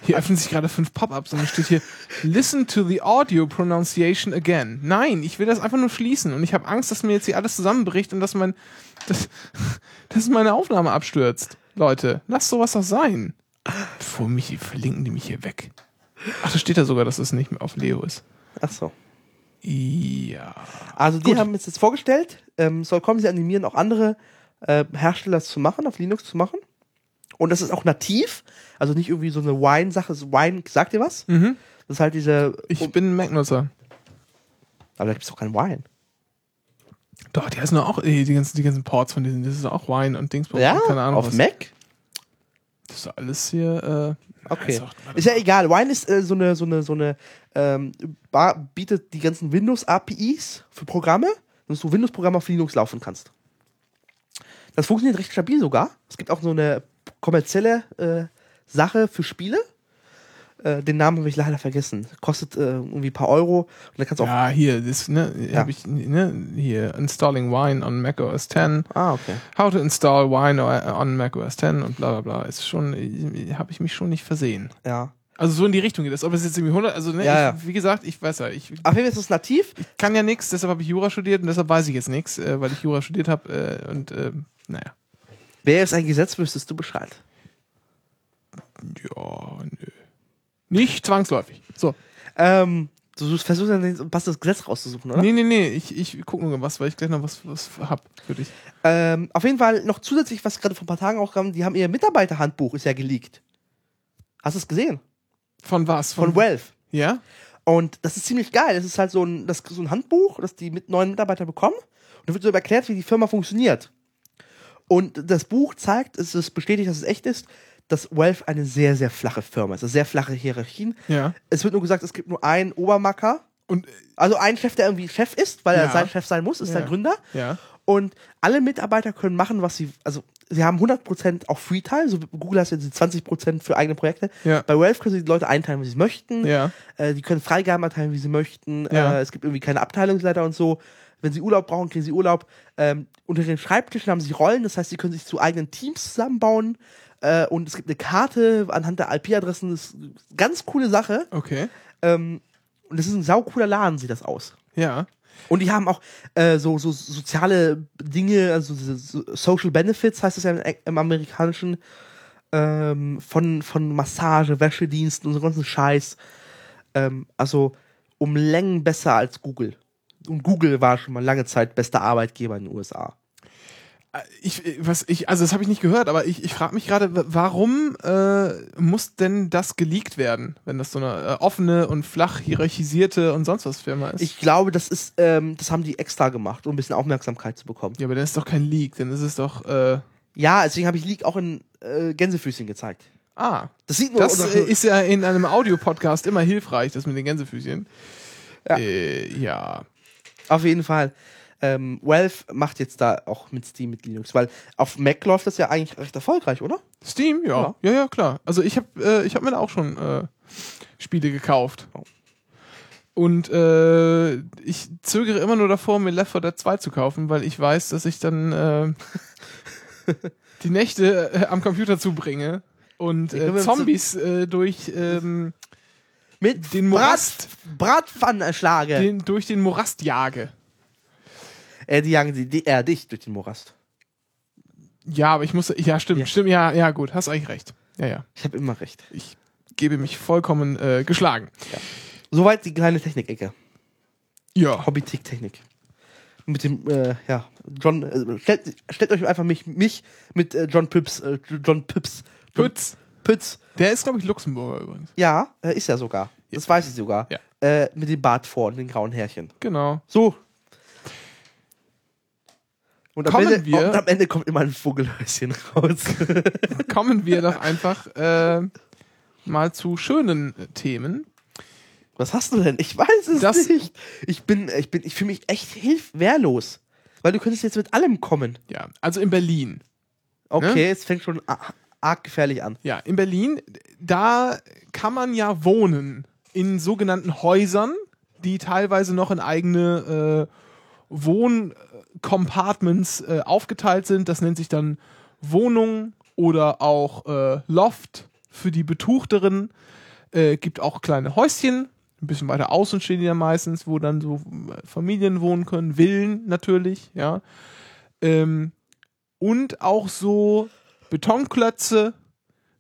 Hier öffnen sich gerade fünf Pop-ups und dann steht hier Listen to the audio pronunciation again. Nein, ich will das einfach nur schließen und ich habe Angst, dass mir jetzt hier alles zusammenbricht und dass mein dass, dass meine Aufnahme abstürzt. Leute, lasst sowas doch sein. Bevor mich verlinken die mich hier weg. Ach, da steht ja sogar, dass es nicht mehr auf Leo ist. Ach so. Ja. Also die Gut. haben es jetzt vorgestellt. Ähm, soll kommen, sie animieren auch andere äh, Hersteller zu machen, auf Linux zu machen. Und das ist auch nativ. Also nicht irgendwie so eine Wine-Sache. Wine, sagt ihr was? Mhm. Das ist halt diese. Ich bin ein Mac-Nutzer. aber da gibt es doch keinen Wine. Doch, die heißen auch die ganzen, die ganzen Ports von diesen. Das ist auch Wine und Dingsbums. Ja? Keine Ahnung. auf was. Mac? Das ist alles hier. Äh, Okay. ist auch- Ist ja egal. Wine ist äh, so eine, so eine, so eine, ähm, bar- bietet die ganzen Windows-APIs für Programme, dass du Windows-Programme auf Linux laufen kannst. Das funktioniert recht stabil sogar. Es gibt auch so eine kommerzielle äh, Sache für Spiele. Äh, den Namen habe ich leider vergessen. Kostet äh, irgendwie ein paar Euro. Und da kannst auch. Ja, hier, das, ne, Ja. hab ich, ne, hier, installing Wine on Mac OS X, Ah, okay. how to install Wine on Mac OS X und bla bla bla. Ist schon, habe ich mich schon nicht versehen. Ja. Also so in die Richtung geht das. Ob es jetzt irgendwie 100, also ne, Ja, ich, ja. wie gesagt, ich weiß ja, ich Auf jeden Fall ist es nativ. kann ja nichts, deshalb habe ich Jura studiert und deshalb weiß ich jetzt nichts, äh, weil ich Jura studiert habe äh, und äh, naja. Wäre es ein Gesetz, wüsstest du Bescheid. Ja, nö. Nicht zwangsläufig. So. Ähm, du suchst- versuchst dann ein passendes Gesetz rauszusuchen, oder? Nee, nee, nee, ich, ich gucke nur was, weil ich gleich noch was, was hab für dich. Ähm, auf jeden Fall noch zusätzlich, was gerade vor ein paar Tagen auch kam, die haben ihr Mitarbeiterhandbuch, ist ja geleakt. Hast du es gesehen? Von was? Von Wealth. Ja? Und das ist ziemlich geil. Das ist halt so ein, das, so ein Handbuch, das die mit neuen Mitarbeiter bekommen. Und da wird so erklärt, wie die Firma funktioniert. Und das Buch zeigt, es ist bestätigt, dass es echt ist, dass Valve eine sehr, sehr flache Firma ist. Also sehr flache Hierarchien. Ja. Es wird nur gesagt, es gibt nur einen Obermacker. Und Also einen Chef, der irgendwie Chef ist, weil er Ja. sein Chef sein muss, ist Ja. der Gründer. ja. Und alle Mitarbeiter können machen, was sie, also sie haben 100% auch Free-Time, so Google hat jetzt die 20% für eigene Projekte. Ja. Bei Valve können sie die Leute einteilen, wie sie möchten. Ja. Äh, die können Freigaben erteilen, wie sie möchten. Ja. Äh, es gibt irgendwie keine Abteilungsleiter und so. Wenn sie Urlaub brauchen, kriegen sie Urlaub. Ähm, unter den Schreibtischen haben sie Rollen, das heißt, sie können sich zu eigenen Teams zusammenbauen. Äh, und es gibt eine Karte anhand der IP-Adressen. Das ist eine ganz coole Sache. Okay. Ähm, und das ist ein saucooler Laden, sieht das aus. Ja. Und die haben auch äh, so, so soziale Dinge, also so Social Benefits heißt es ja im, im amerikanischen, ähm, von, von Massage, Wäschediensten und so ganzen Scheiß. Ähm, also um Längen besser als Google. Und Google war schon mal lange Zeit bester Arbeitgeber in den USA. Ich, was ich, also das habe ich nicht gehört, aber ich, ich frage mich gerade, warum äh, muss denn das geleakt werden, wenn das so eine äh, offene und flach hierarchisierte und sonst was Firma ist? Ich glaube, das ist, ähm, das haben die extra gemacht, um ein bisschen Aufmerksamkeit zu bekommen. ja, aber dann ist doch kein Leak, dann ist es doch, äh, Ja, deswegen habe ich Leak auch in äh, Gänsefüßchen gezeigt. ah, Das sieht nur das äh, ist ja in einem Audiopodcast immer hilfreich, das mit den Gänsefüßchen. Ja. Äh, ja. Auf jeden Fall. Ähm, Valve macht jetzt da auch mit Steam mit Linux, weil auf Mac läuft das ja eigentlich recht erfolgreich, oder? Steam, ja. Ja, ja, klar. Also ich habe äh, ich hab mir da auch schon äh, Spiele gekauft. Oh. Und äh, ich zögere immer nur davor, mir Left 4 Dead 2 zu kaufen, weil ich weiß, dass ich dann äh, die Nächte äh, am Computer zubringe und Ja, äh, Zombies äh, durch Äh. ähm, Mit Den Morast. Brat, Bratpfannen den, durch den Morast jage. äh, die jagen die, die, äh, dich durch den Morast. Ja, aber ich muss, ja, stimmt, Ja. stimmt, ja, ja, gut, hast eigentlich recht. Ja, ja. Ich habe immer recht. Ich gebe mich vollkommen äh, geschlagen. Soweit die kleine Technik-Ecke. Ja. Hobby-Technik. Mit dem, äh, ja, John, äh, stellt, stellt euch einfach mich, mich mit äh, John Pips, äh, John Pips. John Pütz. Pütz. Der ist, glaube ich, Luxemburger übrigens. Ja, äh, ist er sogar. Das weiß ich sogar. Ja. Äh, mit dem Bart vor und den grauen Härchen. Genau. So. Und am, Kommen Ende, wir- und am Ende kommt immer ein Vogelhäuschen raus. kommen wir doch einfach äh, mal zu schönen äh, Themen. Was hast du denn? Ich weiß es Das- nicht. Ich bin, ich bin, ich fühle mich echt hilf wehrlos. Weil du könntest jetzt mit allem kommen. Ja, also in Berlin. Okay, Ne? es fängt schon a- arg gefährlich an. Ja, in Berlin, da kann man ja wohnen in sogenannten Häusern, die teilweise noch in eigene äh, Wohncompartments äh, aufgeteilt sind. Das nennt sich dann Wohnung oder auch äh, Loft für die Betuchteren. Äh, gibt auch kleine Häuschen, ein bisschen weiter außen stehen die ja meistens, wo dann so äh, Familien wohnen können, Villen natürlich, ja. Ähm, und auch so Betonklötze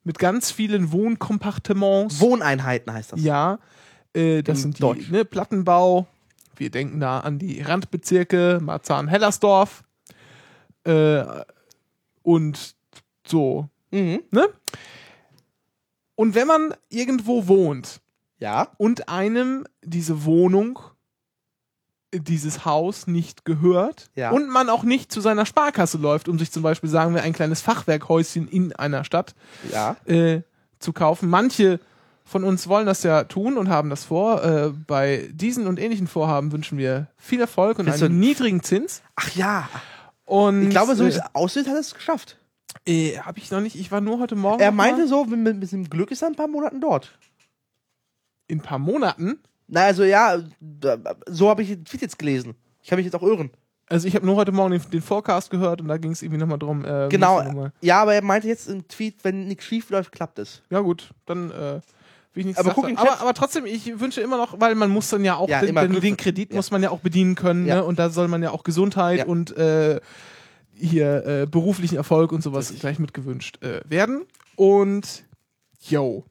mit ganz vielen Wohnkompartements. Wohneinheiten heißt das. ja, äh, das sind die ne, Plattenbau. Wir denken da an die Randbezirke, Marzahn-Hellersdorf äh, und so. Mhm. Ne? Und wenn man irgendwo wohnt Ja. und einem diese Wohnung, dieses Haus nicht gehört Ja. und man auch nicht zu seiner Sparkasse läuft, um sich zum Beispiel, sagen wir, ein kleines Fachwerkhäuschen in einer Stadt Ja. äh, zu kaufen. Manche von uns wollen das ja tun und haben das vor. Äh, bei diesen und ähnlichen Vorhaben wünschen wir viel Erfolg und Willst einen niedrigen Zins. Ach ja. Und Ich glaube, so wie äh, es aussieht, hat er es geschafft. äh, habe ich noch nicht. Ich war nur heute Morgen. Er noch mal meinte so, mit, mit bisschen Glück ist er in ein paar Monaten dort. in ein paar Monaten. Na, also ja, so habe ich den Tweet jetzt gelesen. Ich kann mich jetzt auch irren. Also ich habe nur heute Morgen den, den Forecast gehört und da ging es irgendwie nochmal drum. Äh, Genau. mal- Ja, aber er meinte jetzt im Tweet, wenn nichts schief läuft, klappt es. Ja gut, dann äh, will ich nichts Aber aber, aber trotzdem, ich wünsche immer noch, weil man muss dann ja auch, Ja, den, den, Kredit ja. muss man ja auch bedienen können Ja. ne? und da soll man ja auch Gesundheit und äh, hier äh, beruflichen Erfolg und sowas gleich mit gewünscht äh, werden. Und yo,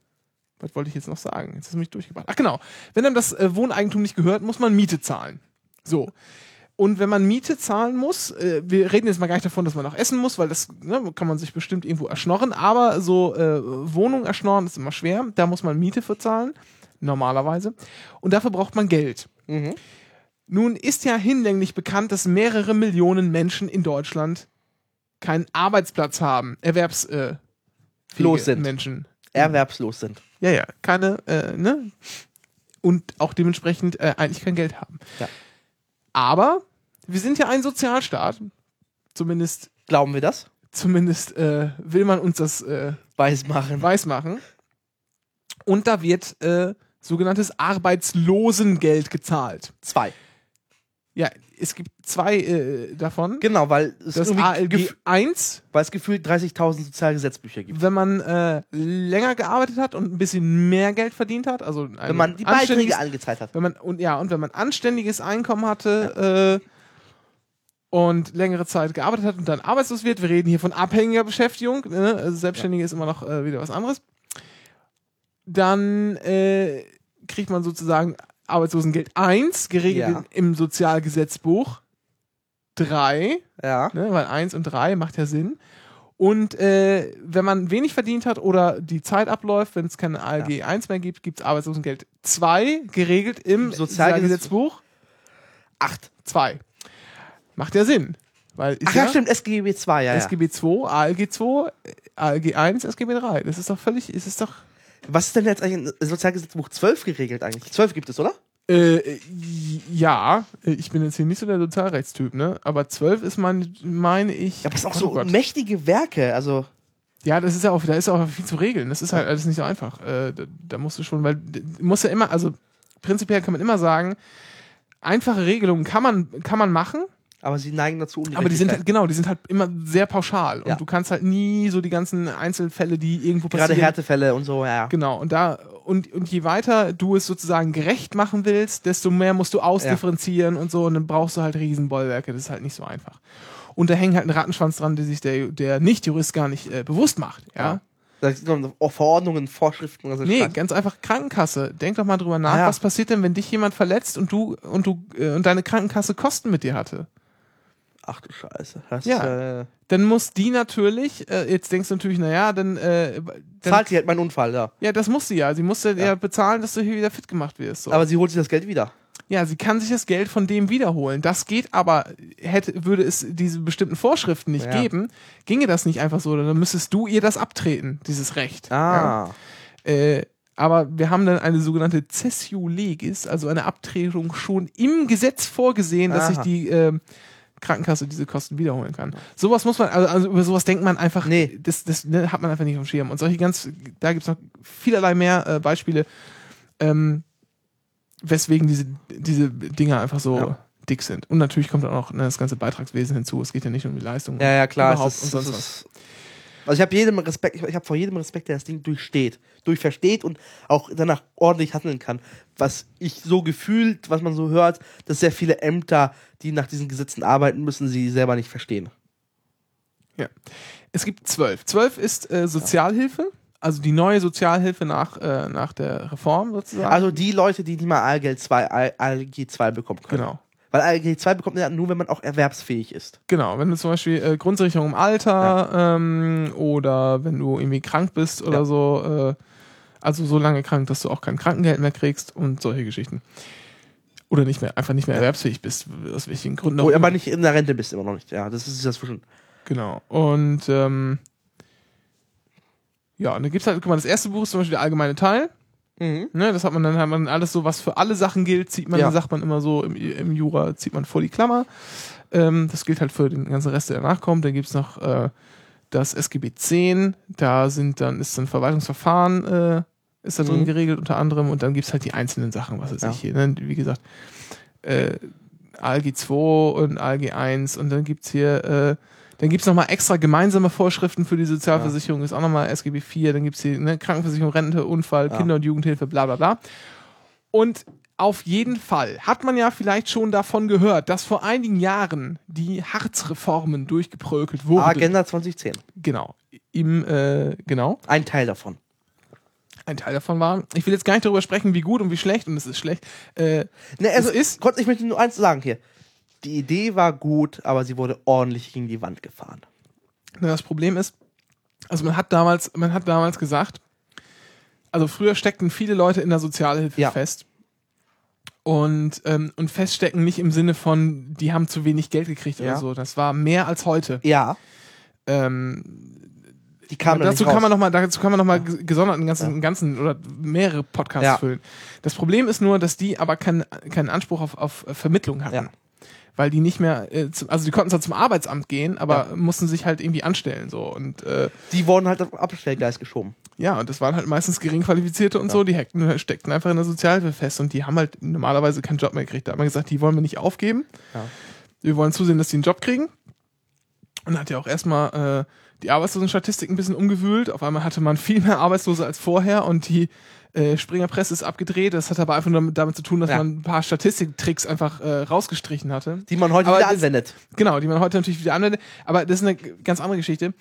was wollte ich jetzt noch sagen? Jetzt ist mich durchgebracht. Ach genau, wenn einem das äh, Wohneigentum nicht gehört, muss man Miete zahlen. So. Und wenn man Miete zahlen muss, äh, wir reden jetzt mal gar nicht davon, dass man auch essen muss, weil das ne, kann man sich bestimmt irgendwo erschnorren, aber so äh, Wohnung erschnorren ist immer schwer. Da muss man Miete für zahlen, normalerweise. Und dafür braucht man Geld. Mhm. Nun ist ja hinlänglich bekannt, dass mehrere Millionen Menschen in Deutschland keinen Arbeitsplatz haben, Erwerbs äh, sind. Menschen. Erwerbslos sind. Ja, ja, keine, äh, ne? Und auch dementsprechend äh, eigentlich kein Geld haben. Ja. Aber wir sind ja ein Sozialstaat. Zumindest, Glauben wir das? zumindest äh, will man uns das äh, Weismachen. weismachen. Und da wird äh, sogenanntes Arbeitslosengeld gezahlt. Zwei. Ja, es gibt zwei äh, davon. Genau, weil es, Das ALG gef 1, weil es gefühlt 30.000 Sozialgesetzbücher gibt. wenn man äh, länger gearbeitet hat und ein bisschen mehr Geld verdient hat, also Wenn man die Beiträge angezahlt hat. wenn man und ja und wenn man anständiges Einkommen hatte äh, und längere Zeit gearbeitet hat und dann arbeitslos wird, wir reden hier von abhängiger Beschäftigung, ne? also Selbstständige ist immer noch äh, wieder was anderes, dann äh, kriegt man sozusagen Arbeitslosengeld 1, geregelt Ja. im Sozialgesetzbuch 3, Ja. ne, weil 1 und 3 macht ja Sinn. Und äh, wenn man wenig verdient hat oder die Zeit abläuft, wenn es keine ALG 1 mehr gibt, gibt es Arbeitslosengeld 2, geregelt im Sozialgesetz- Sozialgesetzbuch Acht. 2. Macht ja Sinn. Weil Ach ja, stimmt, SGB 2, ja, ja. SGB 2, ALG 2, äh, ALG 1, SGB 3. Das ist doch völlig, ist es doch. Was ist denn jetzt eigentlich in Sozialgesetzbuch 12 geregelt eigentlich? 12 gibt es, oder? Äh, ja, ich bin jetzt hier nicht so der Sozialrechtstyp, ne? Aber 12 ist mein, meine ich. Ja, aber es ist auch Oh so Gott. mächtige Werke, also. Ja, das ist ja auch, da ist auch viel zu regeln. Das ist halt alles nicht so einfach. Äh, da, da musst du schon, weil d- muss ja immer, also prinzipiell kann man immer sagen, einfache Regelungen kann man, kann man machen, Aber sie neigen dazu, aber die sind halt, genau, die sind halt immer sehr pauschal. Und Ja. du kannst halt nie so die ganzen Einzelfälle, die irgendwo Gerade passieren. Härtefälle und so, ja. ja. Genau, und da, und, und je weiter du es sozusagen gerecht machen willst, desto mehr musst du ausdifferenzieren und so, und dann brauchst du halt Riesenbollwerke, das ist halt nicht so einfach. Und da hängt halt ein Rattenschwanz dran, der sich der, der Nicht-Jurist gar nicht äh, bewusst macht, ja. Ja. Da sind auch Verordnungen, Vorschriften. Also Nee, ganz einfach Krankenkasse. Denk doch mal drüber nach, Ah, ja. was passiert denn, wenn dich jemand verletzt und du und du äh, und deine Krankenkasse Kosten mit dir hatte? Ach du Scheiße. Das Ja. Ist, äh, Dann muss die natürlich, äh, jetzt denkst du natürlich, naja, dann, äh, dann zahlt sie halt meinen Unfall, ja. ja, das muss sie ja. Sie muss ja, Ja. ja bezahlen, dass du hier wieder fit gemacht wirst. So. Aber sie holt sich das Geld wieder. ja, sie kann sich das Geld von dem wiederholen. Das geht aber, hätte, würde es diese bestimmten Vorschriften nicht Ja. geben, ginge das nicht einfach so. Dann müsstest du ihr das abtreten, dieses Recht. Ja? Ah. Äh, aber wir haben dann eine sogenannte Cessio Legis, also eine Abtretung schon im Gesetz vorgesehen, dass sich Aha. die ähm, Krankenkasse diese Kosten wiederholen kann. Sowas muss man, also, also über sowas denkt man einfach, Nee. das, das ne, hat man einfach nicht auf dem Schirm. Und solche ganz, da gibt es noch vielerlei mehr äh, Beispiele, ähm, weswegen diese, diese Dinger einfach so Ja. dick sind. Und natürlich kommt dann auch ne, das ganze Beitragswesen hinzu. Es geht ja nicht um die Leistung. Ja, ja, klar. Überhaupt es und ist, sonst was. Also ich habe jedem Respekt, ich, ich habe vor jedem Respekt, der das Ding durchsteht, durchversteht und auch danach ordentlich handeln kann. Was ich so gefühlt, was man so hört, dass sehr viele Ämter, die nach diesen Gesetzen arbeiten müssen, sie selber nicht verstehen. Ja. Es gibt zwölf. Zwölf ist äh, Sozialhilfe, also die neue Sozialhilfe nach, äh, nach der Reform sozusagen. Also die Leute, die nicht mal ALG 2, ALG 2 bekommen können. genau. Weil ALG 2 bekommt man ja nur, wenn man auch erwerbsfähig ist. Genau, wenn du zum Beispiel äh, Grundsicherung im Alter ähm, oder wenn du irgendwie krank bist oder Ja. so, äh, also so lange krank, dass du auch kein Krankengeld mehr kriegst und solche Geschichten. Oder nicht mehr, einfach nicht mehr erwerbsfähig bist, aus welchen Gründen auch immer. aber nicht in der Rente bist immer noch nicht. Ja, das ist das schon. Genau. Und ähm, ja, und dann gibt's halt, guck mal, das erste Buch ist zum Beispiel der allgemeine Teil. Mhm. Ne, das hat man dann, hat man alles so, was für alle Sachen gilt, zieht man, Ja. sagt man immer so, im, im Jura zieht man vor die Klammer. Ähm, das gilt halt für den ganzen Rest, der danach kommt. Dann gibt's noch äh, das SGB 10, da sind dann, ist dann Verwaltungsverfahren, äh, ist da drin Mhm. geregelt unter anderem und dann gibt's halt die einzelnen Sachen, was weiß Ja. ich hier, ne? wie gesagt, äh, ALG 2 und ALG 1 und dann gibt's hier, äh, dann gibt's noch nochmal extra gemeinsame Vorschriften für die Sozialversicherung, ist auch nochmal SGB 4, dann gibt's hier ne, Krankenversicherung, Rente, Unfall, Ja. Kinder- und Jugendhilfe, bla bla bla. Und auf jeden Fall hat man ja vielleicht schon davon gehört, dass vor einigen Jahren die Hartz-Reformen durchgeprökelt wurden. Agenda 2010. Genau. Im, äh, genau. Ein Teil davon. Ein Teil davon war. Ich will jetzt gar nicht darüber sprechen, wie gut und wie schlecht, und es ist schlecht. Äh, Ne, also Es ist- Gott, ich möchte nur eins sagen hier. Die Idee war gut, aber sie wurde ordentlich gegen die Wand gefahren. Na, Das Problem ist, also man hat damals, man hat damals gesagt, also früher steckten viele Leute in der Sozialhilfe Ja. fest. Und, ähm, und feststecken nicht im Sinne von, die haben zu wenig Geld gekriegt Ja. oder so. Das war mehr als heute. Ja. Ähm, dazu kann man noch mal, dazu kann man noch mal gesondert einen ganzen, einen ganzen oder mehrere Podcasts Ja. füllen. Das Problem ist nur, dass die aber keinen keinen Anspruch auf, auf Vermittlung hatten. Ja. Weil die nicht mehr, äh, zum, also die konnten zwar zum Arbeitsamt gehen, aber Ja. mussten sich halt irgendwie anstellen so und äh, Die wurden halt auf Abstellgleis geschoben. ja, und das waren halt meistens geringqualifizierte und so, die hackten, steckten einfach in der Sozialhilfe fest und die haben halt normalerweise keinen Job mehr gekriegt. Da hat man gesagt, die wollen wir nicht aufgeben. Ja. Wir wollen zusehen, dass die einen Job kriegen. Und hat ja auch erstmal äh, die Arbeitslosenstatistik ein bisschen umgewühlt. Auf einmal hatte man viel mehr Arbeitslose als vorher und die äh, Springerpresse ist abgedreht. Das hat aber einfach nur damit, zu tun, dass Ja. man ein paar Statistiktricks einfach äh, rausgestrichen hatte. Die man heute Aber wieder das- anwendet. Genau, die man heute natürlich wieder anwendet. Aber das ist eine ganz andere Geschichte.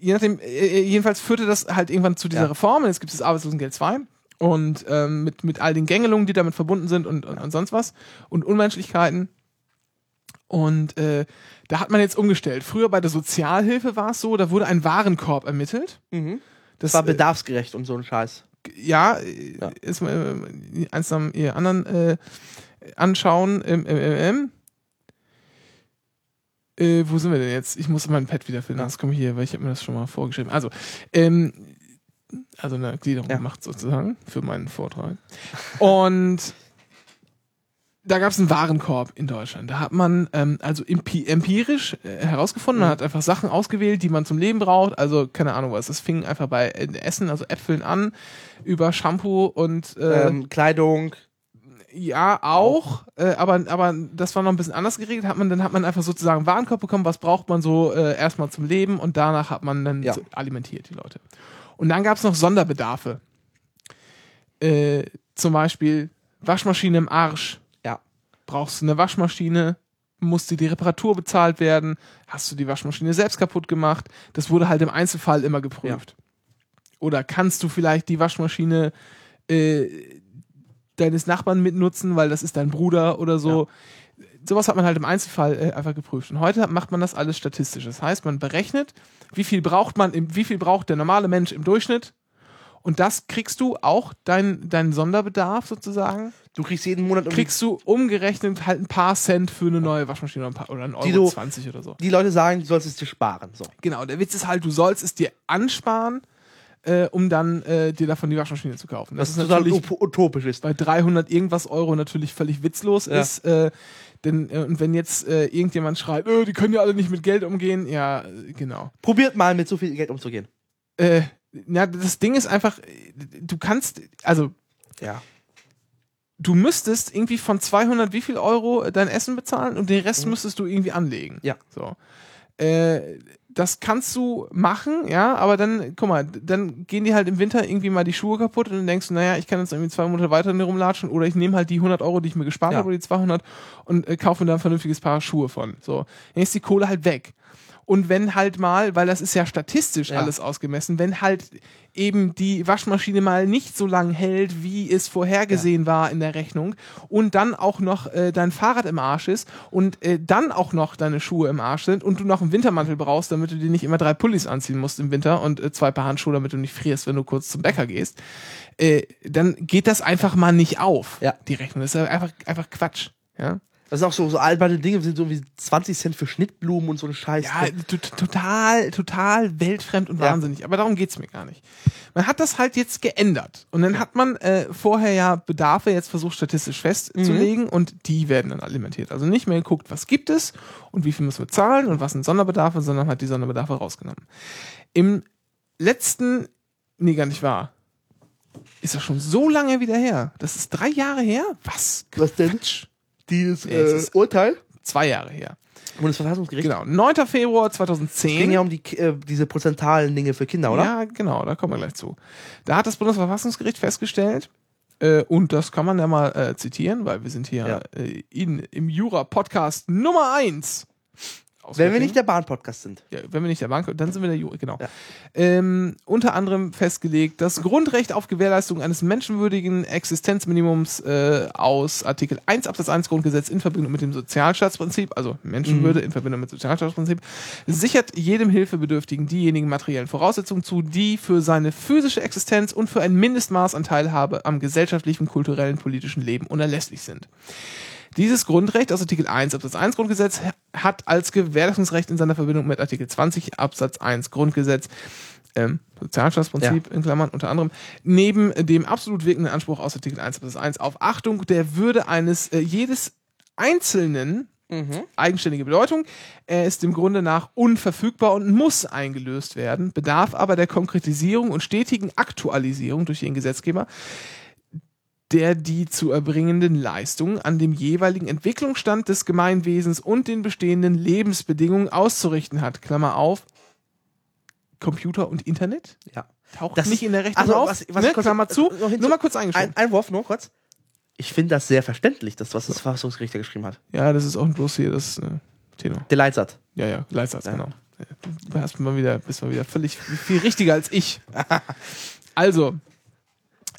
Je nachdem, äh, jedenfalls führte das halt irgendwann zu dieser Ja. Reform. Und jetzt gibt es das Arbeitslosengeld 2. Und ähm, mit, mit all den Gängelungen, die damit verbunden sind und, und, und sonst was. Und Unmenschlichkeiten. Und äh, da hat man jetzt umgestellt. Früher bei der Sozialhilfe war es so, da wurde ein Warenkorb ermittelt. Mhm. Das Das war äh, bedarfsgerecht und so ein Scheiß. Ja, äh, Ja. ist äh, eins am ihr anderen äh, anschauen im, im. Äh, wo sind wir denn jetzt? Ich muss mein Pad wiederfinden. Das komme ich hier, weil ich habe mir das schon mal vorgeschrieben. Also, ähm, also eine Gliederung Ja. gemacht sozusagen für meinen Vortrag. Und da gab es einen Warenkorb in Deutschland. Da hat man ähm, also empi empirisch äh, herausgefunden, man Mhm. hat einfach Sachen ausgewählt, die man zum Leben braucht. Also keine Ahnung was. Das fing einfach bei äh, Essen, also Äpfeln an, über Shampoo und äh, Ähm, Kleidung. ja auch, äh, aber aber das war noch ein bisschen anders geregelt. Hat man dann hat man einfach sozusagen einen Warenkorb bekommen, was braucht man so äh, erstmal zum Leben und danach hat man dann Ja. so alimentiert die Leute. Und dann gab es noch Sonderbedarfe. Äh, zum Beispiel Waschmaschine im Arsch. Ja. Brauchst du eine Waschmaschine? Musste die Reparatur bezahlt werden? Hast du die Waschmaschine selbst kaputt gemacht? Das wurde halt im Einzelfall immer geprüft. Oder kannst du vielleicht die Waschmaschine äh, deines Nachbarn mitnutzen, weil das ist dein Bruder oder so. Sowas hat man halt im Einzelfall äh, einfach geprüft. Und heute macht man das alles statistisch. Das heißt, man berechnet, wie viel braucht man, im, wie viel braucht der normale Mensch im Durchschnitt. Und das kriegst du auch, dein, deinen Sonderbedarf sozusagen, Du kriegst jeden Monat kriegst du umgerechnet halt ein paar Cent für eine neue Waschmaschine oder, ein paar, oder ein Euro du- 20 oder so. Die Leute sagen, du sollst es dir sparen. So. Genau, der Witz ist halt, du sollst es dir ansparen, äh, um dann äh, dir davon die Waschmaschine zu kaufen. Das, Das, ist total utopisch ist. bei 300 irgendwas Euro natürlich völlig witzlos Ja. ist. Äh, denn, äh, und wenn jetzt äh, irgendjemand schreit, äh, die können ja alle nicht mit Geld umgehen, ja, genau. Probiert mal mit so viel Geld umzugehen. Äh, na, das Ding ist einfach, äh, du kannst, also Ja. du müsstest irgendwie von 200 wie viel Euro dein Essen bezahlen und den Rest Mhm. müsstest du irgendwie anlegen. Ja. So. Äh, das kannst du machen, ja, aber dann, guck mal, dann gehen die halt im Winter irgendwie mal die Schuhe kaputt und dann denkst du, naja, ich kann jetzt irgendwie zwei Monate weiter in rumlatschen oder ich nehme halt die 100 Euro, die ich mir gespart Ja. habe, oder die 200 und äh, kaufe mir da ein vernünftiges Paar Schuhe von. So. Dann ist die Kohle halt weg. Und wenn halt mal, weil das ist ja statistisch Ja. alles ausgemessen, wenn halt eben die Waschmaschine mal nicht so lang hält, wie es vorhergesehen war in der Rechnung und dann auch noch äh, dein Fahrrad im Arsch ist und äh, dann auch noch deine Schuhe im Arsch sind und du noch einen Wintermantel brauchst, damit du dir nicht immer drei Pullis anziehen musst im Winter und äh, zwei Paar Handschuhe, damit du nicht frierst, wenn du kurz zum Bäcker gehst, äh, dann geht das einfach mal nicht auf, Ja. die Rechnung. Das ist ja einfach, einfach Quatsch. Ja. Das sind auch so, so alberne Dinge, sind so wie 20 Cent für Schnittblumen und so ein Scheiß. Ja, total, total weltfremd und Ja. wahnsinnig. Aber darum geht's mir gar nicht. Man hat das halt jetzt geändert. Und dann hat man äh, vorher ja Bedarfe jetzt versucht, statistisch festzulegen und die werden dann alimentiert. Also nicht mehr geguckt, was gibt es und wie viel müssen wir zahlen und was sind Sonderbedarfe, sondern hat die Sonderbedarfe rausgenommen. Im letzten, nee, gar nicht wahr. Ist das schon so lange wieder her? Das ist drei Jahre her? Was? Was denn? Quatsch. Dieses äh, es ist- Urteil? Zwei Jahre her. Bundesverfassungsgericht. Genau. 9. Februar Es 2010. ging ja um die, äh, diese prozentalen Dinge für Kinder, oder? Ja, genau, da kommen wir gleich zu. Da hat das Bundesverfassungsgericht festgestellt, äh, und das kann man ja mal äh, zitieren, weil wir sind hier Ja. äh, in, im Jura-Podcast Nummer 1. Wenn wir nicht der Bahn-Podcast sind. ja, wenn wir nicht der Bank, dann sind wir der Jura, genau. Ja. Ähm, unter anderem festgelegt, das Grundrecht auf Gewährleistung eines menschenwürdigen Existenzminimums äh, aus Artikel 1 Absatz 1 Grundgesetz in Verbindung mit dem Sozialstaatsprinzip, also Menschenwürde Mhm. in Verbindung mit Sozialstaatsprinzip, sichert jedem Hilfebedürftigen diejenigen materiellen Voraussetzungen zu, die für seine physische Existenz und für ein Mindestmaß an Teilhabe am gesellschaftlichen, kulturellen, politischen Leben unerlässlich sind. Dieses Grundrecht aus Artikel 1 Absatz 1 Grundgesetz hat als Gewährleistungsrecht in seiner Verbindung mit Artikel 20 Absatz 1 Grundgesetz ähm, Sozialstaatsprinzip in Klammern unter anderem, neben dem absolut wirkenden Anspruch aus Artikel 1 Absatz 1 auf Achtung der Würde eines äh, jedes Einzelnen eigenständige Bedeutung. Er ist im Grunde nach unverfügbar und muss eingelöst werden, bedarf aber der Konkretisierung und stetigen Aktualisierung durch den Gesetzgeber der die zu erbringenden Leistungen an dem jeweiligen Entwicklungsstand des Gemeinwesens und den bestehenden Lebensbedingungen auszurichten hat. Klammer auf, Computer und Internet? Ja. Taucht Das- nicht in der Rechnung also, auf. was- was ne? kurz- Klammer zu. noch hinzu- Nur mal kurz eingeschoben. Ein Einwurf nur kurz. Ich finde das sehr verständlich, das, was das Verfassungsgericht da geschrieben hat. ja, das ist auch bloß hier das äh, Tenor. Der Leitsatz. Ja, ja, Leitsatz, Ja. genau. Du hast mal wieder, bist mal wieder völlig viel richtiger als ich. Also,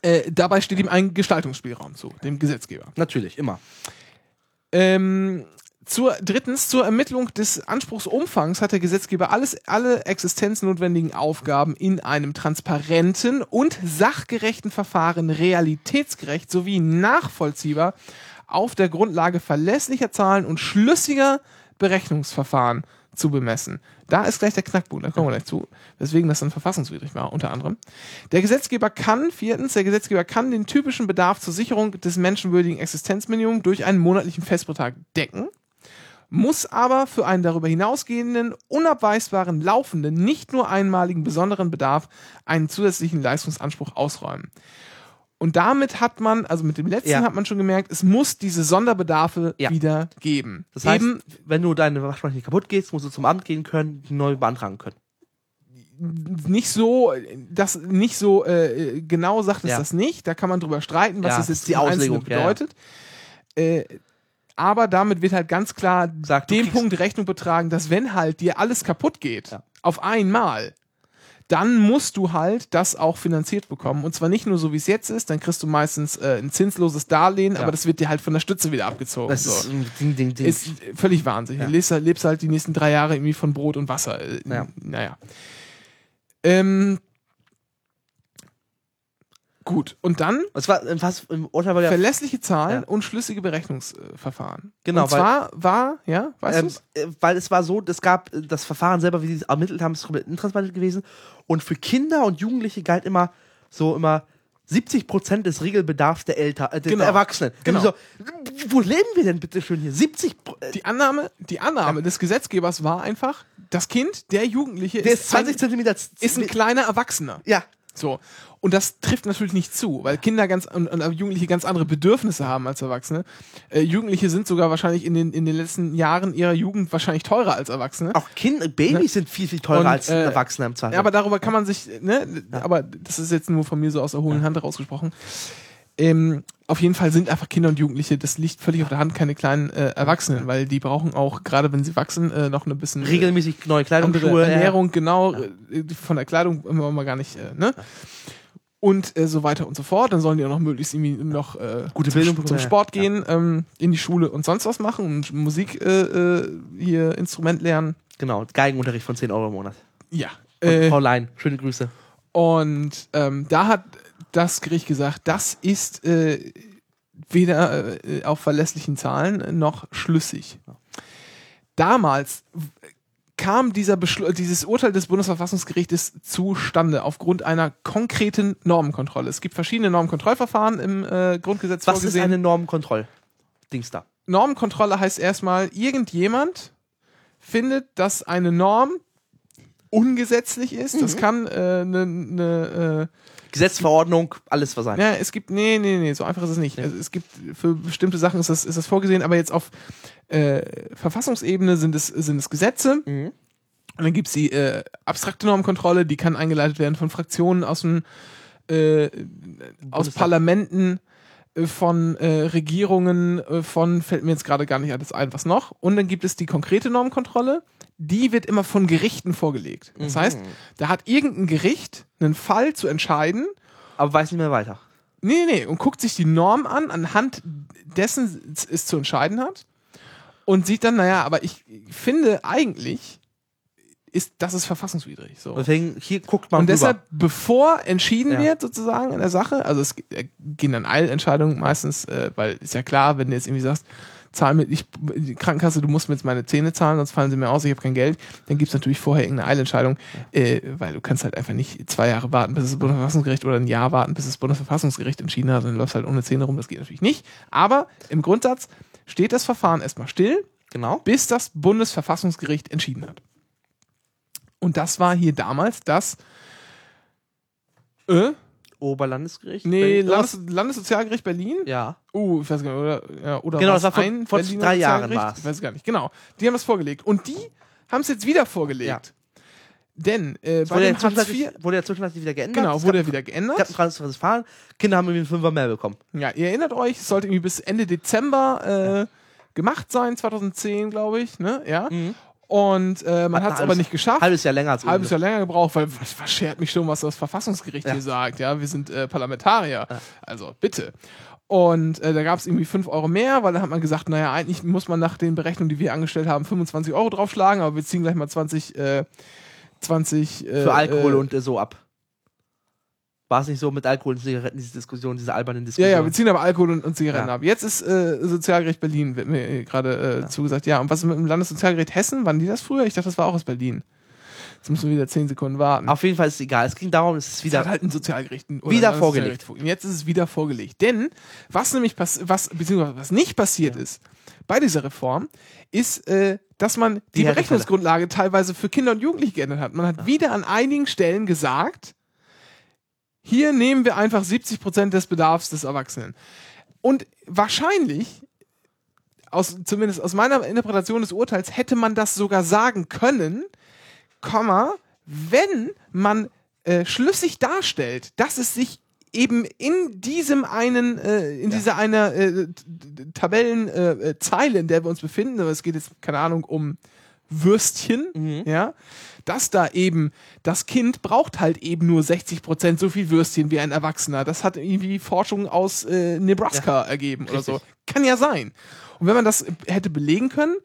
äh, dabei steht ihm ein Gestaltungsspielraum zu, dem Gesetzgeber. Natürlich, immer. Ähm, zur, drittens, zur Ermittlung des Anspruchsumfangs hat der Gesetzgeber alles, alle existenznotwendigen Aufgaben in einem transparenten und sachgerechten Verfahren realitätsgerecht sowie nachvollziehbar auf der Grundlage verlässlicher Zahlen und schlüssiger Berechnungsverfahren zu bemessen. Da ist gleich der Knackpunkt, da kommen wir gleich zu, weswegen das dann verfassungswidrig war, unter anderem. Der Gesetzgeber kann, viertens, der Gesetzgeber kann den typischen Bedarf zur Sicherung des menschenwürdigen Existenzminimums durch einen monatlichen Festbetrag decken, muss aber für einen darüber hinausgehenden, unabweisbaren, laufenden, nicht nur einmaligen besonderen Bedarf einen zusätzlichen Leistungsanspruch ausräumen. Und damit hat man, also mit dem letzten Ja. hat man schon gemerkt, es muss diese Sonderbedarfe Ja. wieder geben. Das heißt, Eben wenn du deine Waschmaschine kaputt gehst, musst du zum Amt gehen können, die neu beantragen können. nicht so, das nicht so äh, genau sagt es Ja. das nicht. Da kann man drüber streiten, was Ja, das jetzt die Auslegung, ja, ja. bedeutet. Äh, aber damit wird halt ganz klar Sagt, du dem Punkt Rechnung betragen, dass wenn halt dir alles kaputt geht, Ja. auf einmal, dann musst du halt das auch finanziert bekommen. Und zwar nicht nur so, wie es jetzt ist, dann kriegst du meistens äh, ein zinsloses Darlehen, Ja. aber das wird dir halt von der Stütze wieder abgezogen. Das so. ist Ding, Ding, Ding. Ist völlig wahnsinnig. Ja. Du lebst, halt- lebst halt die nächsten drei Jahre irgendwie von Brot und Wasser. Äh, Ja. Naja. Ähm, gut, und dann es war äh, was im Urteil war ja, verlässliche Zahlen Ja. und schlüssige Berechnungsverfahren. Genau, Und weil- zwar war, ja, weißt ähm, äh, weil es war so, es gab das Verfahren selber, wie sie es ermittelt haben, ist komplett intransparent gewesen. Und für Kinder und Jugendliche galt immer so immer 70 Prozent des Regelbedarfs der Eltern, äh, der Genau. Erwachsenen. Genau. So, wo leben wir denn bitte schön hier? 70 Pro- äh, Die Annahme, die Annahme des Gesetzgebers war einfach, das Kind, der Jugendliche, der ist 20 ein, Zentimeter. ist ein kleiner Erwachsener. ja, So. Und das trifft natürlich nicht zu, weil Kinder ganz und, und Jugendliche ganz andere Bedürfnisse haben als Erwachsene. Äh, Jugendliche sind sogar wahrscheinlich in den, in den letzten Jahren ihrer Jugend wahrscheinlich teurer als Erwachsene. auch Kinder, Babys sind viel, viel teurer Und, als äh, Erwachsene im Zweifel. Ja, aber darüber kann man sich, ne, aber das ist jetzt nur von mir so aus der hohlen Hand rausgesprochen. Ähm, auf jeden Fall sind einfach Kinder und Jugendliche, das liegt völlig auf der Hand, keine kleinen äh, Erwachsenen, weil die brauchen auch, gerade wenn sie wachsen, äh, noch ein bisschen äh, Regelmäßig neue Kleidung, Schuhe. Ernährung, genau, äh, von der Kleidung immer mal gar nicht, äh, ne? Und äh, so weiter und so fort. Dann sollen die auch noch möglichst irgendwie noch äh, Gute zum, Bildung zum ja. Sport gehen, ähm, in die Schule und sonst was machen und Musik äh, äh, hier Instrument lernen. Genau, Geigenunterricht von 10 Euro im Monat. Ja. Äh, Frau Lein, schöne Grüße. Und ähm, da hat das Gericht gesagt, das ist äh, weder äh, auf verlässlichen Zahlen noch schlüssig. Damals kam dieser Beschlu dieses Urteil des Bundesverfassungsgerichtes zustande aufgrund einer konkreten Normenkontrolle. Es gibt verschiedene Normenkontrollverfahren im äh, Grundgesetz Was ist vorgesehen. eine Normenkontroll-Dings da? Normenkontrolle heißt erstmal, irgendjemand findet, dass eine Norm ungesetzlich ist. Das kann eine äh, ne, ne, äh, Gesetzverordnung, alles was sein. Ja, es gibt, nee, nee, nee, so einfach ist es nicht. Also es gibt, für bestimmte Sachen ist das, ist das vorgesehen, aber jetzt auf äh, Verfassungsebene sind es, sind es Gesetze. Mhm. Und dann gibt's die äh, abstrakte Normkontrolle, die kann eingeleitet werden von Fraktionen aus dem äh, aus. Parlamenten, äh, von äh, Regierungen, äh, von, fällt mir jetzt gerade gar nicht alles ein, was noch. Und dann gibt es die konkrete Normkontrolle, die wird immer von Gerichten vorgelegt. Das Mhm. heißt, da hat irgendein Gericht einen Fall zu entscheiden, Aber weiß nicht mehr weiter. Nee, nee, nee. Und guckt sich die Norm an, anhand dessen es- zu entscheiden hat. Und sieht dann, naja, aber ich finde eigentlich, ist, das ist verfassungswidrig. So. Deswegen, hier guckt man Und deshalb, bevor entschieden Ja. wird, sozusagen in der Sache, also es gehen dann Eilentscheidungen meistens, äh, weil ist ja klar, wenn du jetzt irgendwie sagst, zahl mir, ich, die Krankenkasse, du musst mir jetzt meine Zähne zahlen, sonst fallen sie mir aus, ich habe kein Geld, dann gibt's natürlich vorher irgendeine Eilentscheidung, äh, weil du kannst halt einfach nicht zwei Jahre warten, bis das Bundesverfassungsgericht oder ein Jahr warten, bis das Bundesverfassungsgericht entschieden hat, dann läufst halt ohne Zähne rum, das geht natürlich nicht. Aber im Grundsatz steht das Verfahren erstmal still, Genau. bis das Bundesverfassungsgericht entschieden hat. Und das war hier damals das äh, Oberlandesgericht. nee, Landes Landessozialgericht Berlin? Ja. Uh, ich weiß gar nicht, oder, ja, oder Genau, das war vor- ein vor Berliner drei Jahren Sozialgericht? war's. Ich weiß gar nicht, genau. Die haben das vorgelegt. Und die haben es jetzt wieder vorgelegt. Ja. Denn äh, bei Wurde ja, dem Hartz IV, wurde ja zwischenzeitlich wieder geändert. genau, Es wurde gab, er wieder es gab geändert. ein Fahren. Kinder haben irgendwie einen Fünfer mehr bekommen. Ja, ihr erinnert euch, es sollte irgendwie bis Ende Dezember äh, gemacht sein, 2010, glaube ich, ne? Ja. Und äh, man Hat es aber nicht geschafft. Halbes Jahr länger als halbes Jahr länger gebraucht, weil was, was schert mich schon, was das Verfassungsgericht Ja. hier sagt. Ja, wir sind äh, Parlamentarier. Also bitte. Und äh, da gab es irgendwie 5 Euro mehr, weil da hat man gesagt, naja, eigentlich muss man nach den Berechnungen, die wir angestellt haben, 25 Euro draufschlagen, aber wir ziehen gleich mal 20, äh, 20 äh, Für Alkohol äh, und äh, so ab. War es nicht so mit Alkohol und Zigaretten, diese Diskussion, diese albernen Ja, Diskussionen? ja, wir ziehen aber Alkohol und, und Zigaretten Ja. ab. Jetzt ist äh, Sozialgericht Berlin, wird mir gerade äh, zugesagt. Ja, und was mit dem Landessozialgericht Hessen? Waren die das früher? Ich dachte, das war auch aus Berlin. Jetzt müssen wir wieder 10 Sekunden warten. Auf jeden Fall ist es egal. Es ging darum, es ist wieder wieder. hat halt ein Sozialgericht Wieder ein vorgelegt. Landessozialgericht vor- Jetzt ist es wieder vorgelegt. Denn was nämlich pass was beziehungsweise was nicht passiert ist bei dieser Reform, ist, äh, dass man die, Die. Berechnungsgrundlage teilweise für Kinder und Jugendliche geändert hat. Man hat wieder an einigen Stellen gesagt, hier nehmen wir einfach 70 Prozent des Bedarfs des Erwachsenen. Und wahrscheinlich, aus, zumindest aus meiner Interpretation des Urteils, hätte man das sogar sagen können, Komma, wenn man äh, schlüssig darstellt, dass es sich eben in diesem einen, äh, in dieser einer äh, Tabellenzeile, äh, Zeile, in der wir uns befinden, aber es geht jetzt, keine Ahnung, um Würstchen, Mhm. ja, dass da eben, das Kind braucht halt eben nur 60% so viel Würstchen wie ein Erwachsener. Das hat irgendwie Forschung aus äh, Nebraska ergeben oder so. Kann ja sein. Und wenn man das hätte belegen können,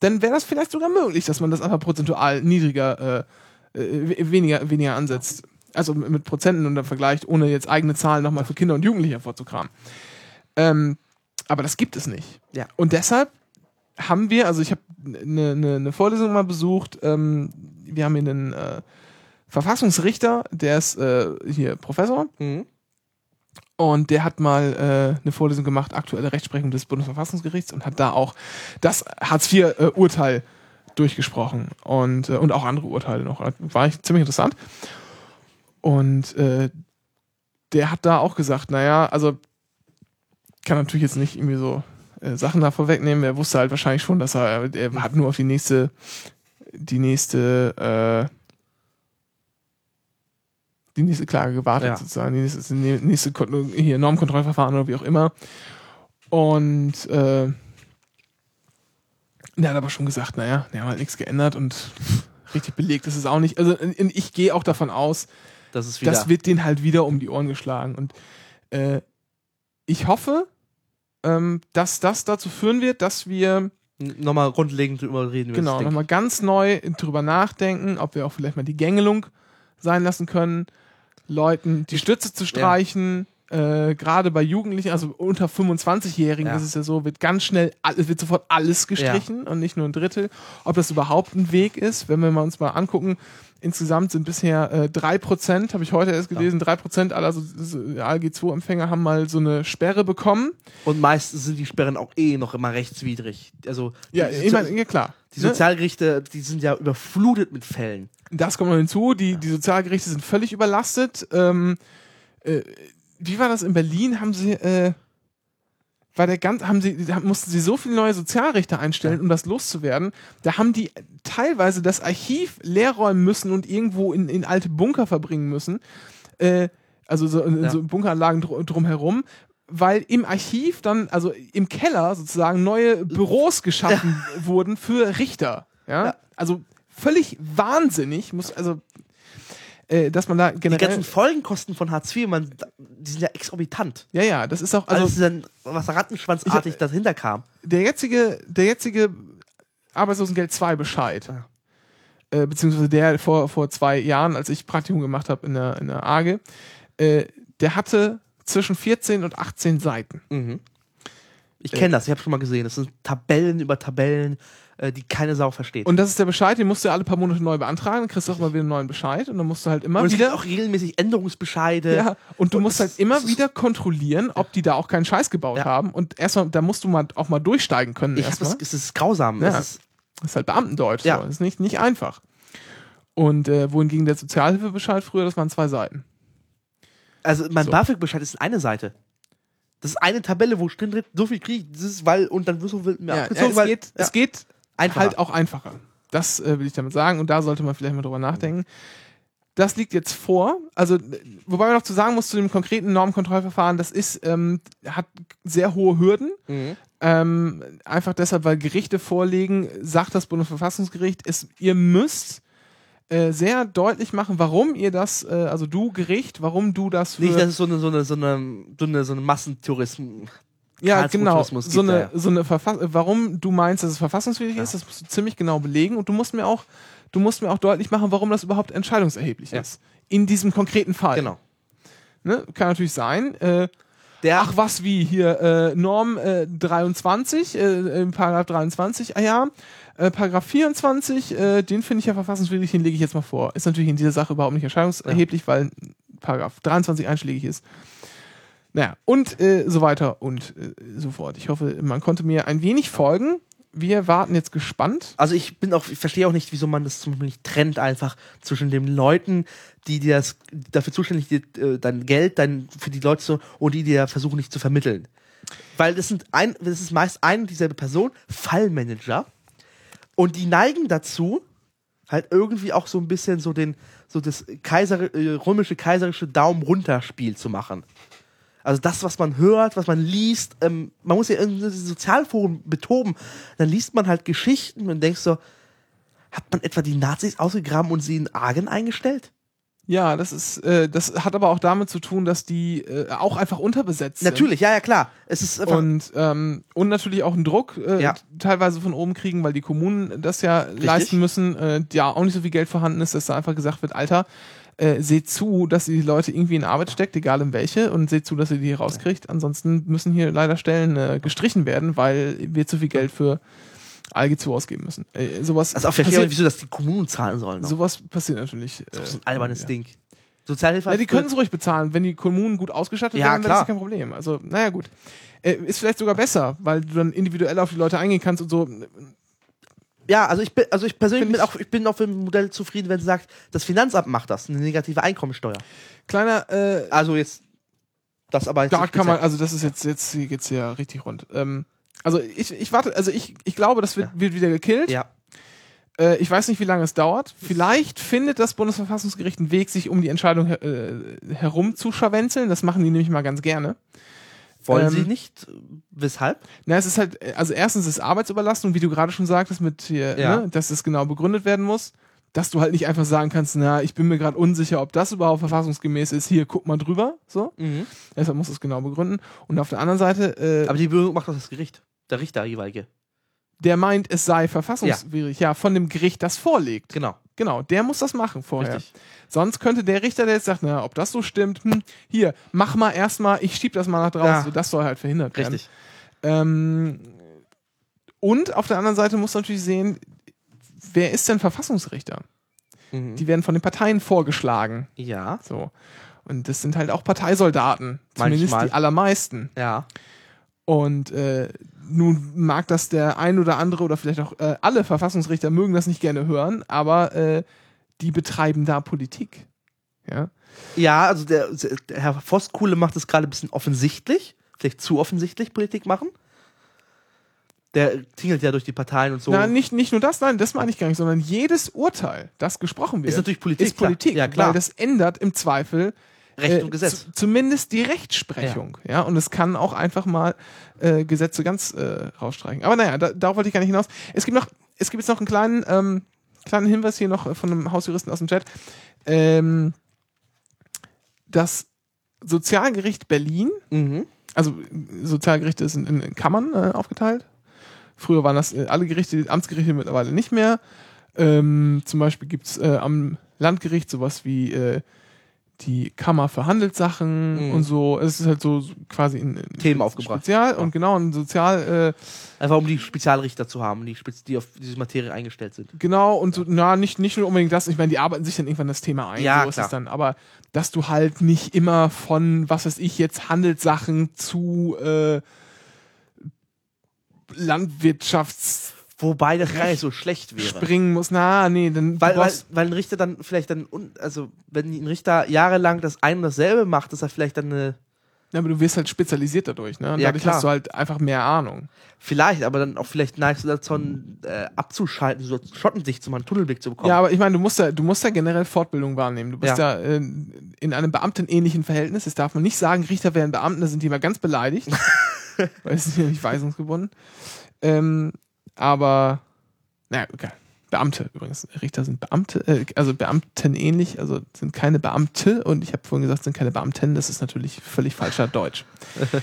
dann wäre das vielleicht sogar möglich, dass man das einfach prozentual niedriger, äh, äh, weniger, weniger ansetzt. Also mit, mit Prozenten und dann vergleicht, ohne jetzt eigene Zahlen nochmal für Kinder und Jugendliche hervorzukramen. Ähm, aber das gibt es nicht. Ja. Und deshalb haben wir, also ich habe eine ne, ne Vorlesung mal besucht, ähm, wir haben hier einen äh, Verfassungsrichter, der ist äh, hier Professor Mhm. und der hat mal äh, eine Vorlesung gemacht, aktuelle Rechtsprechung des Bundesverfassungsgerichts und hat da auch das Hartz-IV-Urteil durchgesprochen und, äh, und auch andere Urteile noch. War ich ziemlich interessant. Und äh, der hat da auch gesagt, naja, also kann natürlich jetzt nicht irgendwie so äh, Sachen da vorwegnehmen. Er wusste halt wahrscheinlich schon, dass er, er hat nur auf die nächste, die nächste, äh, die nächste Klage gewartet Ja. sozusagen, die nächste, die nächste hier Normkontrollverfahren oder wie auch immer. Und äh, der hat aber schon gesagt, naja, die haben halt nichts geändert und richtig belegt ist es auch nicht. Also ich gehe auch davon aus, Das das wird den halt wieder um die Ohren geschlagen. Und äh, ich hoffe, ähm, dass das dazu führen wird, dass wir nochmal grundlegend drüber reden. genau nochmal ganz neu drüber nachdenken, ob wir auch vielleicht mal die Gängelung sein lassen können, Leuten die Stütze zu streichen. Äh, Gerade bei Jugendlichen, also unter 25-Jährigen Ja. ist es ja so, wird ganz schnell, es wird sofort alles gestrichen und nicht nur ein Drittel. Ob das überhaupt ein Weg ist, wenn wir mal uns mal angucken, insgesamt sind bisher äh, 3%, habe ich heute erst gelesen, 3% aller so, so ALG-2-Empfänger haben mal so eine Sperre bekommen. Und meistens sind die Sperren auch eh noch immer rechtswidrig. Also Ja, ich meine, ja klar. die Ne? Sozialgerichte, die sind ja überflutet mit Fällen. Das kommt noch hinzu, die, die Sozialgerichte sind völlig überlastet. Ähm, äh, wie war das in Berlin? Haben sie, äh, war der ganz, haben sie, da mussten sie so viele neue Sozialrichter einstellen, um das loszuwerden. Da haben die teilweise das Archiv leer räumen müssen und irgendwo in, in alte Bunker verbringen müssen. Äh, also so, in Ja. so Bunkeranlagen dr drumherum. Weil im Archiv dann, also im Keller sozusagen, neue Büros geschaffen wurden für Richter. Ja? Ja. Also völlig wahnsinnig, muss, also, äh, dass man da Die generell. ganzen Folgenkosten von Hartz IV, man, die sind ja exorbitant. ja, ja, das ist auch, Also, also dann, was rattenschwanzartig dahinter kam. der jetzige, der jetzige Arbeitslosengeld 2 Bescheid, Ja. äh, beziehungsweise der vor, vor zwei Jahren, als ich Praktikum gemacht habe in der, in der AGE, äh, der hatte zwischen 14 und 18 Seiten. Mhm. Ich kenne das, ich habe schon mal gesehen. Das sind Tabellen über Tabellen, äh, die keine Sau versteht. Und das ist der Bescheid, den musst du ja alle paar Monate neu beantragen, dann kriegst du auch mal wieder einen neuen Bescheid und dann musst du halt immer Und es gibt wieder. auch regelmäßig Änderungsbescheide. Ja, und du Und musst halt immer wieder kontrollieren, ob die da auch keinen Scheiß gebaut Ja. haben. Und erstmal, da musst du mal auch mal durchsteigen können. Ich erstmal. das, es ist grausam. Ja. Es ist, Das ist halt Beamtendeutsch. Ja. So. Das ist nicht, nicht einfach. Und äh, wohingegen der Sozialhilfebescheid früher, das waren zwei Seiten. also mein So. BAföG-Bescheid ist eine Seite. Das ist eine Tabelle, wo drin steht, so viel krieg ich, das ist, weil, und dann wirst du mir Ja, abgezogen, es weil, geht, ja, es geht Einfacher. halt auch einfacher. Das äh, will ich damit sagen und da sollte man vielleicht mal drüber nachdenken. Das liegt jetzt vor, also wobei man noch zu sagen muss zu dem konkreten Normkontrollverfahren, das ist ähm, hat sehr hohe Hürden. Mhm. Ähm, einfach deshalb, weil Gerichte vorlegen, sagt das Bundesverfassungsgericht, es, ihr müsst äh, sehr deutlich machen, warum ihr das, äh, also du Gericht, warum du das Nicht, dass es so eine, so eine, so eine, so eine, so eine Massentourismus. Ja, genau. So eine, ja. so eine Verfass warum du meinst, dass es verfassungswidrig ist, das musst du ziemlich genau belegen und du musst mir auch, du musst mir auch deutlich machen, warum das überhaupt entscheidungserheblich Ja. ist. In diesem konkreten Fall. Genau. Ne? Kann natürlich sein. Äh, Der, ach was wie hier äh, Norm äh, 23, äh, im Paragraph 23, ah ja, äh, Paragraph 24, äh, den finde ich ja verfassungswidrig, den lege ich jetzt mal vor. Ist natürlich in dieser Sache überhaupt nicht erscheinungserheblich, weil Paragraph 23 einschlägig ist. Naja, und äh, so weiter und äh, so fort. Ich hoffe, man konnte mir ein wenig folgen. Wir warten jetzt gespannt. also ich bin auch, ich verstehe auch nicht, wieso man das zum Beispiel nicht trennt einfach zwischen den Leuten, die dir das die dafür zuständig sind, äh, dein Geld, dein für die Leute so und die dir versuchen nicht zu vermitteln. Weil das sind ein, das ist meist eine und dieselbe Person, Fallmanager, und die neigen dazu, halt irgendwie auch so ein bisschen so den, so das Kaiser, äh, römische kaiserische Daumen runter Spiel zu machen. Also das, was man hört, was man liest, ähm, man muss ja in diese Sozialforen betoben, dann liest man halt Geschichten und denkst so, hat man etwa die Nazis ausgegraben und sie in Argen eingestellt? Ja, das ist, äh, das hat aber auch damit zu tun, dass die äh, auch einfach unterbesetzt sind. Natürlich, ja, ja, klar. Es ist Und, ähm, und natürlich auch einen Druck äh, Ja. teilweise von oben kriegen, weil die Kommunen das ja leisten müssen, äh, ja auch nicht so viel Geld vorhanden ist, dass da einfach gesagt wird, Alter, äh, seht zu, dass ihr die Leute irgendwie in Arbeit steckt, egal in welche, und seht zu, dass ihr die rauskriegt. Ansonsten müssen hier leider Stellen äh, gestrichen werden, weil wir zu viel Geld für ALG 2 ausgeben müssen. Äh, sowas, also ich passiert, nicht, wieso das die Kommunen zahlen sollen. noch. sowas passiert natürlich. das ist äh, ein albernes ja. Ding. Sozialhilfe Ja, die können es ruhig bezahlen. Wenn die Kommunen gut ausgestattet Ja, werden, dann ist das kein Problem. Also, naja, gut. Äh, ist vielleicht sogar besser, weil du dann individuell auf die Leute eingehen kannst und so. Ja, also ich bin, also ich persönlich bin ich- auch, ich bin auch mit dem Modell zufrieden, wenn sie sagt, das Finanzamt macht das, eine negative Einkommensteuer. Kleiner, äh, Also jetzt, das aber jetzt da kann man, also das ist jetzt, jetzt hier geht's ja richtig rund. Ähm, also ich, ich warte, also ich, ich glaube, das wird, Ja. wird wieder gekillt. Ja, Äh, ich weiß nicht, wie lange es dauert. Vielleicht findet das Bundesverfassungsgericht einen Weg, sich um die Entscheidung her äh, herum zu scharwenzeln. Das machen die nämlich mal ganz gerne. Wollen Ähm, sie nicht? Weshalb? Na, es ist halt, also erstens ist Arbeitsüberlastung, wie du gerade schon sagtest, mit hier, Ja. ne, dass es genau begründet werden muss. Dass du halt nicht einfach sagen kannst, na, ich bin mir gerade unsicher, ob das überhaupt verfassungsgemäß ist. Hier, guck mal drüber. So. Deshalb muss es genau begründen. Und auf der anderen Seite, äh, Aber die Berührung macht doch das Gericht. Der Richter jeweilige. der meint, es sei verfassungswidrig, ja. von dem Gericht, das vorlegt. Genau. Genau, der muss das machen vorher. Richtig. Sonst könnte der Richter, der jetzt sagt, na, ob das so stimmt, hm, hier, mach mal erstmal, ich schieb das mal nach draußen. Ja. So, das soll halt verhindert werden. Richtig. Ähm, und auf der anderen Seite muss man natürlich sehen, wer ist denn Verfassungsrichter? Mhm. Die werden von den Parteien vorgeschlagen. ja. So. Und das sind halt auch Parteisoldaten. Zumindest Manchmal. die allermeisten. Ja. Und äh, nun mag das der ein oder andere oder vielleicht auch äh, alle Verfassungsrichter mögen das nicht gerne hören, aber äh, die betreiben da Politik. Ja. Ja, also der, der Herr Voskuhle macht es gerade ein bisschen offensichtlich. Vielleicht zu offensichtlich Politik machen. Der tingelt ja durch die Parteien und so. Na, nicht, nicht nur das, nein, das meine ich gar nicht, sondern jedes Urteil, das gesprochen wird, Ist natürlich Politik, ist Politik, klar. Ja, klar. weil das ändert im Zweifel Recht äh, und Gesetz. zu- zumindest die Rechtsprechung, ja. und es kann auch einfach mal äh, Gesetze ganz äh, rausstreichen. Aber naja, da, darauf wollte ich gar nicht hinaus. Es gibt noch, es gibt jetzt noch einen kleinen, ähm, kleinen Hinweis hier noch äh, von einem Hausjuristen aus dem Chat. Ähm, das Sozialgericht Berlin Mhm. also Sozialgerichte sind in, in Kammern äh, aufgeteilt. Früher waren das äh, alle Gerichte, Amtsgerichte mittlerweile nicht mehr. Ähm, zum Beispiel gibt es am Landgericht sowas wie die Kammer für Handelssachen Mhm. und so. Es ist halt so quasi ein ein Themen aufgebracht. Spezial und genau ein Sozial, äh, Einfach um die Spezialrichter zu haben, die, die auf diese Materie eingestellt sind. genau und so, na, nicht, nicht nur unbedingt das. Ich meine, die arbeiten sich dann irgendwann das Thema ein. Ja, so ist klar. es dann. Aber dass du halt nicht immer von, was weiß ich, jetzt Handelssachen zu äh, Landwirtschafts Wobei das gar nicht so schlecht wäre. springen musst. Na, nee, dann Weil, weil, weil ein Richter dann vielleicht dann, also wenn ein Richter jahrelang das ein und dasselbe macht, ist er vielleicht dann eine, Ja, aber du wirst halt spezialisiert dadurch, ne? Und Ja, dadurch klar. hast du halt einfach mehr Ahnung. vielleicht, aber dann auch vielleicht neigst du dazu, äh, abzuschalten, so Schottensicht zu machen, Tunnelblick zu bekommen. Ja, aber ich meine, du musst ja, du musst ja generell Fortbildung wahrnehmen. Du bist Ja. ja, äh, in einem beamtenähnlichen Verhältnis. Das darf man nicht sagen, Richter wären Beamten, da sind die immer ganz beleidigt. weil sie sind ja nicht weisungsgebunden. Ähm, aber, naja, okay. Beamte übrigens. Richter sind Beamte, äh, also Beamten ähnlich, also sind keine Beamte und ich habe vorhin gesagt, sind keine Beamten, das ist natürlich völlig falscher Deutsch.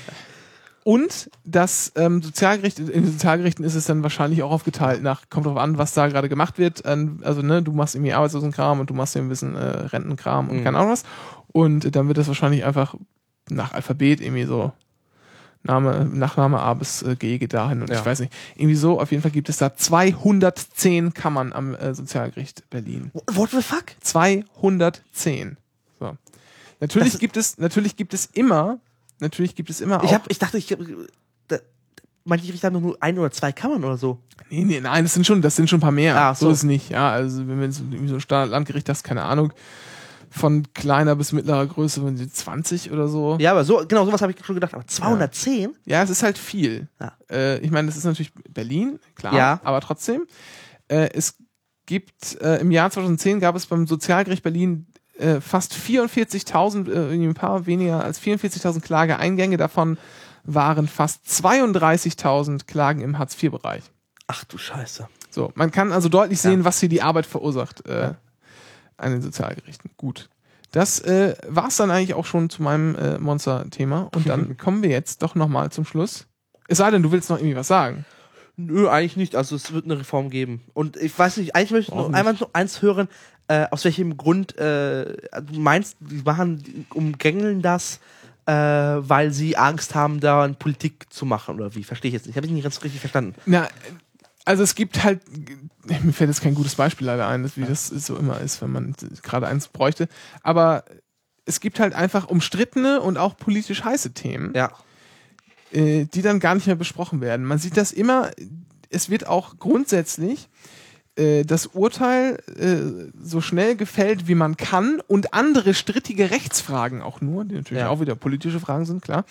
Und das ähm, Sozialgericht, in den Sozialgerichten ist es dann wahrscheinlich auch aufgeteilt nach, kommt drauf an, was da gerade gemacht wird. Ähm, also, ne, du machst irgendwie Arbeitslosenkram und du machst hier ein bisschen äh, Rentenkram und Mhm. keine Ahnung was. Und dann wird das wahrscheinlich einfach nach Alphabet irgendwie so Name, Nachname A bis äh, G geht dahin und Ja. ich weiß nicht. Irgendwie so, auf jeden Fall gibt es da 210 Kammern am äh, Sozialgericht Berlin. What the fuck? 210. So. Natürlich Das- gibt es, natürlich gibt es immer, natürlich gibt es immer Ich, auch. hab, ich dachte, ich hab, da, manche Richter haben nur ein oder zwei Kammern oder so. Nee, nee, nein, das sind schon, das sind schon ein paar mehr. Ah, so. so. ist es nicht. Ja, also wenn wir irgendwie so ein Standardlandgericht hast, keine Ahnung, von kleiner bis mittlerer Größe, wenn sie 20 oder so. Ja, aber so, genau, sowas habe ich schon gedacht. Aber 210? Ja, es ist halt viel. Ja. Äh, ich meine, das ist natürlich Berlin, klar, Ja. aber trotzdem. Äh, es gibt, äh, im Jahr 2010 gab es beim Sozialgericht Berlin äh, fast 44.000, äh, ein paar weniger als 44.000 Klageeingänge. Davon waren fast 32.000 Klagen im Hartz-IV-Bereich. Ach du Scheiße. So, man kann also deutlich sehen, Ja. was hier die Arbeit verursacht äh, Ja. An den Sozialgerichten. Gut. Das äh, war es dann eigentlich auch schon zu meinem äh, Monster-Thema. Und dann kommen wir jetzt doch nochmal zum Schluss. Es sei denn, du willst noch irgendwie was sagen. Nö, eigentlich nicht. Also es wird eine Reform geben. Und ich weiß nicht, eigentlich möchte ich noch einmal noch eins hören, äh, aus welchem Grund äh, du meinst, die machen, die umgängeln das, äh, weil sie Angst haben, da Politik zu machen oder wie? Verstehe ich jetzt nicht. Habe ich nicht ganz richtig verstanden. Na, also es gibt halt, mir fällt jetzt kein gutes Beispiel leider ein, wie das so immer ist, wenn man gerade eins bräuchte. Aber es gibt halt einfach umstrittene und auch politisch heiße Themen. Ja. äh, die dann gar nicht mehr besprochen werden. Man sieht das immer, es wird auch grundsätzlich äh, das Urteil äh, so schnell gefällt, wie man kann und andere strittige Rechtsfragen auch nur, die natürlich Ja. auch wieder politische Fragen sind, klar.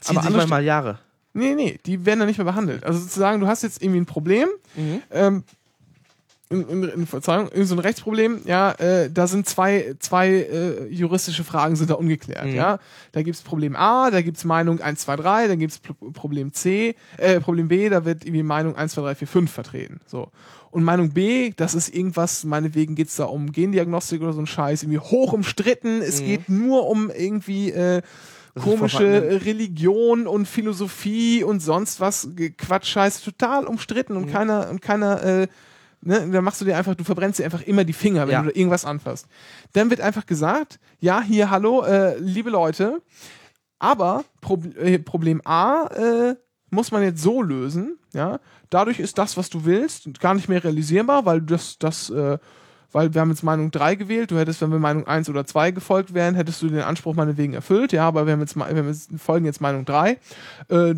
Ziehen sich andere manchmal Jahre. Nee, nee, die werden dann nicht mehr behandelt. Also sozusagen, du hast jetzt irgendwie ein Problem, Mhm. ähm, in, in, in, Verzeihung, irgend so ein Rechtsproblem, ja, äh, da sind zwei, zwei äh, juristische Fragen sind da ungeklärt, Mhm. ja. Da gibt's Problem A, da gibt's Meinung 1, 2, 3, dann gibt's Pro Problem C, äh, Problem B, da wird irgendwie Meinung 1, 2, 3, 4, 5 vertreten, so. Und Meinung B, das ist irgendwas, meinetwegen geht's da um Gendiagnostik oder so ein Scheiß, irgendwie hoch umstritten, es Mhm. geht nur um irgendwie, äh, komische vorhanden. Religion und Philosophie und sonst was Quatsch Scheiß total umstritten und Mhm. keiner und keiner äh, ne, da machst du dir einfach du verbrennst dir einfach immer die Finger wenn Ja. du irgendwas anfasst dann wird einfach gesagt ja hier hallo äh, liebe Leute aber Prob äh, Problem A äh, muss man jetzt so lösen ja dadurch ist das was du willst gar nicht mehr realisierbar weil das das äh, weil wir haben jetzt Meinung 3 gewählt, du hättest, wenn wir Meinung 1 oder 2 gefolgt wären, hättest du den Anspruch meinetwegen erfüllt, ja, aber wir haben jetzt, wir haben jetzt folgen jetzt Meinung 3. Äh,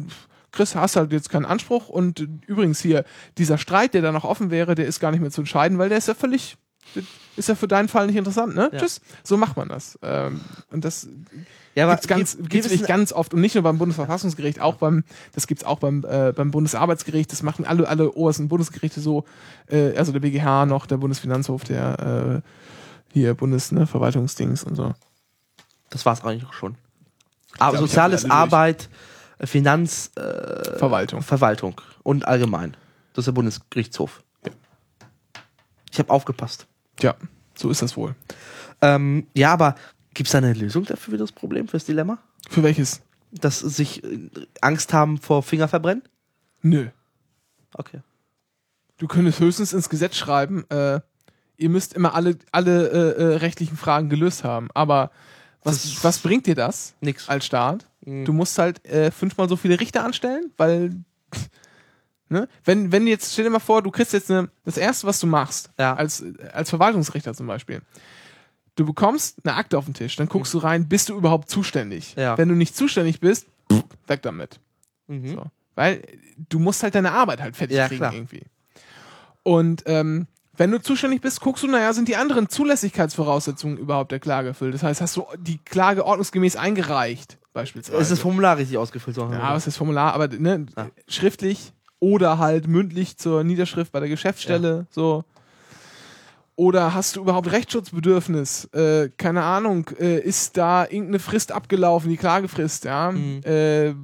Chris, hast halt jetzt keinen Anspruch. Und übrigens hier, dieser Streit, der da noch offen wäre, der ist gar nicht mehr zu entscheiden, weil der ist ja völlig, ist ja für deinen Fall nicht interessant, ne? Ja. Tschüss. So macht man das. Ähm, und das Ja, gibt's ganz, gibt- gibt's es wirklich ganz oft und nicht nur beim Bundesverfassungsgericht, auch beim, das gibt's auch beim, äh, beim Bundesarbeitsgericht, das machen alle, alle obersten Bundesgerichte so, äh, also der BGH noch, der Bundesfinanzhof, der, äh, hier Bundes, ne, Verwaltungsdings und so. Das war's eigentlich auch schon. Aber glaub, soziales. Arbeit, äh, Finanz, äh, Verwaltung. Verwaltung und allgemein. Das ist der Bundesgerichtshof. Ja. Ich habe aufgepasst. Tja, so ist das wohl. Ähm, ja, aber gibt es da eine Lösung dafür für das Problem, für das Dilemma? Für welches? Dass sich äh, Angst haben vor Fingerverbrennen? Nö. Okay. Du könntest höchstens ins Gesetz schreiben, äh, ihr müsst immer alle, alle äh, äh, rechtlichen Fragen gelöst haben. Aber Was, was bringt dir das Nix. als Staat? Mhm. Du musst halt äh, fünfmal so viele Richter anstellen, weil ne? wenn, wenn jetzt, stell dir mal vor, du kriegst jetzt eine, das erste, was du machst, Ja. als, als Verwaltungsrichter zum Beispiel, du bekommst eine Akte auf den Tisch, dann guckst du rein, bist du überhaupt zuständig? Ja. Wenn du nicht zuständig bist, pff, weg damit. Mhm. So. Weil du musst halt deine Arbeit halt fertig Ja, kriegen klar. irgendwie. Und ähm, wenn du zuständig bist, guckst du, naja, sind die anderen Zulässigkeitsvoraussetzungen überhaupt der Klage erfüllt? Das heißt, hast du die Klage ordnungsgemäß eingereicht, beispielsweise? Es ist das Formular richtig ausgefüllt. Ja, was ist das Formular? Aber ne, Ja. schriftlich oder halt mündlich zur Niederschrift bei der Geschäftsstelle, so. Oder hast du überhaupt Rechtsschutzbedürfnis? Äh, keine Ahnung, äh, ist da irgendeine Frist abgelaufen, die Klagefrist, ja? Mhm. Äh,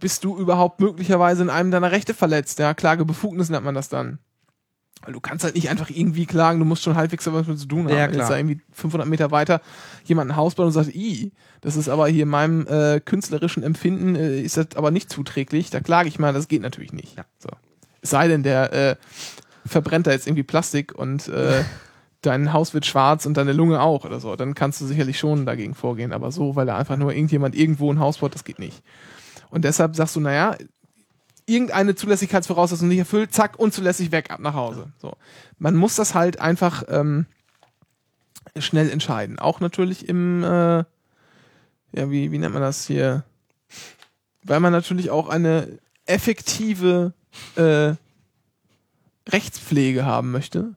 bist du überhaupt möglicherweise in einem deiner Rechte verletzt, ja? Klagebefugnis nennt man das dann. Weil du kannst halt nicht einfach irgendwie klagen, du musst schon halbwegs was mit zu tun haben. Ja, Wenn jetzt klar. da irgendwie 500 Meter weiter jemand ein Haus baut und sagt, i, das ist aber hier meinem äh, künstlerischen Empfinden, äh, ist das aber nicht zuträglich, da klage ich mal, das geht natürlich nicht. Ja. So. Es sei denn, der äh, verbrennt da jetzt irgendwie Plastik und äh, dein Haus wird schwarz und deine Lunge auch oder so, dann kannst du sicherlich schon dagegen vorgehen, aber so, weil da einfach nur irgendjemand irgendwo ein Haus baut, das geht nicht. Und deshalb sagst du, naja, irgendeine Zulässigkeitsvoraussetzung nicht erfüllt, zack, unzulässig weg, ab nach Hause. So. Man muss das halt einfach ähm, schnell entscheiden. Auch natürlich im, äh, ja, wie, wie nennt man das hier? Weil man natürlich auch eine effektive äh, Rechtspflege haben möchte.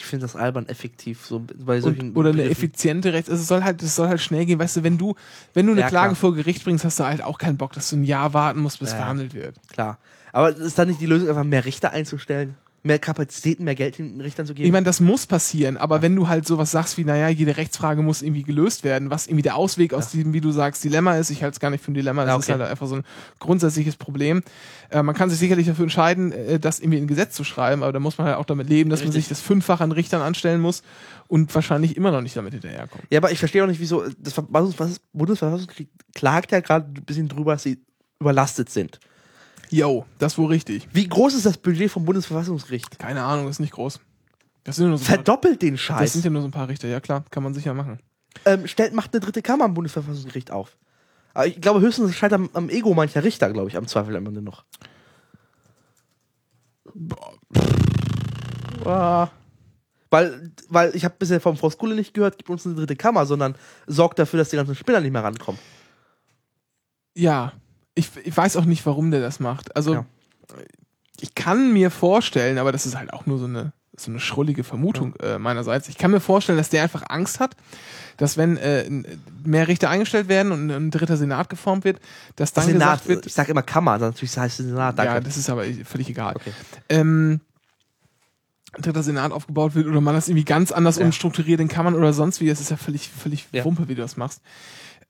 Ich finde das albern effektiv, so bei solchen Und, oder eine effiziente Rechts... Also es soll halt, es soll halt schnell gehen. Weißt du, wenn du, wenn du eine Ja, Klage klar. vor Gericht bringst, hast du halt auch keinen Bock, dass du ein Jahr warten musst, bis Ja. verhandelt wird. Klar. Aber ist dann nicht die Lösung, einfach mehr Richter einzustellen? Mehr Kapazitäten, mehr Geld den Richtern zu geben? Ich meine, das muss passieren, aber wenn du halt sowas sagst wie, naja, jede Rechtsfrage muss irgendwie gelöst werden, was irgendwie der Ausweg aus diesem, wie du sagst, Dilemma ist, ich halte es gar nicht für ein Dilemma, das Ja, ist okay. halt einfach so ein grundsätzliches Problem. Äh, man kann sich sicherlich dafür entscheiden, äh, das irgendwie in ein Gesetz zu schreiben, aber da muss man halt auch damit leben, dass man Richtig. sich das fünffach an Richtern anstellen muss und wahrscheinlich immer noch nicht damit hinterherkommt. ja, aber ich verstehe auch nicht, wieso das Verfassungsgericht- Bundesverfassungsgericht klagt ja gerade ein bisschen drüber, dass sie überlastet sind. Yo, das wohl richtig. Wie groß ist das Budget vom Bundesverfassungsgericht? Keine Ahnung, ist nicht groß. Das sind, nur so ein paar, Verdoppelt den das Scheiß. sind ja nur so ein paar Richter, ja klar, kann man sicher machen. ähm, stellt, macht eine dritte Kammer am Bundesverfassungsgericht auf. Aber ich glaube höchstens, scheitert am, am Ego mancher Richter, glaube ich, am Zweifel am Ende noch. Ah, Weil, weil ich habe bisher vom Frau Skule nicht gehört, gibt uns eine dritte Kammer, sondern sorgt dafür, dass die ganzen Spinner nicht mehr rankommen. Ja, ich, ich weiß auch nicht, warum der das macht. Also, Ja. ich kann mir vorstellen, aber das ist halt auch nur so eine, so eine schrullige Vermutung äh, meinerseits. Ich kann mir vorstellen, dass der einfach Angst hat, dass wenn äh, mehr Richter eingestellt werden und ein dritter Senat geformt wird, dass dann Senat, gesagt wird, ich sage immer Kammer, also natürlich heißt es Senat, danke. ja, das ist aber völlig egal. Okay. Ähm, ein dritter Senat aufgebaut wird oder man das irgendwie ganz anders Ja. umstrukturiert in Kammern oder sonst wie, das ist ja völlig, völlig Ja. Wumpe, wie du das machst.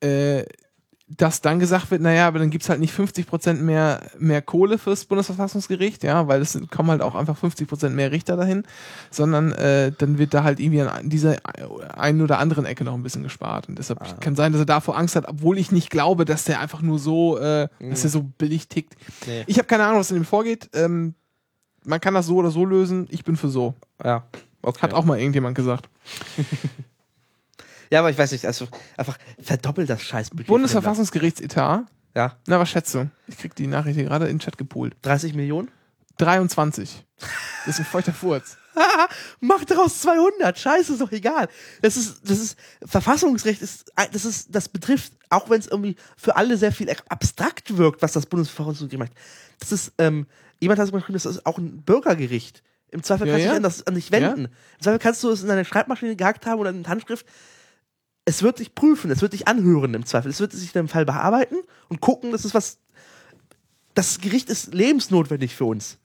Äh, dass dann gesagt wird, naja, aber dann gibt's halt nicht 50% mehr, mehr Kohle fürs Bundesverfassungsgericht, ja, weil es kommen halt auch einfach 50% mehr Richter dahin, sondern äh, dann wird da halt irgendwie an dieser einen oder anderen Ecke noch ein bisschen gespart. Und deshalb Ah. kann sein, dass er davor Angst hat, obwohl ich nicht glaube, dass der einfach nur so, äh, Mhm. dass er so billig tickt. Nee. Ich habe keine Ahnung, was in ihm vorgeht. Ähm, man kann das so oder so lösen. Ich bin für so. Ja. Okay. Hat auch mal irgendjemand gesagt. ja, aber ich weiß nicht, also einfach verdoppelt das Scheißbudget. Bundesverfassungsgerichtsetat. Ja, Na, was schätzt du? Ich krieg die Nachricht hier gerade in den Chat gepoolt. 30 Millionen? 23. Das ist ein feuchter Furz. Mach daraus 200. Scheiße, ist doch egal. Das ist, das ist, Verfassungsrecht ist, das ist, das betrifft, auch wenn es irgendwie für alle sehr viel abstrakt wirkt, was das Bundesverfassungsgericht macht. Das ist, ähm, jemand hat es geschrieben, das ist auch ein Bürgergericht. Im Zweifel Ja, kannst du ja. dich an, das, an dich wenden. Im Zweifel kannst du es in deine Schreibmaschine gehackt haben oder in Handschrift. Es wird dich prüfen, es wird dich anhören im Zweifel. Es wird sich in deinem Fall bearbeiten und gucken, das ist was, das Gericht ist lebensnotwendig für uns.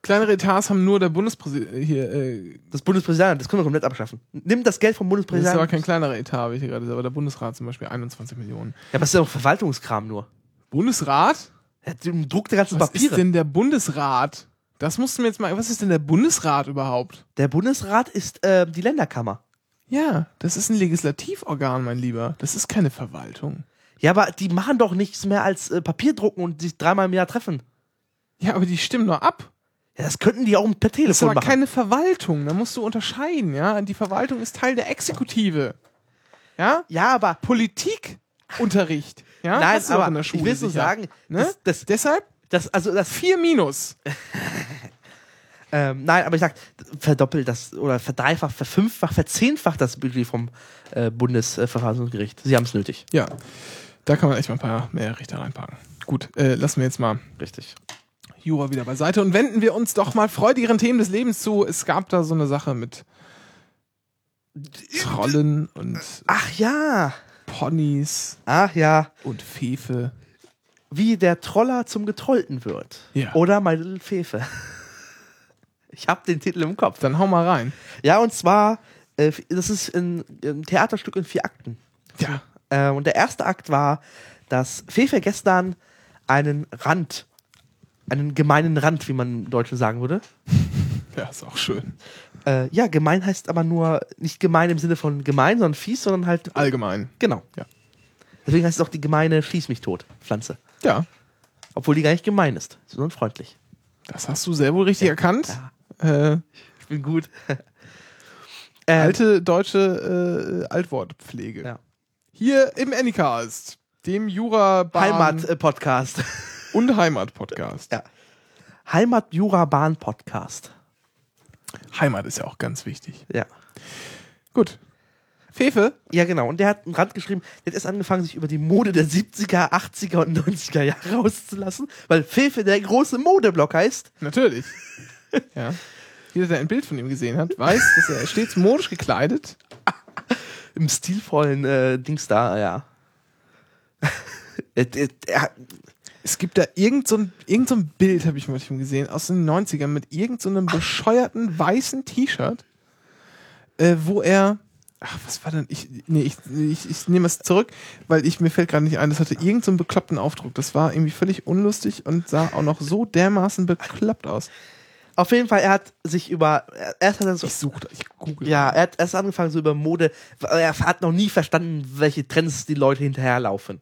Kleinere Etats haben nur der Bundespräsident hier. Äh, Das Bundespräsident, das können wir komplett abschaffen. Nimm das Geld vom das ist Bundespräsidenten. aber kein kleinerer Etat, habe ich hier gerade. Aber der Bundesrat zum Beispiel 21 Millionen. Ja, aber es ist ja auch Verwaltungskram nur. Bundesrat? Du druckt der ganzen Was Papiere. ist denn der Bundesrat? Das musst du mir jetzt mal. Was ist denn der Bundesrat überhaupt? der Bundesrat ist äh, die Länderkammer. Ja, das ist ein Legislativorgan, mein Lieber. Das ist keine Verwaltung. Ja, aber die machen doch nichts mehr als äh, Papier drucken und sich dreimal im Jahr treffen. Ja, aber die stimmen nur ab. Ja, das könnten die auch per Das ist Telefon aber machen. keine Verwaltung. Da musst du unterscheiden, ja. Die Verwaltung ist Teil der Exekutive. Ja? Ja, aber Politikunterricht. Ja? nein, du doch aber in der ich Schule will nur sicher. sagen, Ne? das, das, Deshalb das, also das, vier Minus. ähm, nein, aber ich sag, verdoppelt das oder verdreifacht, verfünffacht, verzehnfacht das Budget vom äh, Bundesverfassungsgericht. Sie haben es nötig. Ja. Da kann man echt mal ein paar mehr Richter reinpacken. Gut, äh, lassen wir jetzt mal Richtig. Jura wieder beiseite und wenden wir uns doch mal freudigeren Themen des Lebens zu. Es gab da so eine Sache mit Trollen und Ach ja, Ponys ach ja, und Fefe. wie der Troller zum Getrollten wird. Ja. Oder My Little Fefe. Ich hab den Titel im Kopf. Dann hau mal rein. Ja, und zwar, äh, das ist ein, ein Theaterstück in vier Akten. Ja. Äh, und der erste Akt war, dass Fefe gestern einen Rand, einen gemeinen Rand, wie man im Deutschen sagen würde. Ja, ist auch schön. Äh, ja, gemein heißt aber nur nicht gemein im Sinne von gemein, sondern fies, sondern halt. Allgemein. Genau. Ja. Deswegen heißt es auch die gemeine Schieß mich tot Pflanze. Ja. Obwohl die gar nicht gemein ist, sondern freundlich. Das hast du sehr wohl richtig erkannt. Ja. Äh, Ich bin gut. äh, alte deutsche äh, Altwortpflege. Ja. Hier im Anycast, dem Jura Heimat-Podcast. und Heimat Podcast. Ja. Heimat-Jura-Bahn-Podcast. Heimat ist ja auch ganz wichtig. Ja. Gut. Fefe, Ja, genau. Und der hat einen Rand geschrieben, der hat erst angefangen, sich über die Mode der 70er, 80er und 90er Jahre auszulassen, weil Fefe der große Modeblock heißt. natürlich. ja. Jeder, der ein Bild von ihm gesehen hat, weiß, dass er stets modisch gekleidet. Im stilvollen äh, Dings da, ja. er, er, er, Es gibt da irgend so ein, irgend so ein Bild, habe ich mal gesehen, aus den 90ern mit irgend so einem bescheuerten weißen T-Shirt, äh, wo er. Ach, was war denn? Ich, nee, ich, ich, ich nehme es zurück, weil ich mir fällt gerade nicht ein. Das hatte irgend so einen bekloppten Aufdruck. Das war irgendwie völlig unlustig und sah auch noch so dermaßen bekloppt aus. Auf jeden Fall, er hat sich über. Er, erst hat er so. Ich suche, ich google. Ja, er hat erst angefangen so über Mode. Er hat noch nie verstanden, welche Trends die Leute hinterherlaufen.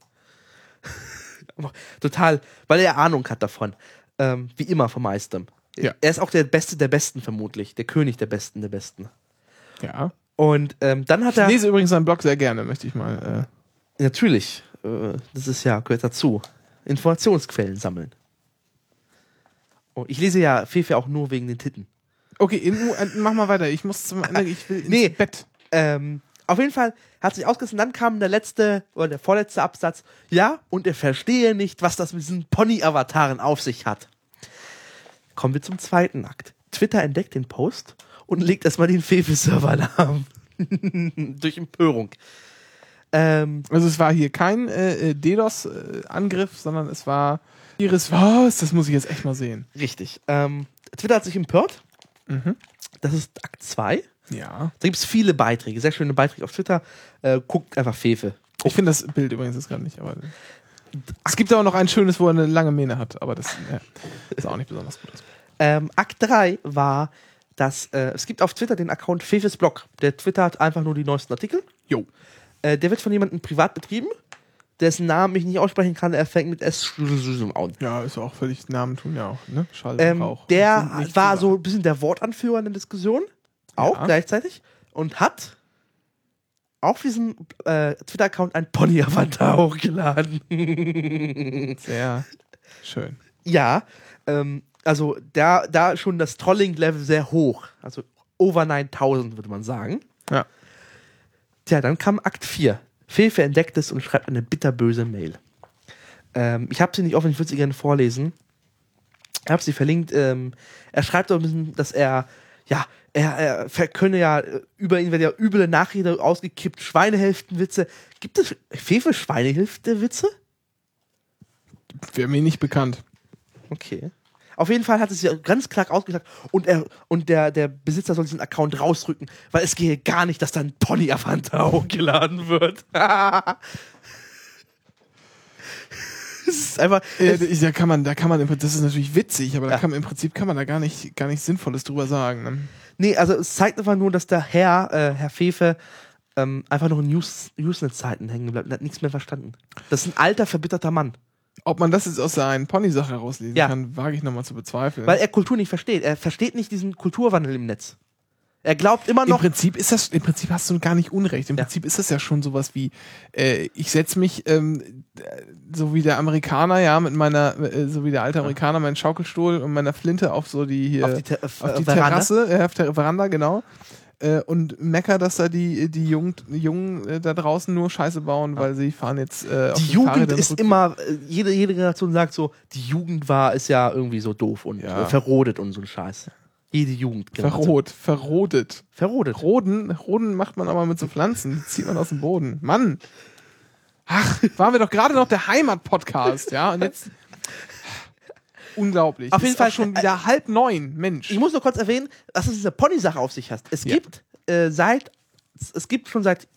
Total, weil er Ahnung hat davon. Ähm, wie immer vom meisten. Ja. Er ist auch der Beste der Besten vermutlich. Der König der Besten der Besten. ja. Und ähm, dann hat Ich er. lese übrigens seinen Blog sehr gerne, möchte ich mal. Natürlich. Äh, das ist ja, gehört dazu. Informationsquellen sammeln. Oh, ich lese ja Fefe auch nur wegen den Titten. Äh. Okay, in, äh, mach mal weiter. Ich muss zum Ende, ich will ins Nee. Bett. Ähm, auf jeden Fall hat sich ausgerissen, dann kam der letzte oder der vorletzte Absatz. Ja, und er verstehe nicht, was das mit diesen Pony-Avataren auf sich hat. Kommen wir zum zweiten Akt. Twitter entdeckt den Post und legt erstmal den Fefe-Server lahm. Durch Empörung. Ähm, Also es war hier kein äh, äh, DDoS-Angriff, sondern es war Iris, was? Das muss ich jetzt echt mal sehen. richtig. Ähm, Twitter hat sich empört. Mhm. Das ist Akt 2. Ja. Da gibt es viele Beiträge, sehr schöne Beiträge auf Twitter. Äh, guckt einfach Fefe. Ich finde das Bild übrigens jetzt gerade nicht, aber es gibt aber noch ein schönes, wo er eine lange Mähne hat, aber das ja, ist auch nicht besonders gut. Ähm, Akt 3 war, dass äh, es gibt auf Twitter den Account Fefes Blog. Der twittert einfach nur die neuesten Artikel. Jo. Äh, der wird von jemandem privat betrieben, dessen Namen ich nicht aussprechen kann. Er fängt mit S an. Ja, ist auch völlig Namen tun ja auch, ne? Schall Ähm, Rauch. der war so ein bisschen der Wortanführer in der Diskussion, auch Ja. gleichzeitig, und hat auf diesem äh, Twitter-Account ein Pony-Avatar hochgeladen. sehr schön. Ja, ähm, also da, da schon das Trolling-Level sehr hoch. Also over 9000, würde man sagen. Ja. Tja, dann kam Akt 4. Fefe entdeckt es und schreibt eine bitterböse Mail. Ähm, ich habe sie nicht offen, ich würde sie gerne vorlesen. Ich habe sie verlinkt. Ähm, er schreibt ein bisschen, dass er, ja, er, er könne ja, äh, über ihn werden ja üble Nachrede ausgekippt, Schweinehälftenwitze. Gibt es Fefe Schweinehälfte-Witze? Wäre mir nicht bekannt. Okay. Auf jeden Fall hat es ja ganz klar ausgesagt und, er, und der, der Besitzer soll diesen Account rausrücken, weil es gehe gar nicht, dass da ein Pony-Avatar hochgeladen wird. Es ist einfach. Es, da kann man, da kann man, das ist natürlich witzig, aber da Ja. kann man, im Prinzip kann man da gar nicht, gar nichts Sinnvolles drüber sagen. Ne? nee, also es zeigt einfach nur, dass der Herr, äh, Herr Fefe, ähm, einfach noch in Usenet-Zeiten hängen geblieben und hat nichts mehr verstanden. Das ist ein alter, verbitterter Mann. Ob man das jetzt aus seinen Pony-Sache herauslesen Ja. kann, wage ich nochmal zu bezweifeln. Weil er Kultur nicht versteht. Er versteht nicht diesen Kulturwandel im Netz. Er glaubt immer Im noch. Prinzip ist das, im Prinzip hast du gar nicht Unrecht. Im Ja. Prinzip ist das ja schon sowas wie, äh, ich setze mich, ähm, äh, so wie der Amerikaner, ja, mit meiner, äh, so wie der alte Amerikaner, meinen Schaukelstuhl und meiner Flinte auf so die hier, Auf die, Ter auf die Veranda. Terrasse, äh, auf der Veranda, genau. Äh, und mecker, dass da die, die Jungen, Jungen äh, da draußen nur Scheiße bauen, weil sie fahren jetzt äh, auf Die Jugend Fahrrädern ist rück- immer, äh, jede, jede Generation sagt so, die Jugend war, ist ja irgendwie so doof und Ja. äh, verrodet und so ein Scheiß. Jede Jugend. verrot, verrodet. Verrodet. Roden, Roden macht man aber mit so Pflanzen, die zieht man aus dem Boden. Mann! Ach, waren wir doch gerade noch der Heimat-Podcast, ja? Und jetzt. Unglaublich. Auf jeden Fall- schon wieder halb neun, Mensch. Ich muss nur kurz erwähnen, dass es diese Pony-Sache auf sich hat. Es Ja. gibt äh, seit, es gibt schon seit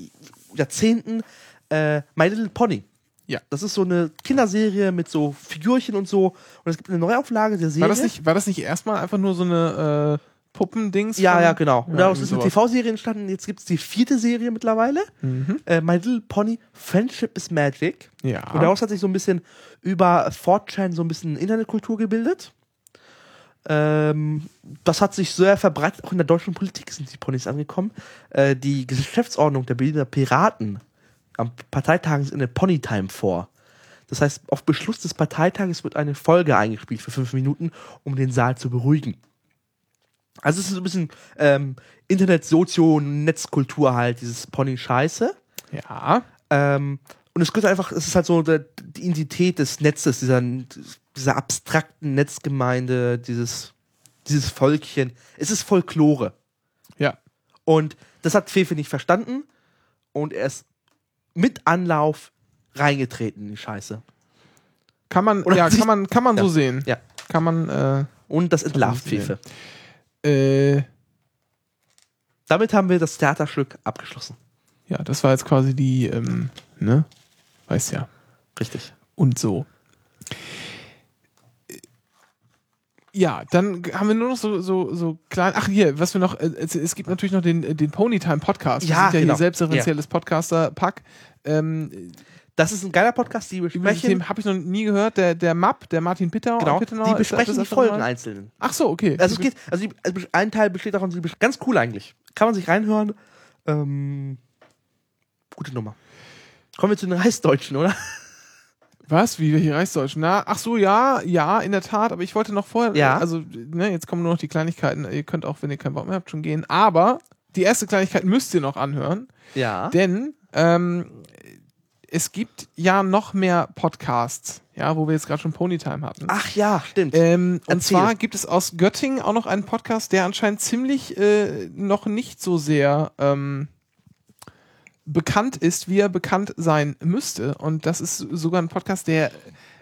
Jahrzehnten äh, My Little Pony. Ja. Das ist so eine Kinderserie mit so Figürchen und so. Und es gibt eine Neuauflage der Serie. War das nicht, war das nicht erstmal einfach nur so eine äh, Puppendings? Ja, ja, genau. Und Ja, daraus ist eine. TV-Serie entstanden. Jetzt gibt es die vierte Serie mittlerweile. Mhm. Äh, My Little Pony Friendship is Magic. Ja. Und daraus hat sich so ein bisschen über 4chan so ein bisschen Internetkultur gebildet. Ähm, das hat sich sehr verbreitet, auch in der deutschen Politik sind die Ponys angekommen. Äh, die Geschäftsordnung der Berliner Piraten am Parteitag ist in der Ponytime vor. Das heißt, auf Beschluss des Parteitages wird eine Folge eingespielt für fünf Minuten, um den Saal zu beruhigen. Also es ist so ein bisschen ähm, Internet, Sozio, Netzkultur halt, dieses Pony-Scheiße. Ja. Ähm, und es gehört einfach, es ist halt so der, die Identität des Netzes, dieser, dieser abstrakten Netzgemeinde, dieses, dieses Völkchen. Es ist Folklore. Ja. Und das hat Fefe nicht verstanden und er ist mit Anlauf reingetreten in die Scheiße. Kann man, Oder ja, kann man, kann man Ja. so sehen. Ja. Kann man, äh, Und das entlarvt. Fefe. Äh, Damit haben wir das Theaterstück abgeschlossen. ja, das war jetzt quasi die, ähm, ne? Weiß ja. Richtig. und so. Ja, dann haben wir nur noch so, so, so klein. Ach, hier, was wir noch. äh, Es, es gibt natürlich noch den, den Ponytime Podcast. Wir Ja, sind ja genau. hier selbstreferenzielles Podcaster-Pack. Ähm, Das ist ein geiler Podcast, die besprechen, Thema habe ich noch nie gehört. Der, der Map, der Martin Pittau. genau, die besprechen die Folgen mal? einzeln. Ach so, okay. Also es geht, also, die, also ein Teil besteht best- ganz cool eigentlich. Kann man sich reinhören. Ähm, gute Nummer. Kommen wir zu den Reichsdeutschen, oder? Was? Wie wir hier Reichsdeutsch? Na, ach so, ja, ja, in der Tat, aber ich wollte noch vorher, Ja. also, ne, jetzt kommen nur noch die Kleinigkeiten. Ihr könnt auch, wenn ihr keinen Bock mehr habt, schon gehen. Aber die erste Kleinigkeit müsst ihr noch anhören, Ja. denn ähm, es gibt ja noch mehr Podcasts, ja, wo wir jetzt gerade schon Ponytime hatten. Ach ja, stimmt. Ähm, und zwar gibt es aus Göttingen auch noch einen Podcast, der anscheinend ziemlich äh, noch nicht so sehr ähm, bekannt ist, wie er bekannt sein müsste. Und das ist sogar ein Podcast, der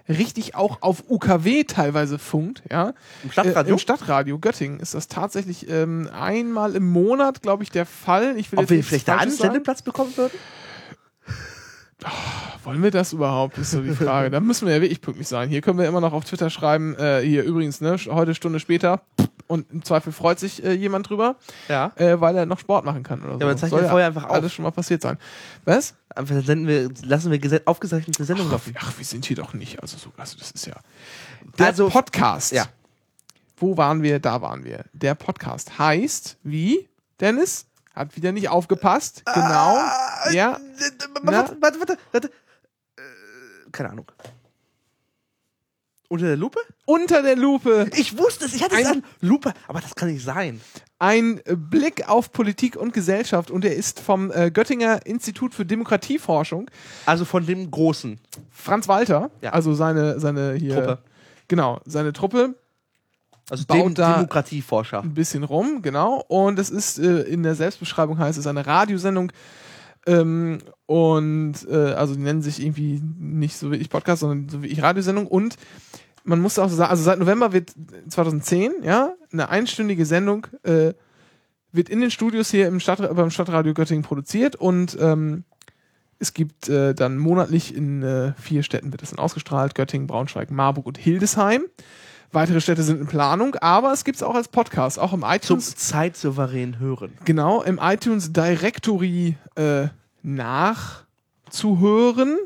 richtig auch auf UKW teilweise funkt, ja. Im Stadtradio? Äh, Im Stadtradio Göttingen ist das tatsächlich ähm, einmal im Monat, glaube ich, der Fall. Ich will Ob wir vielleicht da einen. Sendeplatz bekommen würden? Wollen wir das überhaupt, ist so die Frage. Da müssen wir ja wirklich pünktlich sein. Hier können wir immer noch auf Twitter schreiben, äh, hier übrigens, ne, heute Stunde später und im Zweifel freut sich äh, jemand drüber, Ja. äh, weil er noch Sport machen kann oder so. aber dann zeichnen Soll wir vorher einfach auf. Alles schon mal passiert sein. Was? Einfach senden wir, lassen wir aufgezeichnete Sendung Ach, laufen. ach, wir sind hier doch nicht. Also, so, also das ist ja. Der Also- Podcast. Ja. Wo waren wir? Da waren wir. Der Podcast heißt wie? Dennis? Hat wieder nicht aufgepasst. Genau. Ah, ja. Na? Warte, warte, warte, warte. Äh, keine Ahnung. Unter der Lupe? Unter der Lupe. Ich wusste es, ich hatte es Ein- an Lupe, aber das kann nicht sein. Ein Blick auf Politik und Gesellschaft und er ist vom äh, Göttinger Institut für Demokratieforschung. Also von dem Großen. Franz Walter, Ja. also seine, seine hier. Truppe. Genau, seine Truppe Also Baut dem da- Demokratieforscher. ein bisschen rum, genau. Und es ist äh, in der Selbstbeschreibung heißt es eine Radiosendung. Ähm, und äh, also die nennen sich irgendwie nicht so wie ich Podcast, sondern so wie ich Radiosendung. Und man muss auch sagen, also seit November wird 2010, ja, eine einstündige Sendung äh, wird in den Studios hier im Stadt, beim Stadtradio Göttingen produziert und ähm, es gibt äh, dann monatlich in äh, vier Städten wird das dann ausgestrahlt: Göttingen, Braunschweig, Marburg und Hildesheim. Weitere Städte sind in Planung, aber es gibt es auch als Podcast, auch im Zum iTunes. zeitsouverän hören. Genau, im iTunes Directory äh, nachzuhören.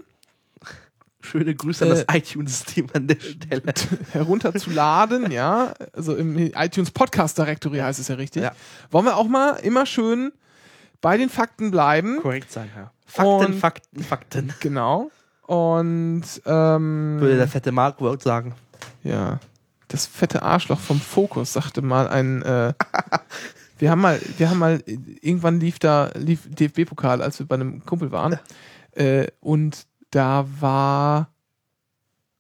Schöne Grüße an Äh, das iTunes-Team an der Stelle. herunterzuladen, ja. Also im iTunes Podcast Directory heißt es ja richtig. Ja. Wollen wir auch mal immer schön bei den Fakten bleiben. Korrekt sein, ja. Fakten, Und- Fakten, Fakten. Genau. Und ähm, Würde der fette Mark Road sagen. ja, das fette Arschloch vom Fokus sagte mal ein. Äh, wir haben mal, wir haben mal irgendwann lief da lief DFB-Pokal, als wir bei einem Kumpel waren. Äh, und da war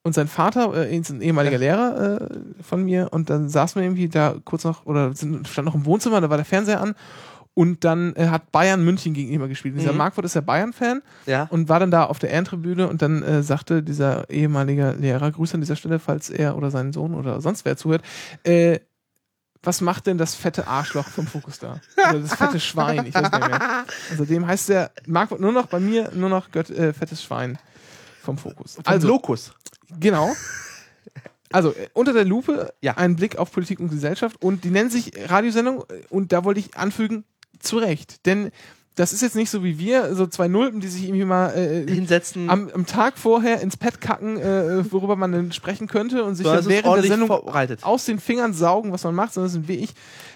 und sein Vater, äh, ist ein ehemaliger Lehrer äh, von mir, und dann saßen wir irgendwie da kurz noch, oder sind, stand noch im Wohnzimmer, da war der Fernseher an, und dann äh, hat Bayern München gegenüber gespielt. Und dieser Mhm. Markwort ist ja Bayern-Fan Ja. und war dann da auf der Ehrentribüne und dann äh, sagte dieser ehemalige Lehrer, Grüße an dieser Stelle, falls er oder sein Sohn oder sonst wer zuhört, äh, was macht denn das fette Arschloch vom Fokus da? Oder das fette Schwein, ich weiß nicht mehr. Also dem heißt der Markwort nur noch bei mir nur noch Gött, äh, fettes Schwein vom Fokus. Also Also, Lokus. genau. Also äh, unter der Lupe Ja. ein Blick auf Politik und Gesellschaft und die nennen sich Radiosendung äh, und da wollte ich anfügen, zu Recht. Denn das ist jetzt nicht so wie wir, so zwei Nulpen, die sich irgendwie mal äh, Hinsetzen. am, am Tag vorher ins Pad kacken, äh, worüber man dann sprechen könnte und sich so, dann während der Sendung aus den Fingern saugen, was man macht, sondern es sind wie ich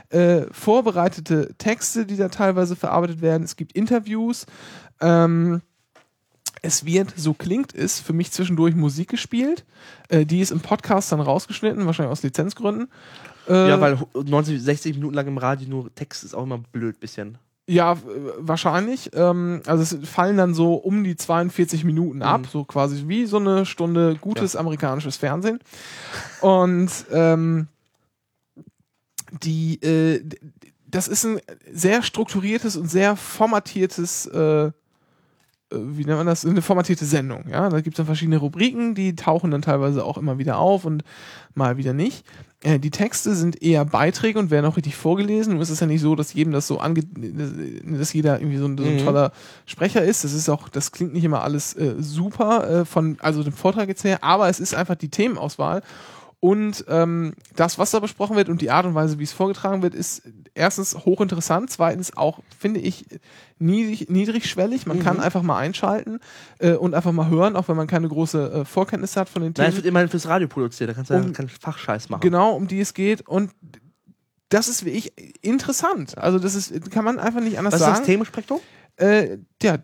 äh, vorbereitete Texte, die da teilweise verarbeitet werden. Es gibt Interviews. Ähm, es wird, so klingt es, für mich zwischendurch Musik gespielt. Äh, die ist im Podcast dann rausgeschnitten, wahrscheinlich aus Lizenzgründen. Äh, Ja, weil 90, 60 Minuten lang im Radio nur Text ist auch immer blöd bisschen. Ja, wahrscheinlich. Ähm, also es fallen dann so um die 42 Minuten ab, Mhm. so quasi wie so eine Stunde gutes amerikanisches Fernsehen. Und ähm, die, äh, das ist ein sehr strukturiertes und sehr formatiertes, äh, wie nennt man das, eine formatierte Sendung. Ja, da gibt es dann verschiedene Rubriken, die tauchen dann teilweise auch immer wieder auf und mal wieder nicht. Äh, die Texte sind eher Beiträge und werden auch richtig vorgelesen. Nun ist es ja nicht so, dass jedem das so ange, dass jeder irgendwie so ein, so ein Mhm. toller Sprecher ist. Das ist auch, das klingt nicht immer alles äh, super äh, von, also dem Vortrag jetzt her, aber es ist einfach die Themenauswahl. Und ähm, das, was da besprochen wird und die Art und Weise, wie es vorgetragen wird, ist erstens hochinteressant, zweitens auch, finde ich, niedrig, niedrigschwellig. Man Mhm. kann einfach mal einschalten äh, und einfach mal hören, auch wenn man keine große äh, Vorkenntnisse hat von den Nein, es Themen. wird immerhin fürs Radio produziert, da kannst du ja Um- keinen Fachscheiß machen. Genau, um die es geht. Und das ist wie ich interessant. Also das ist, kann man einfach nicht anders Was ist das sagen. Themenspektrum? Äh, ja,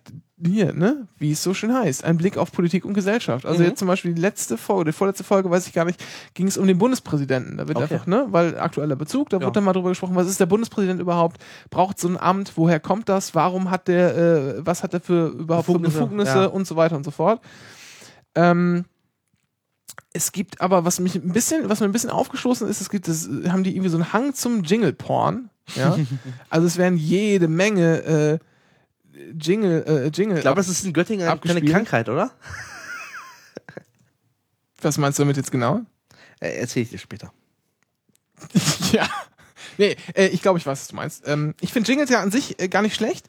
hier, ne, wie es so schön heißt, ein Blick auf Politik und Gesellschaft. Also Mhm. jetzt zum Beispiel die letzte Folge, die vorletzte Folge, weiß ich gar nicht, ging es um den Bundespräsidenten. Da wird Okay. einfach, ne, weil aktueller Bezug, da Ja. wurde dann mal drüber gesprochen, was ist der Bundespräsident überhaupt? Braucht so ein Amt? Woher kommt das? Warum hat der, äh, was hat er für überhaupt Befugnisse, für Befugnisse ja. und so weiter und so fort? Ähm, es gibt aber, was mich ein bisschen, was mir ein bisschen aufgestoßen ist, es gibt, das haben die irgendwie so einen Hang zum Jingle-Porn. Ja? also es werden jede Menge äh, Jingle, äh, Jingle. Ich glaube, das ist in Göttingen eine kleine abgespielt. Krankheit, oder? was meinst du damit jetzt genau? Äh, Erzähl ich dir später. ja. Nee, äh, ich glaube, ich weiß, was du meinst. Ähm, ich finde Jingles ja an sich äh, gar nicht schlecht.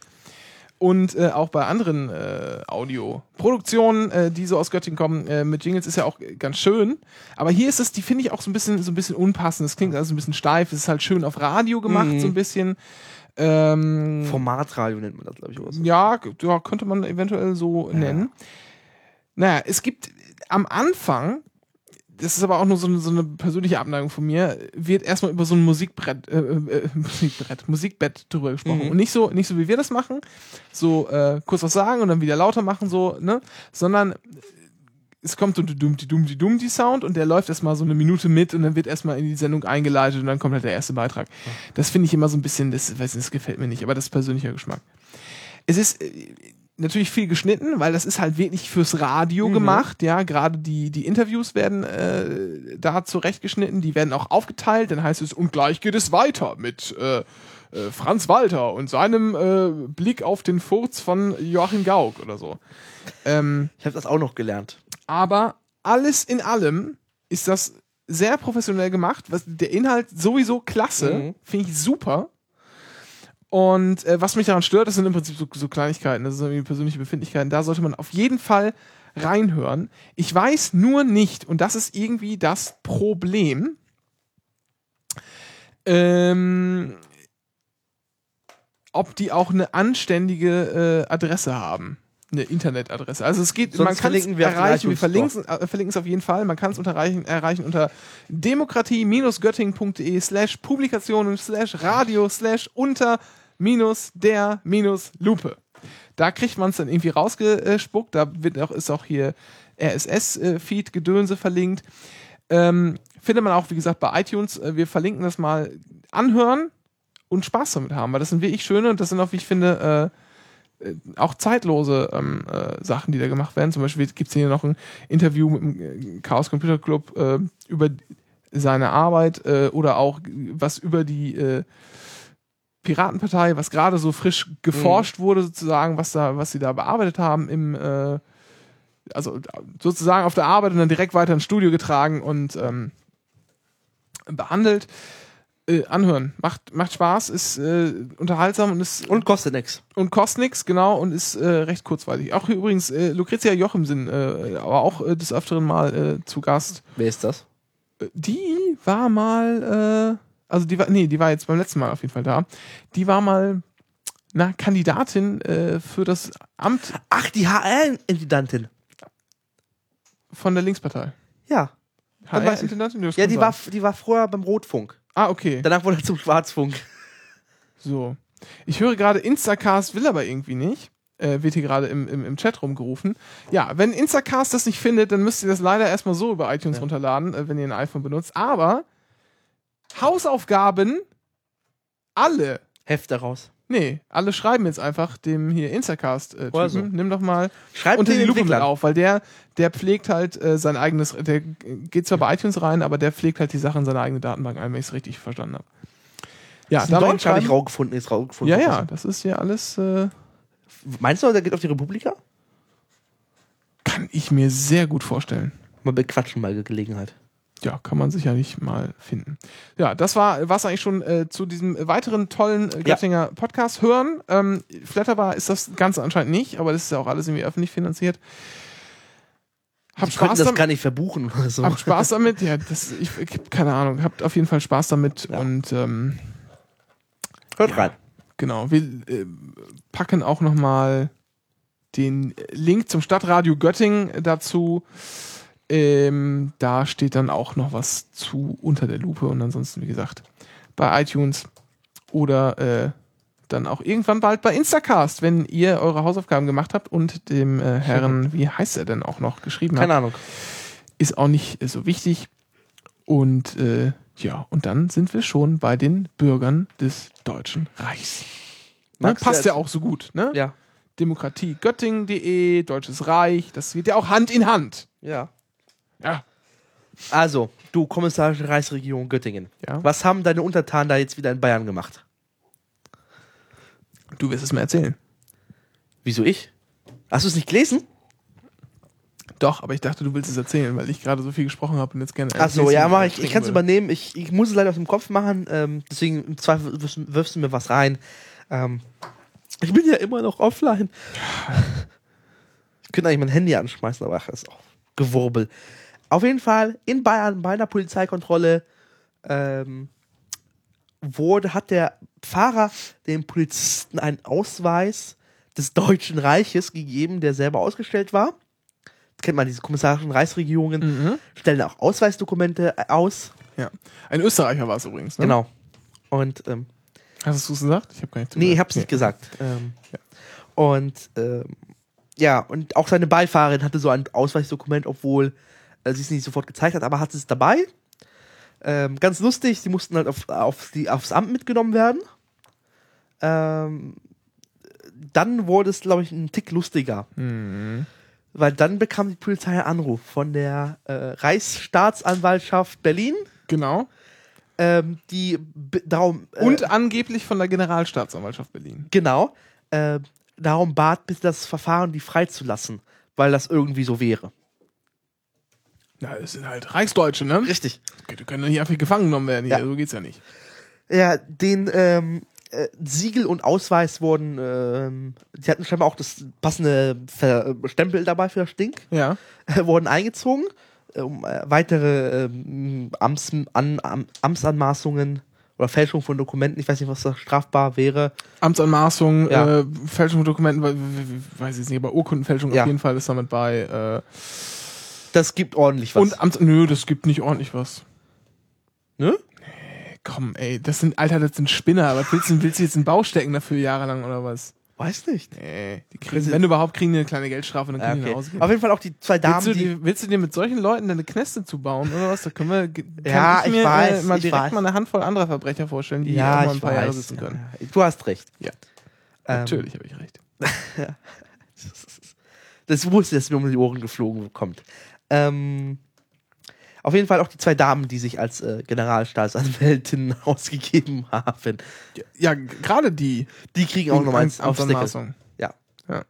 Und äh, auch bei anderen äh, Audioproduktionen, äh, die so aus Göttingen kommen, äh, mit Jingles ist ja auch äh, ganz schön. Aber hier ist es, die finde ich auch so ein bisschen, so ein bisschen unpassend. Es klingt also ein bisschen steif. Es ist halt schön auf Radio gemacht, Mhm. so ein bisschen. Ähm, Formatradio nennt man das, glaube ich. Oder so. ja, ja, könnte man eventuell so nennen. Naja, es gibt am Anfang, das ist aber auch nur so eine, so eine persönliche Abneigung von mir, wird erstmal über so ein Musikbrett, äh, äh, Musikbrett, Musikbett drüber gesprochen. Mhm. Und nicht so, nicht so wie wir das machen, so äh, kurz was sagen und dann wieder lauter machen, so, ne? Sondern es kommt so ein dummti dummti Sound und der läuft erstmal so eine Minute mit und dann wird erstmal in die Sendung eingeleitet und dann kommt halt der erste Beitrag. Das finde ich immer so ein bisschen, das, weiß nicht, das gefällt mir nicht, aber das ist persönlicher Geschmack. Es ist äh, natürlich viel geschnitten, weil das ist halt wirklich fürs Radio Mhm. gemacht, ja, gerade die, die Interviews werden äh, da zurechtgeschnitten, die werden auch aufgeteilt, dann heißt es, und gleich geht es weiter mit äh, äh, Franz Walter und seinem äh, Blick auf den Furz von Joachim Gauck oder so. Ähm, Ich habe das auch noch gelernt. Aber alles in allem ist das sehr professionell gemacht. Was, der Inhalt sowieso klasse, Mhm. finde ich super. Und äh, was mich daran stört, das sind im Prinzip so, so Kleinigkeiten, das sind irgendwie persönliche Befindlichkeiten. Da sollte man auf jeden Fall reinhören. Ich weiß nur nicht, und das ist irgendwie das Problem, ähm, ob die auch eine anständige äh, Adresse haben. Eine Internetadresse. Also es geht, Sonst man kann es erreichen, wir verlinken äh, verlinken es auf jeden Fall. Man kann es erreichen, erreichen unter demokratie-göttingen.de slash Publikationen slash Radio slash unter minus der minus Lupe. Da kriegt man es dann irgendwie rausgespuckt. Da wird auch, ist auch hier RSS-Feed-Gedönse verlinkt. Ähm, findet man auch, wie gesagt, bei iTunes. Äh, Wir verlinken das mal anhören und Spaß damit haben, weil das sind wirklich schöne und das sind auch, wie ich finde, äh, äh, auch zeitlose ähm, äh, Sachen, die da gemacht werden. Zum Beispiel gibt es hier noch ein Interview mit dem äh, Chaos Computer Club äh, über seine Arbeit äh, oder auch was über die äh, Piratenpartei, was gerade so frisch geforscht wurde, sozusagen, was da, was sie da bearbeitet haben im äh, also sozusagen auf der Arbeit und dann direkt weiter ins Studio getragen und ähm, behandelt. Äh, anhören. Macht, macht Spaß, ist äh, unterhaltsam und ist Und kostet nix. und kostet nix, genau, und ist äh, recht kurzweilig. Auch hier übrigens äh, Lucrezia Jochimsen, äh, aber auch äh, des Öfteren mal äh, zu Gast. Wer ist das? Äh, Die war mal, äh, also die war, nee, die war jetzt beim letzten Mal auf jeden Fall da. Die war mal, na, Kandidatin äh, für das Amt Ach, die HR-Intendantin. von der Linkspartei. Ja. HR-Intendantin? Ja, die war, die war vorher beim Rotfunk. Ah, okay. Danach wurde er zum Schwarzfunk. So. Ich höre gerade, Instacast will aber irgendwie nicht. Äh, wird hier gerade im, im, im Chat rumgerufen. Ja, wenn Instacast das nicht findet, dann müsst ihr das leider erstmal so über iTunes Ja. runterladen, äh, wenn ihr ein iPhone benutzt. Aber Hausaufgaben, alle. Heft daraus. Nee, alle schreiben jetzt einfach dem hier Instacast-Typen. Oder so. Nimm doch mal Schreibt unter die Lupe mit auf, weil der, der pflegt halt äh, sein eigenes, der geht zwar bei iTunes rein, aber der pflegt halt die Sachen in seine eigene Datenbank ein, wenn ich es richtig verstanden habe. Ja, Das da mal habe ich hinschreiben. rausgefunden. Ist rausgefunden. Ja, ja, das ist ja alles, äh, Meinst du, der geht auf die Republika? kann ich mir sehr gut vorstellen. Mal bequatschen bei Gelegenheit. Ja, kann man sicherlich mal finden. Ja, das war was eigentlich schon äh, zu diesem weiteren tollen äh, Göttinger Podcast hören. Ähm, Flatterbar ist das Ganze anscheinend nicht, aber das ist ja auch alles irgendwie öffentlich finanziert. Habt Ich könnte Spaß das damit. gar nicht verbuchen oder so. Habt Spaß damit. Ja, das, ich, ich hab keine Ahnung. Habt auf jeden Fall Spaß damit Ja. und ähm, Hört Ja. rein. Genau, wir äh, packen auch nochmal den Link zum Stadtradio Göttingen dazu. Ähm, da steht dann auch noch was zu unter der Lupe und ansonsten, wie gesagt, bei iTunes oder äh, dann auch irgendwann bald bei Instacast, wenn ihr eure Hausaufgaben gemacht habt und dem äh, Herren, wie heißt er denn auch noch, geschrieben habt Keine Ahnung. ist auch nicht äh, so wichtig. Und äh, ja, und dann sind wir schon bei den Bürgern des Deutschen Reichs. Ne? Passt ja auch so gut, ne? Ja. Demokratie Göttingen.de, Deutsches Reich, das geht ja auch Hand in Hand. Ja. Ja. Also, du kommissarische Reichsregierung Göttingen. Ja. Was haben deine Untertanen da jetzt wieder in Bayern gemacht? Du wirst es mir erzählen. Wieso ich? Hast du es nicht gelesen? Doch, aber ich dachte, du willst es erzählen, weil ich gerade so viel gesprochen habe und jetzt gerne. Achso, ja, mach ich. Ich kann es übernehmen. Ich, ich muss es leider aus dem Kopf machen. Ähm, deswegen im Zweifel wirfst, du mir was rein. Ähm, ich bin ja immer noch offline. Ich könnte eigentlich mein Handy anschmeißen, aber ach, ist auch Gewurbel. Auf jeden Fall in Bayern bei einer Polizeikontrolle ähm, wurde, hat der Fahrer dem Polizisten einen Ausweis des Deutschen Reiches gegeben, der selber ausgestellt war. Kennt man diese kommissarischen Reichsregierungen, Mhm. stellen auch Ausweisdokumente aus. Ja. Ein Österreicher war es übrigens, ne? Genau. Und ähm, Hast du es gesagt? Ich habe gar nicht nee, ich zugehört. hab's nicht gesagt. Ähm, Und ähm, ja, und auch seine Beifahrerin hatte so ein Ausweisdokument, obwohl äh, sie es nicht sofort gezeigt hat, aber hatte es dabei. Ähm, ganz lustig, sie mussten halt auf, auf die, aufs Amt mitgenommen werden. Ähm, dann wurde es, glaube ich, ein Tick lustiger. Mhm. Weil dann bekam die Polizei einen Anruf von der äh, Reichsstaatsanwaltschaft Berlin, Genau. ähm, die darum äh, Und angeblich von der Generalstaatsanwaltschaft Berlin. genau äh, darum bat, bitte das Verfahren die freizulassen, weil das irgendwie so wäre. Na, es sind halt Reichsdeutsche, ne? Richtig. Die können doch nicht einfach gefangen genommen werden. Hier. Ja. So geht's ja nicht. Ja, den ähm, äh, Siegel und Ausweis wurden, ähm, die hatten scheinbar auch das passende Ver Stempel dabei für das Ding, Ja. wurden eingezogen, äh, um äh, weitere ähm, Amts an, Am Amtsanmaßungen Oder Fälschung von Dokumenten, ich weiß nicht, was da strafbar wäre. Amtsanmaßung, Ja. äh, Fälschung von Dokumenten, we- we- we- weiß ich nicht, aber Urkundenfälschung Ja. auf jeden Fall ist damit bei. Äh, Das gibt ordentlich was. und Amts nö, das gibt nicht ordentlich was. ne? Komm, ey, das sind, Alter, das sind Spinner. Was willst du, willst du jetzt einen Bau stecken dafür jahrelang oder was? Weiß nicht. Nee, die kriegen, wenn überhaupt, kriegen die eine kleine Geldstrafe und dann Ja, können die nach okay. Hause gehen. Auf jeden Fall auch die zwei Damen, Willst du, die. die, willst du dir mit solchen Leuten deine Kneste zubauen oder was? Da können wir, Ja, ich ich mir weiß, äh, mal direkt weiß. mal eine Handvoll anderer Verbrecher vorstellen, die ja, auch mal ein paar Jahre weiß. sitzen können. Ja, du hast recht. Ja. Ähm, Natürlich habe ich recht. Das wusste, dass mir um die Ohren geflogen kommt. Ähm, auf jeden Fall auch die zwei Damen, die sich als äh, Generalstaatsanwältin ausgegeben haben. Ja, g- gerade die. Die kriegen auch nochmal eins. Amtsanmaßung. Ja. Ja.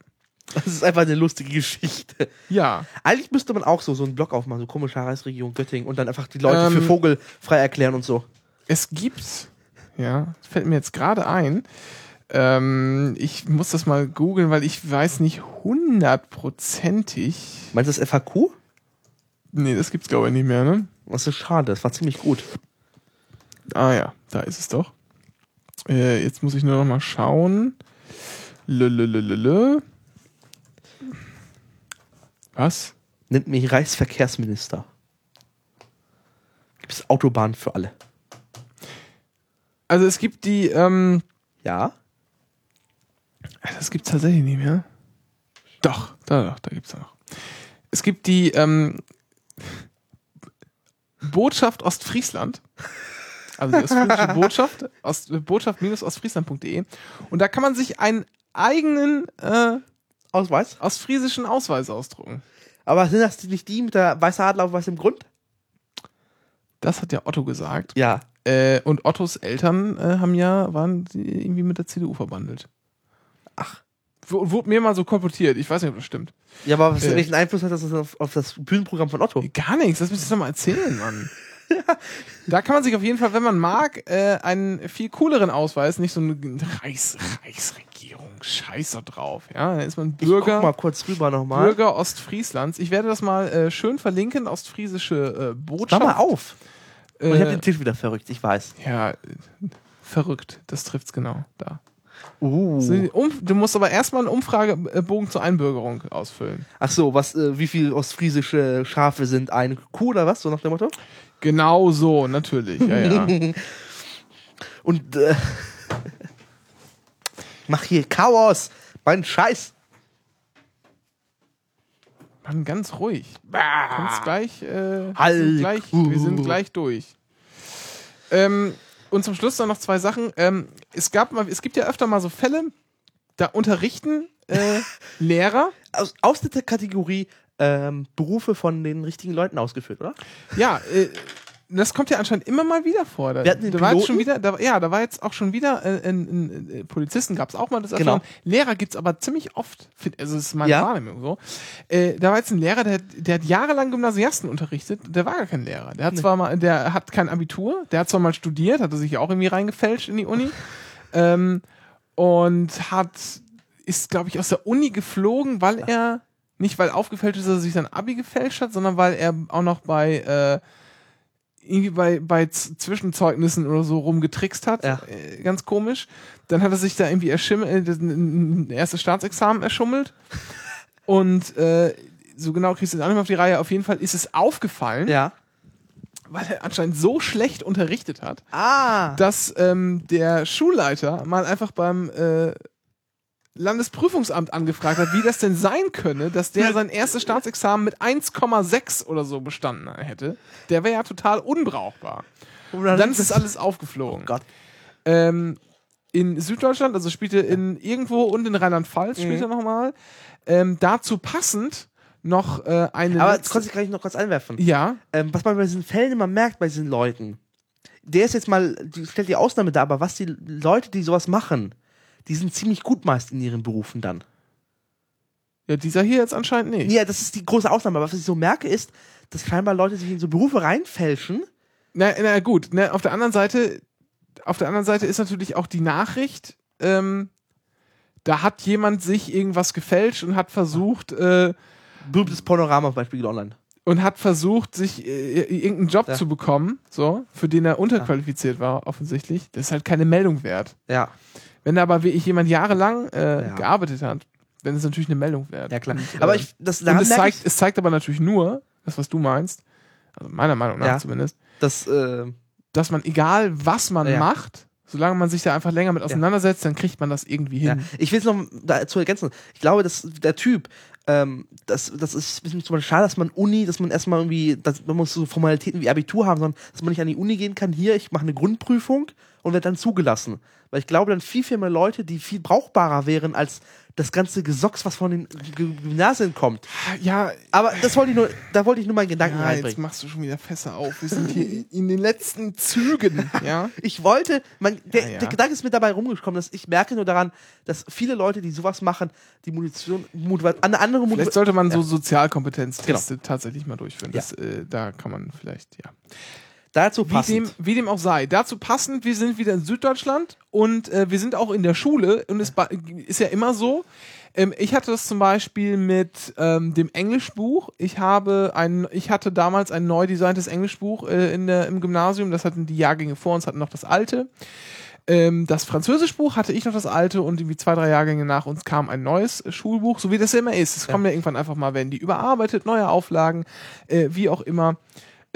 Das ist einfach eine lustige Geschichte. Ja. Eigentlich müsste man auch so, so einen Blog aufmachen, so komische Reichsregierung Göttingen und dann einfach die Leute für Ähm, Vogel frei erklären und so. Es gibt, ja, fällt mir jetzt gerade ein, ähm, ich muss das mal googeln, weil ich weiß nicht hundertprozentig. Meinst du das FAQ? Nee, das gibt's glaube ich nicht mehr, ne? Das ist schade, das war ziemlich gut. Ah ja, da ist es doch. Äh, jetzt muss ich nur noch mal schauen. Lölölölölö. Was? Nennt mich Reichsverkehrsminister. Gibt es Autobahnen für alle? Also es gibt die, ähm, Ja. das gibt's tatsächlich nicht mehr. Doch, da, doch, da gibt's noch. Es gibt die ähm, Botschaft Ostfriesland. Also die ostfriesische Botschaft, Ost, botschaft-ostfriesland.de. Und da kann man sich einen eigenen äh, Ausweis? ostfriesischen Ausweis ausdrucken. Aber sind das nicht die mit der weißen Adler auf weißem Grund? Das hat ja Otto gesagt. Ja. Äh, und Ottos Eltern äh, haben ja, waren irgendwie mit der CDU verbandelt. Ach. Wurde mir mal so kolportiert. Ich weiß nicht, ob das stimmt. Ja, aber was, Äh. welchen Einfluss hat das auf, auf das Bühnenprogramm von Otto? Gar nichts, das müsst ihr doch mal erzählen, Mann. Da kann man sich auf jeden Fall, wenn man mag, äh, einen viel cooleren Ausweis, nicht so eine Reichs Reichsregierung, scheiß da drauf. Ja, dann ist man Ich Bürger, guck mal kurz rüber nochmal. Bürger Ostfrieslands. Ich werde das mal äh, schön verlinken, ostfriesische äh, Mach Botschaft. mal auf. Und ich hab Äh, den Tisch wieder verrückt, ich weiß. ja, verrückt, das trifft's genau da. Uh. Du musst aber erstmal einen Umfragebogen zur Einbürgerung ausfüllen. Ach so, was, äh, wie viel ostfriesische Schafe sind eine Kuh oder was? So nach dem Motto? Genau so, natürlich. Ja, ja. Und äh, mach hier Chaos. Mein Scheiß. Mann, ganz ruhig. Kannst gleich, äh, wir Halt. sind gleich, wir sind gleich durch. Ähm, und zum Schluss dann noch zwei Sachen. Ähm, es gab mal, es gibt ja öfter mal so Fälle, da unterrichten äh, Lehrer. Aus, aus der Kategorie ähm, Berufe von den richtigen Leuten ausgeführt, oder? Ja, äh, das kommt ja anscheinend immer mal wieder vor. Da, da war jetzt schon wieder, da, ja, da war jetzt auch schon wieder äh, ein, ein, ein, Polizisten gab es auch mal das Genau. Lehrer gibt's aber ziemlich oft. Also das ist meine Ja. Wahrnehmung so. Äh, da war jetzt ein Lehrer, der, der hat jahrelang Gymnasiasten unterrichtet. Der war gar kein Lehrer. Der hat zwar mal, der hat kein Abitur, der hat zwar mal studiert, hatte sich auch irgendwie reingefälscht in die Uni ähm, und hat ist glaube ich aus der Uni geflogen, weil er nicht weil aufgefälscht ist, dass er sich sein Abi gefälscht hat, sondern weil er auch noch bei äh, irgendwie bei, bei Zwischenzeugnissen oder so rumgetrickst hat. Ja. Äh, ganz komisch. Dann hat er sich da irgendwie erschimmelt, äh, ein ein erstes Staatsexamen erschummelt. Und äh, so genau kriegst du es auch nicht mehr auf die Reihe. Auf jeden Fall ist es aufgefallen, Ja. weil er anscheinend so schlecht unterrichtet hat, Ah. dass ähm, der Schulleiter mal einfach beim äh, Landesprüfungsamt angefragt hat, wie das denn sein könne, dass der sein erstes Staatsexamen mit 1,6 oder so bestanden hätte. Der wäre ja total unbrauchbar. Und Und dann ist das alles aufgeflogen. Oh Gott. Ähm, in Süddeutschland, also spielte in irgendwo und in Rheinland-Pfalz spielt er nochmal. Ähm, dazu passend noch äh, eine. Aber das konnte ich gleich noch kurz einwerfen. ja, Ähm, was man bei diesen Fällen immer merkt, bei diesen Leuten, der ist jetzt mal, die stellt die Ausnahme dar, aber was die Leute, die sowas machen, die sind ziemlich gut meist in ihren Berufen dann. ja, dieser hier jetzt anscheinend nicht. Ja, das ist die große Ausnahme. Aber was ich so merke, ist, dass scheinbar Leute sich in so Berufe reinfälschen. Na, na gut, ne, auf der anderen Seite, auf der anderen Seite ist natürlich auch die Nachricht, ähm, da hat jemand sich irgendwas gefälscht und hat versucht, äh, Berühmtes Panorama zum Beispiel online. und hat versucht, sich äh, irgendeinen Job Ja. zu bekommen, so, für den er unterqualifiziert war, offensichtlich. Das ist halt keine Meldung wert. Ja, Wenn da aber wirklich jemand jahrelang äh, Ja. gearbeitet hat, dann ist es natürlich eine Meldung wert. ja klar. Und, Aber äh, ich, das, und es zeigt, ich, es zeigt aber natürlich nur, das, was du meinst, also meiner Meinung nach Ja. zumindest, dass, äh, dass man, egal was man Ja. macht, solange man sich da einfach länger mit auseinandersetzt, dann kriegt man das irgendwie Ja. hin. Ich will es noch dazu ergänzen. Ich glaube, dass der Typ, ähm, das, das ist ein bisschen zum Beispiel schade, dass man Uni, dass man erstmal irgendwie, dass, man muss so Formalitäten wie Abitur haben, sondern dass man nicht an die Uni gehen kann. Hier, ich mache eine Grundprüfung und werde dann zugelassen. Weil ich glaube, dann viel, viel mehr Leute, die viel brauchbarer wären als das ganze Gesocks, was von den Gymnasien kommt. Ja, Aber das wollte ich nur, da wollte ich nur meinen Gedanken ja jetzt reinbringen. machst du schon wieder Fässer auf. Wir sind hier in den letzten Zügen, ja. Ich wollte, man, der, Ja, ja. der Gedanke ist mir dabei rumgekommen, dass ich merke nur daran, dass viele Leute, die sowas machen, die Munition, Motiva- eine andere Vielleicht Motivation. sollte man so. Sozialkompetenzteste tatsächlich mal durchführen. Das, äh, da kann man vielleicht, ja. Dazu Wie passend. dem, wie dem auch sei. Dazu passend, wir sind wieder in Süddeutschland und äh, wir sind auch in der Schule und es ist ja immer so. Ähm, ich hatte das zum Beispiel mit ähm, dem Englischbuch. Ich habe ein, ich hatte damals ein neu designtes Englischbuch äh, in der, im Gymnasium. Das hatten die Jahrgänge vor uns, hatten noch das alte. Ähm, das Französischbuch hatte ich noch das alte und irgendwie zwei, drei Jahrgänge nach uns kam ein neues Schulbuch, so wie das ja immer ist. Es kommen ja irgendwann einfach mal, werden die überarbeitet, neue Auflagen, äh, wie auch immer.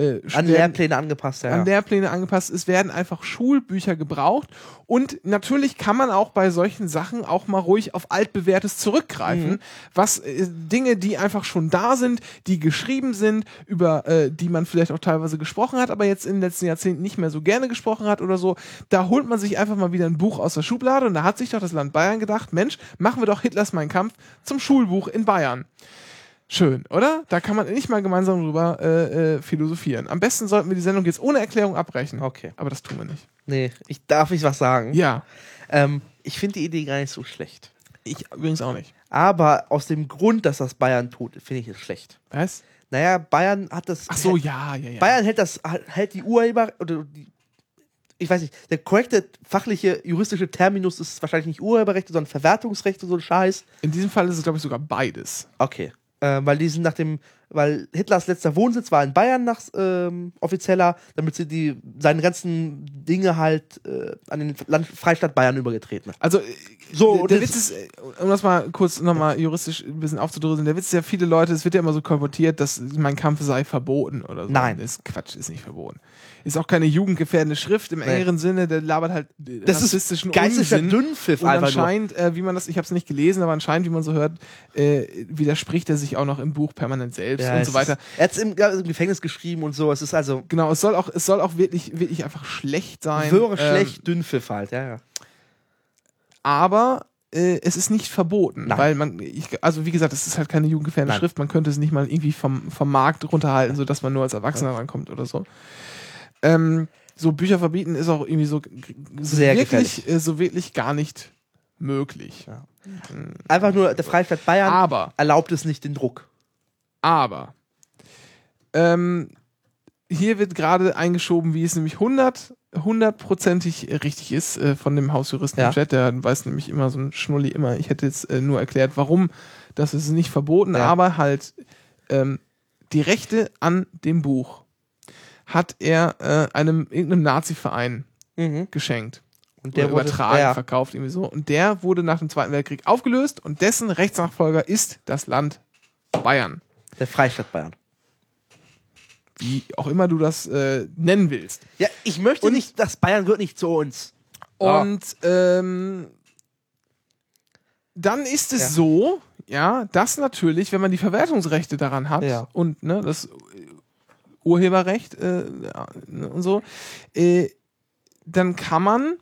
Äh, an Lehrpläne angepasst, ja. an Lehrpläne angepasst. Es werden einfach Schulbücher gebraucht. Und natürlich kann man auch bei solchen Sachen auch mal ruhig auf altbewährtes zurückgreifen. Mhm. Was äh, Dinge, die einfach schon da sind, die geschrieben sind, über äh, die man vielleicht auch teilweise gesprochen hat, aber jetzt in den letzten Jahrzehnten nicht mehr so gerne gesprochen hat oder so. Da holt man sich einfach mal wieder ein Buch aus der Schublade und da hat sich doch das Land Bayern gedacht, Mensch, machen wir doch Hitlers Mein Kampf zum Schulbuch in Bayern. Schön, oder? Da kann man nicht mal gemeinsam drüber äh, äh, philosophieren. Am besten sollten wir die Sendung jetzt ohne Erklärung abbrechen. Okay. Aber das tun wir nicht. Nee, ich darf ich was sagen. Ja, Ähm, ich finde die Idee gar nicht so schlecht. ich übrigens auch nicht. Aber aus dem Grund, dass das Bayern tut, finde ich es schlecht. Was? Naja, Bayern hat das. Ach so, ja, ja, ja. Bayern hält das, hält die Urheber oder die, ich weiß nicht, der korrekte fachliche juristische Terminus ist wahrscheinlich nicht Urheberrechte, sondern Verwertungsrechte, so ein Scheiß. In diesem Fall ist es, glaube ich, sogar beides. Okay. Äh, weil die sind nach dem, weil Hitlers letzter Wohnsitz war in Bayern nach ähm, offizieller, damit sie die seine ganzen Dinge halt äh, an den Land, Freistaat Bayern übergetreten. Also, So, der, der Witz ist, äh, um das mal kurz nochmal juristisch ein bisschen aufzudröseln, der Witz ist ja, viele Leute, es wird ja immer so kolportiert, dass mein Kampf sei verboten oder so. Nein. Das ist Quatsch, ist nicht verboten. Ist auch keine jugendgefährdende Schrift im engeren Sinne, der labert halt Das ist rassistischen geistlicher Unsinn. Dünnpfiff Und anscheinend, äh, wie man das, ich habe es nicht gelesen, aber anscheinend, wie man so hört, äh, widerspricht er sich auch noch im Buch permanent selbst Ja, und so weiter. Ist, er hat es im, im Gefängnis geschrieben und so. Es ist also Genau, es soll auch, es soll auch wirklich, wirklich einfach schlecht sein. wirre, Ähm, schlecht, Dünnpfiff halt. Ja, ja. aber äh, es ist nicht verboten, Nein. weil man, ich, also wie gesagt, es ist halt keine jugendgefährdende. Schrift, man könnte es nicht mal irgendwie vom, vom Markt runterhalten, sodass man nur als Erwachsener rankommt oder so. Ähm, so Bücher verbieten ist auch irgendwie so, so Sehr wirklich, äh, so wirklich gar nicht möglich. Ja. Einfach nur der Freistaat Bayern Aber, erlaubt es nicht den Druck. aber, ähm, hier wird gerade eingeschoben, wie es nämlich 100 hundertprozentig richtig ist äh, von dem Hausjuristen Ja. im Chat. Der weiß nämlich immer so ein Schnulli immer. Ich hätte jetzt äh, nur erklärt, warum das ist nicht verboten, Ja. aber halt ähm, die Rechte an dem Buch hat er äh, einem irgendeinem Nazi-Verein Mhm. geschenkt. Und Der wurde übertragen, ja, verkauft, irgendwie so. Und der wurde nach dem Zweiten Weltkrieg aufgelöst und dessen Rechtsnachfolger ist das Land Bayern. der Freistaat Bayern. Wie auch immer du das äh, nennen willst. Ja, ich möchte Und- nicht, dass Bayern gehört nicht zu uns. Ja. Und ähm, dann ist es Ja. so, ja, dass natürlich, wenn man die Verwertungsrechte daran hat Ja. und ne, das Urheberrecht äh, ne, und so, äh, dann kann man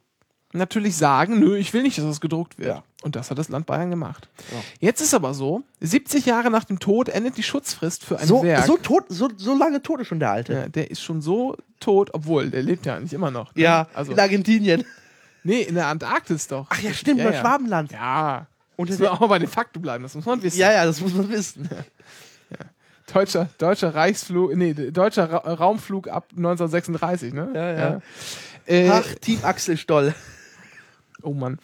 natürlich sagen, nö, ich will nicht, dass das gedruckt wird. Ja. Und das hat das Land Bayern gemacht. Ja. Jetzt ist aber so, 70 Jahre nach dem Tod endet die Schutzfrist für ein So, Werk. so, tot, so, so lange tot ist schon der Alte. ja, der ist schon so tot, obwohl der lebt ja eigentlich immer noch. ne? Ja, also in Argentinien. nee, in der Antarktis doch. Ach ja, stimmt, ja, bei ja. Schwabenland. Ja. Und Müssen wir auch mal bei den Fakten bleiben, das muss man wissen. Ja, ja, das muss man wissen. Deutscher, deutscher Reichsflug, nee, deutscher Ra Raumflug ab 1936, ne? Ja, ja. Äh, Ach, Team Axel Stoll. oh Mann.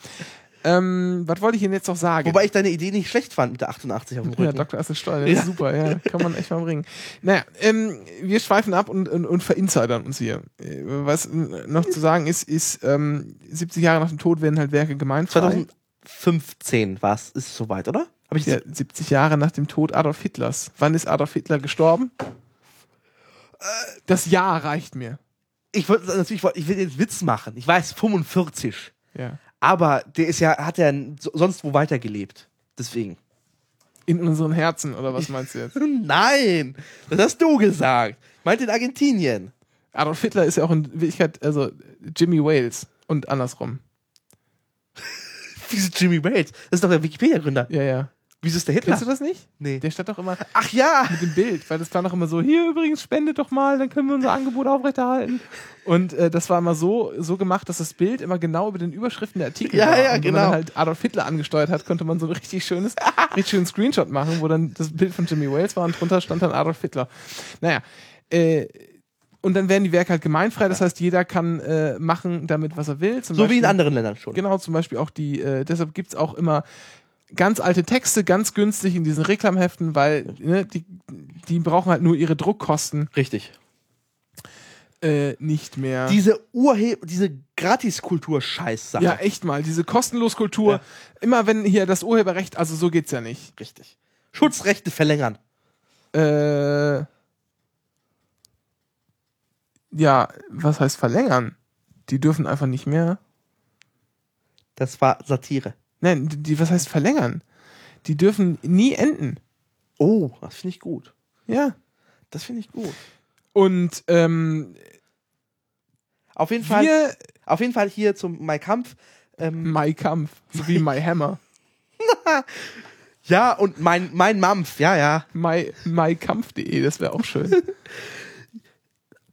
Ähm, was wollte ich Ihnen jetzt noch sagen? Wobei ich deine Idee nicht schlecht fand mit der 88 auf dem Ja, Rücken. Dr. Assel Steuer, das Ja. ist super, ja. Kann man echt mal bringen. Naja, ähm, wir schweifen ab und, und, und verinsidern uns hier. Äh, Was noch zu sagen ist, ist, ähm, 70 Jahre nach dem Tod werden halt Werke gemeinfrei. 2015 war es, ist es soweit, oder? Habe ich Ja, 70 Jahre nach dem Tod Adolf Hitlers. Wann ist Adolf Hitler gestorben? Das Jahr reicht mir. ich wollte natürlich, wollte- ich will jetzt Witz machen. Ich weiß 45, Ja. aber der ist ja, hat ja so- sonst wo weitergelebt. Deswegen. In unseren Herzen, oder was meinst du jetzt? Nein, das hast du gesagt. Meint in Argentinien. Adolf Hitler ist ja auch in Wirklichkeit, also Jimmy Wales und andersrum. Wieso Jimmy Wales? Das ist doch der Wikipedia-Gründer. Ja, ja. Wieso ist der Hitler? Kennst du das nicht? Nee. Der stand doch immer Ach ja! mit dem Bild, weil das war doch immer so, hier übrigens, spendet doch mal, dann können wir unser Angebot aufrechterhalten. Und äh, das war immer so, so gemacht, dass das Bild immer genau über den Überschriften der Artikel Ja, war. ja, und wenn genau. man dann halt Adolf Hitler angesteuert hat, konnte man so ein richtig schönes, richtig schönen Screenshot machen, wo dann das Bild von Jimmy Wales war und drunter stand dann Adolf Hitler. Naja, äh, und dann werden die Werke halt gemeinfrei, das heißt, jeder kann äh, machen damit, was er will. Zum So wie in Beispiel- anderen Ländern schon. Genau, zum Beispiel auch die, äh, deshalb gibt's auch immer ganz alte Texte, ganz günstig in diesen Reklamheften, weil ne, die, die brauchen halt nur ihre Druckkosten Richtig. äh, nicht mehr. Diese Urhe diese Gratiskultur-Scheiß-Sache. ja, echt mal, diese Kostenloskultur. Ja. Immer wenn hier das Urheberrecht, also so geht's ja nicht. Richtig. Schutzrechte verlängern. Äh, ja, was heißt verlängern? Die dürfen einfach nicht mehr. Das war Satire. Nein, die, was heißt verlängern? Die dürfen nie enden. Oh, das finde ich gut. Ja. Das finde ich gut. Und ähm, Auf jeden Fall, wir auf jeden Fall hier zum Mai Kampf. Ähm, My Kampf, sowie My Hammer. ja, und mein, mein Mampf, ja, ja. My, mykampf.de, das wäre auch schön.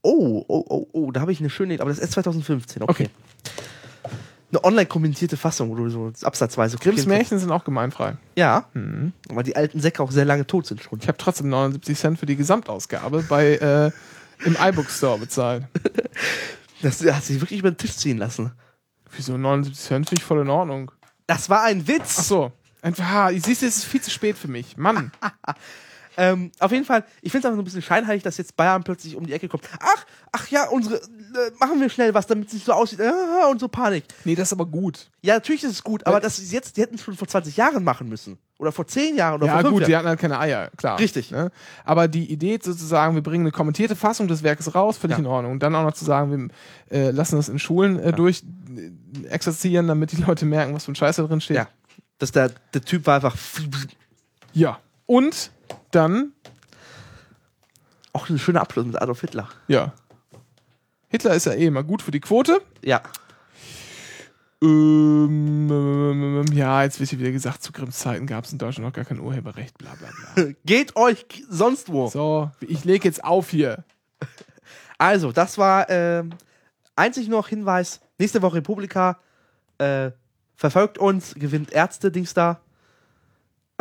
Oh, oh, oh, oh, da habe ich eine schöne, aber das ist 2015, okay. Okay. Eine online kommentierte Fassung, wo du so absatzweise Grimms Märchen sind auch gemeinfrei. Ja, Mhm. weil die alten Säcke auch sehr lange tot sind schon. Ich habe trotzdem 79 Cent für die Gesamtausgabe bei äh, im iBook Store bezahlt. Das hat sich wirklich über den Tisch ziehen lassen. Wieso 79 Cent finde ich voll in Ordnung. Das war ein Witz. Ach so. Einfach, siehst du, es ist viel zu spät für mich. Mann. Ähm, auf jeden Fall, ich finde es einfach so ein bisschen scheinheilig, dass jetzt Bayern plötzlich um die Ecke kommt. Ach, ach ja, unsere, äh, machen wir schnell was, damit es nicht so aussieht. Ah, und so Panik. Nee, das ist aber gut. Ja, natürlich ist es gut, aber Weil- das ist jetzt, die hätten es schon vor 20 Jahren machen müssen. Oder vor 10 Jahren oder ja, vor 5 gut, die Jahren. hatten halt keine Eier, klar. Richtig. Ne? Aber die Idee sozusagen, wir bringen eine kommentierte Fassung des Werkes raus, völlig Ja. in Ordnung. Und dann auch noch zu sagen, wir äh, lassen das in Schulen äh, durch äh, exerzieren, damit die Leute merken, was für ein Scheiß da drin steht. Ja. Dass der, der Typ war einfach ja. Und dann, auch ein schöner Abschluss mit Adolf Hitler. ja. Hitler ist ja eh immer gut für die Quote. Ja. Ähm, ähm, ja, jetzt wird hier wieder gesagt, zu Grimms Zeiten gab es in Deutschland noch gar kein Urheberrecht, bla bla bla. Geht euch sonst wo. So, ich lege jetzt auf hier. Also, das war ähm, einzig noch Hinweis. Nächste Woche Republika. Äh, verfolgt uns, gewinnt Ärzte, Dings da.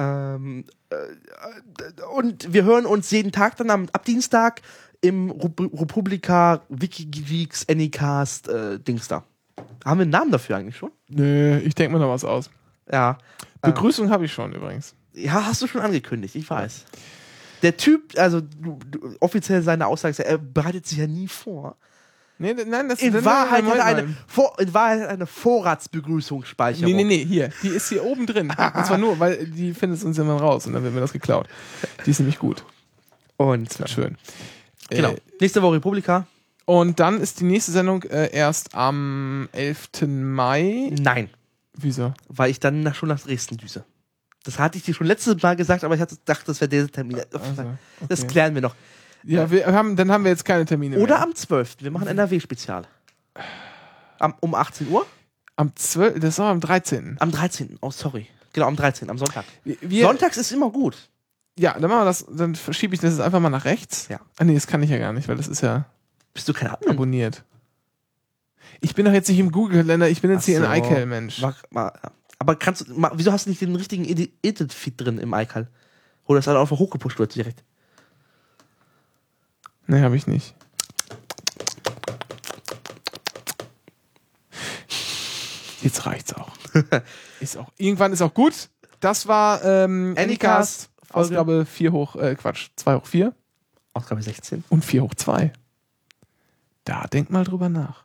Ähm, äh, und wir hören uns jeden Tag dann am, ab Dienstag im Republika Wikileaks Anycast äh, Dings da. Haben wir einen Namen dafür eigentlich schon? Nö, ich denke mir noch was aus. Ja. Begrüßung habe ich schon übrigens. Ja, hast du schon angekündigt, ich weiß. Der Typ, also du, du, offiziell seine Aussage, er bereitet sich ja nie vor. Nee, nein, das In Wahrheit hat nein, eine. Vor, in Wahrheit eine Vorratsbegrüßungsspeicherung. Nee, nee, nee, hier. Die ist hier oben drin. Und zwar nur, weil die findet uns immer raus und dann wird mir das geklaut. Die ist nämlich gut. Und Das wird schön. genau. Äh, Nächste Woche Republika. und dann ist die nächste Sendung äh, erst am 11. Mai. Nein, Wieso? weil ich dann nach, schon nach Dresden düse. Das hatte ich dir schon letztes Mal gesagt, aber ich hatte gedacht, das wäre der Termin. Also, Das okay. klären wir noch. Ja, wir haben, dann haben wir jetzt keine Termine Oder mehr. am 12. Wir machen NRW-Spezial. Um 18 Uhr? Am 12. Das war am 13. Am 13. Oh, sorry. Genau, am 13. Am Sonntag. Wir, Sonntags ist immer gut. ja, dann machen wir das, dann verschiebe ich das jetzt einfach mal nach rechts. Ja. Ah, nee, das kann ich ja gar nicht, weil das ist ja Bist du kein Admin? abonniert. Ich bin doch jetzt nicht im Google-Kalender, ich bin jetzt Ach hier so. in iCal, Mensch. Mach, mal, aber kannst du, wieso hast du nicht den richtigen Edi- Edit-Feed drin im iCal? Oder ist das einfach hochgepusht wird direkt? Nee, habe ich nicht. Jetzt reicht's auch. ist auch. Irgendwann ist auch gut. Das war ähm, Anycast, Anycast, Ausgabe 4 hoch, äh, Quatsch, 2 hoch 4 Ausgabe 16. und 4 hoch 2. Da denk mal drüber nach.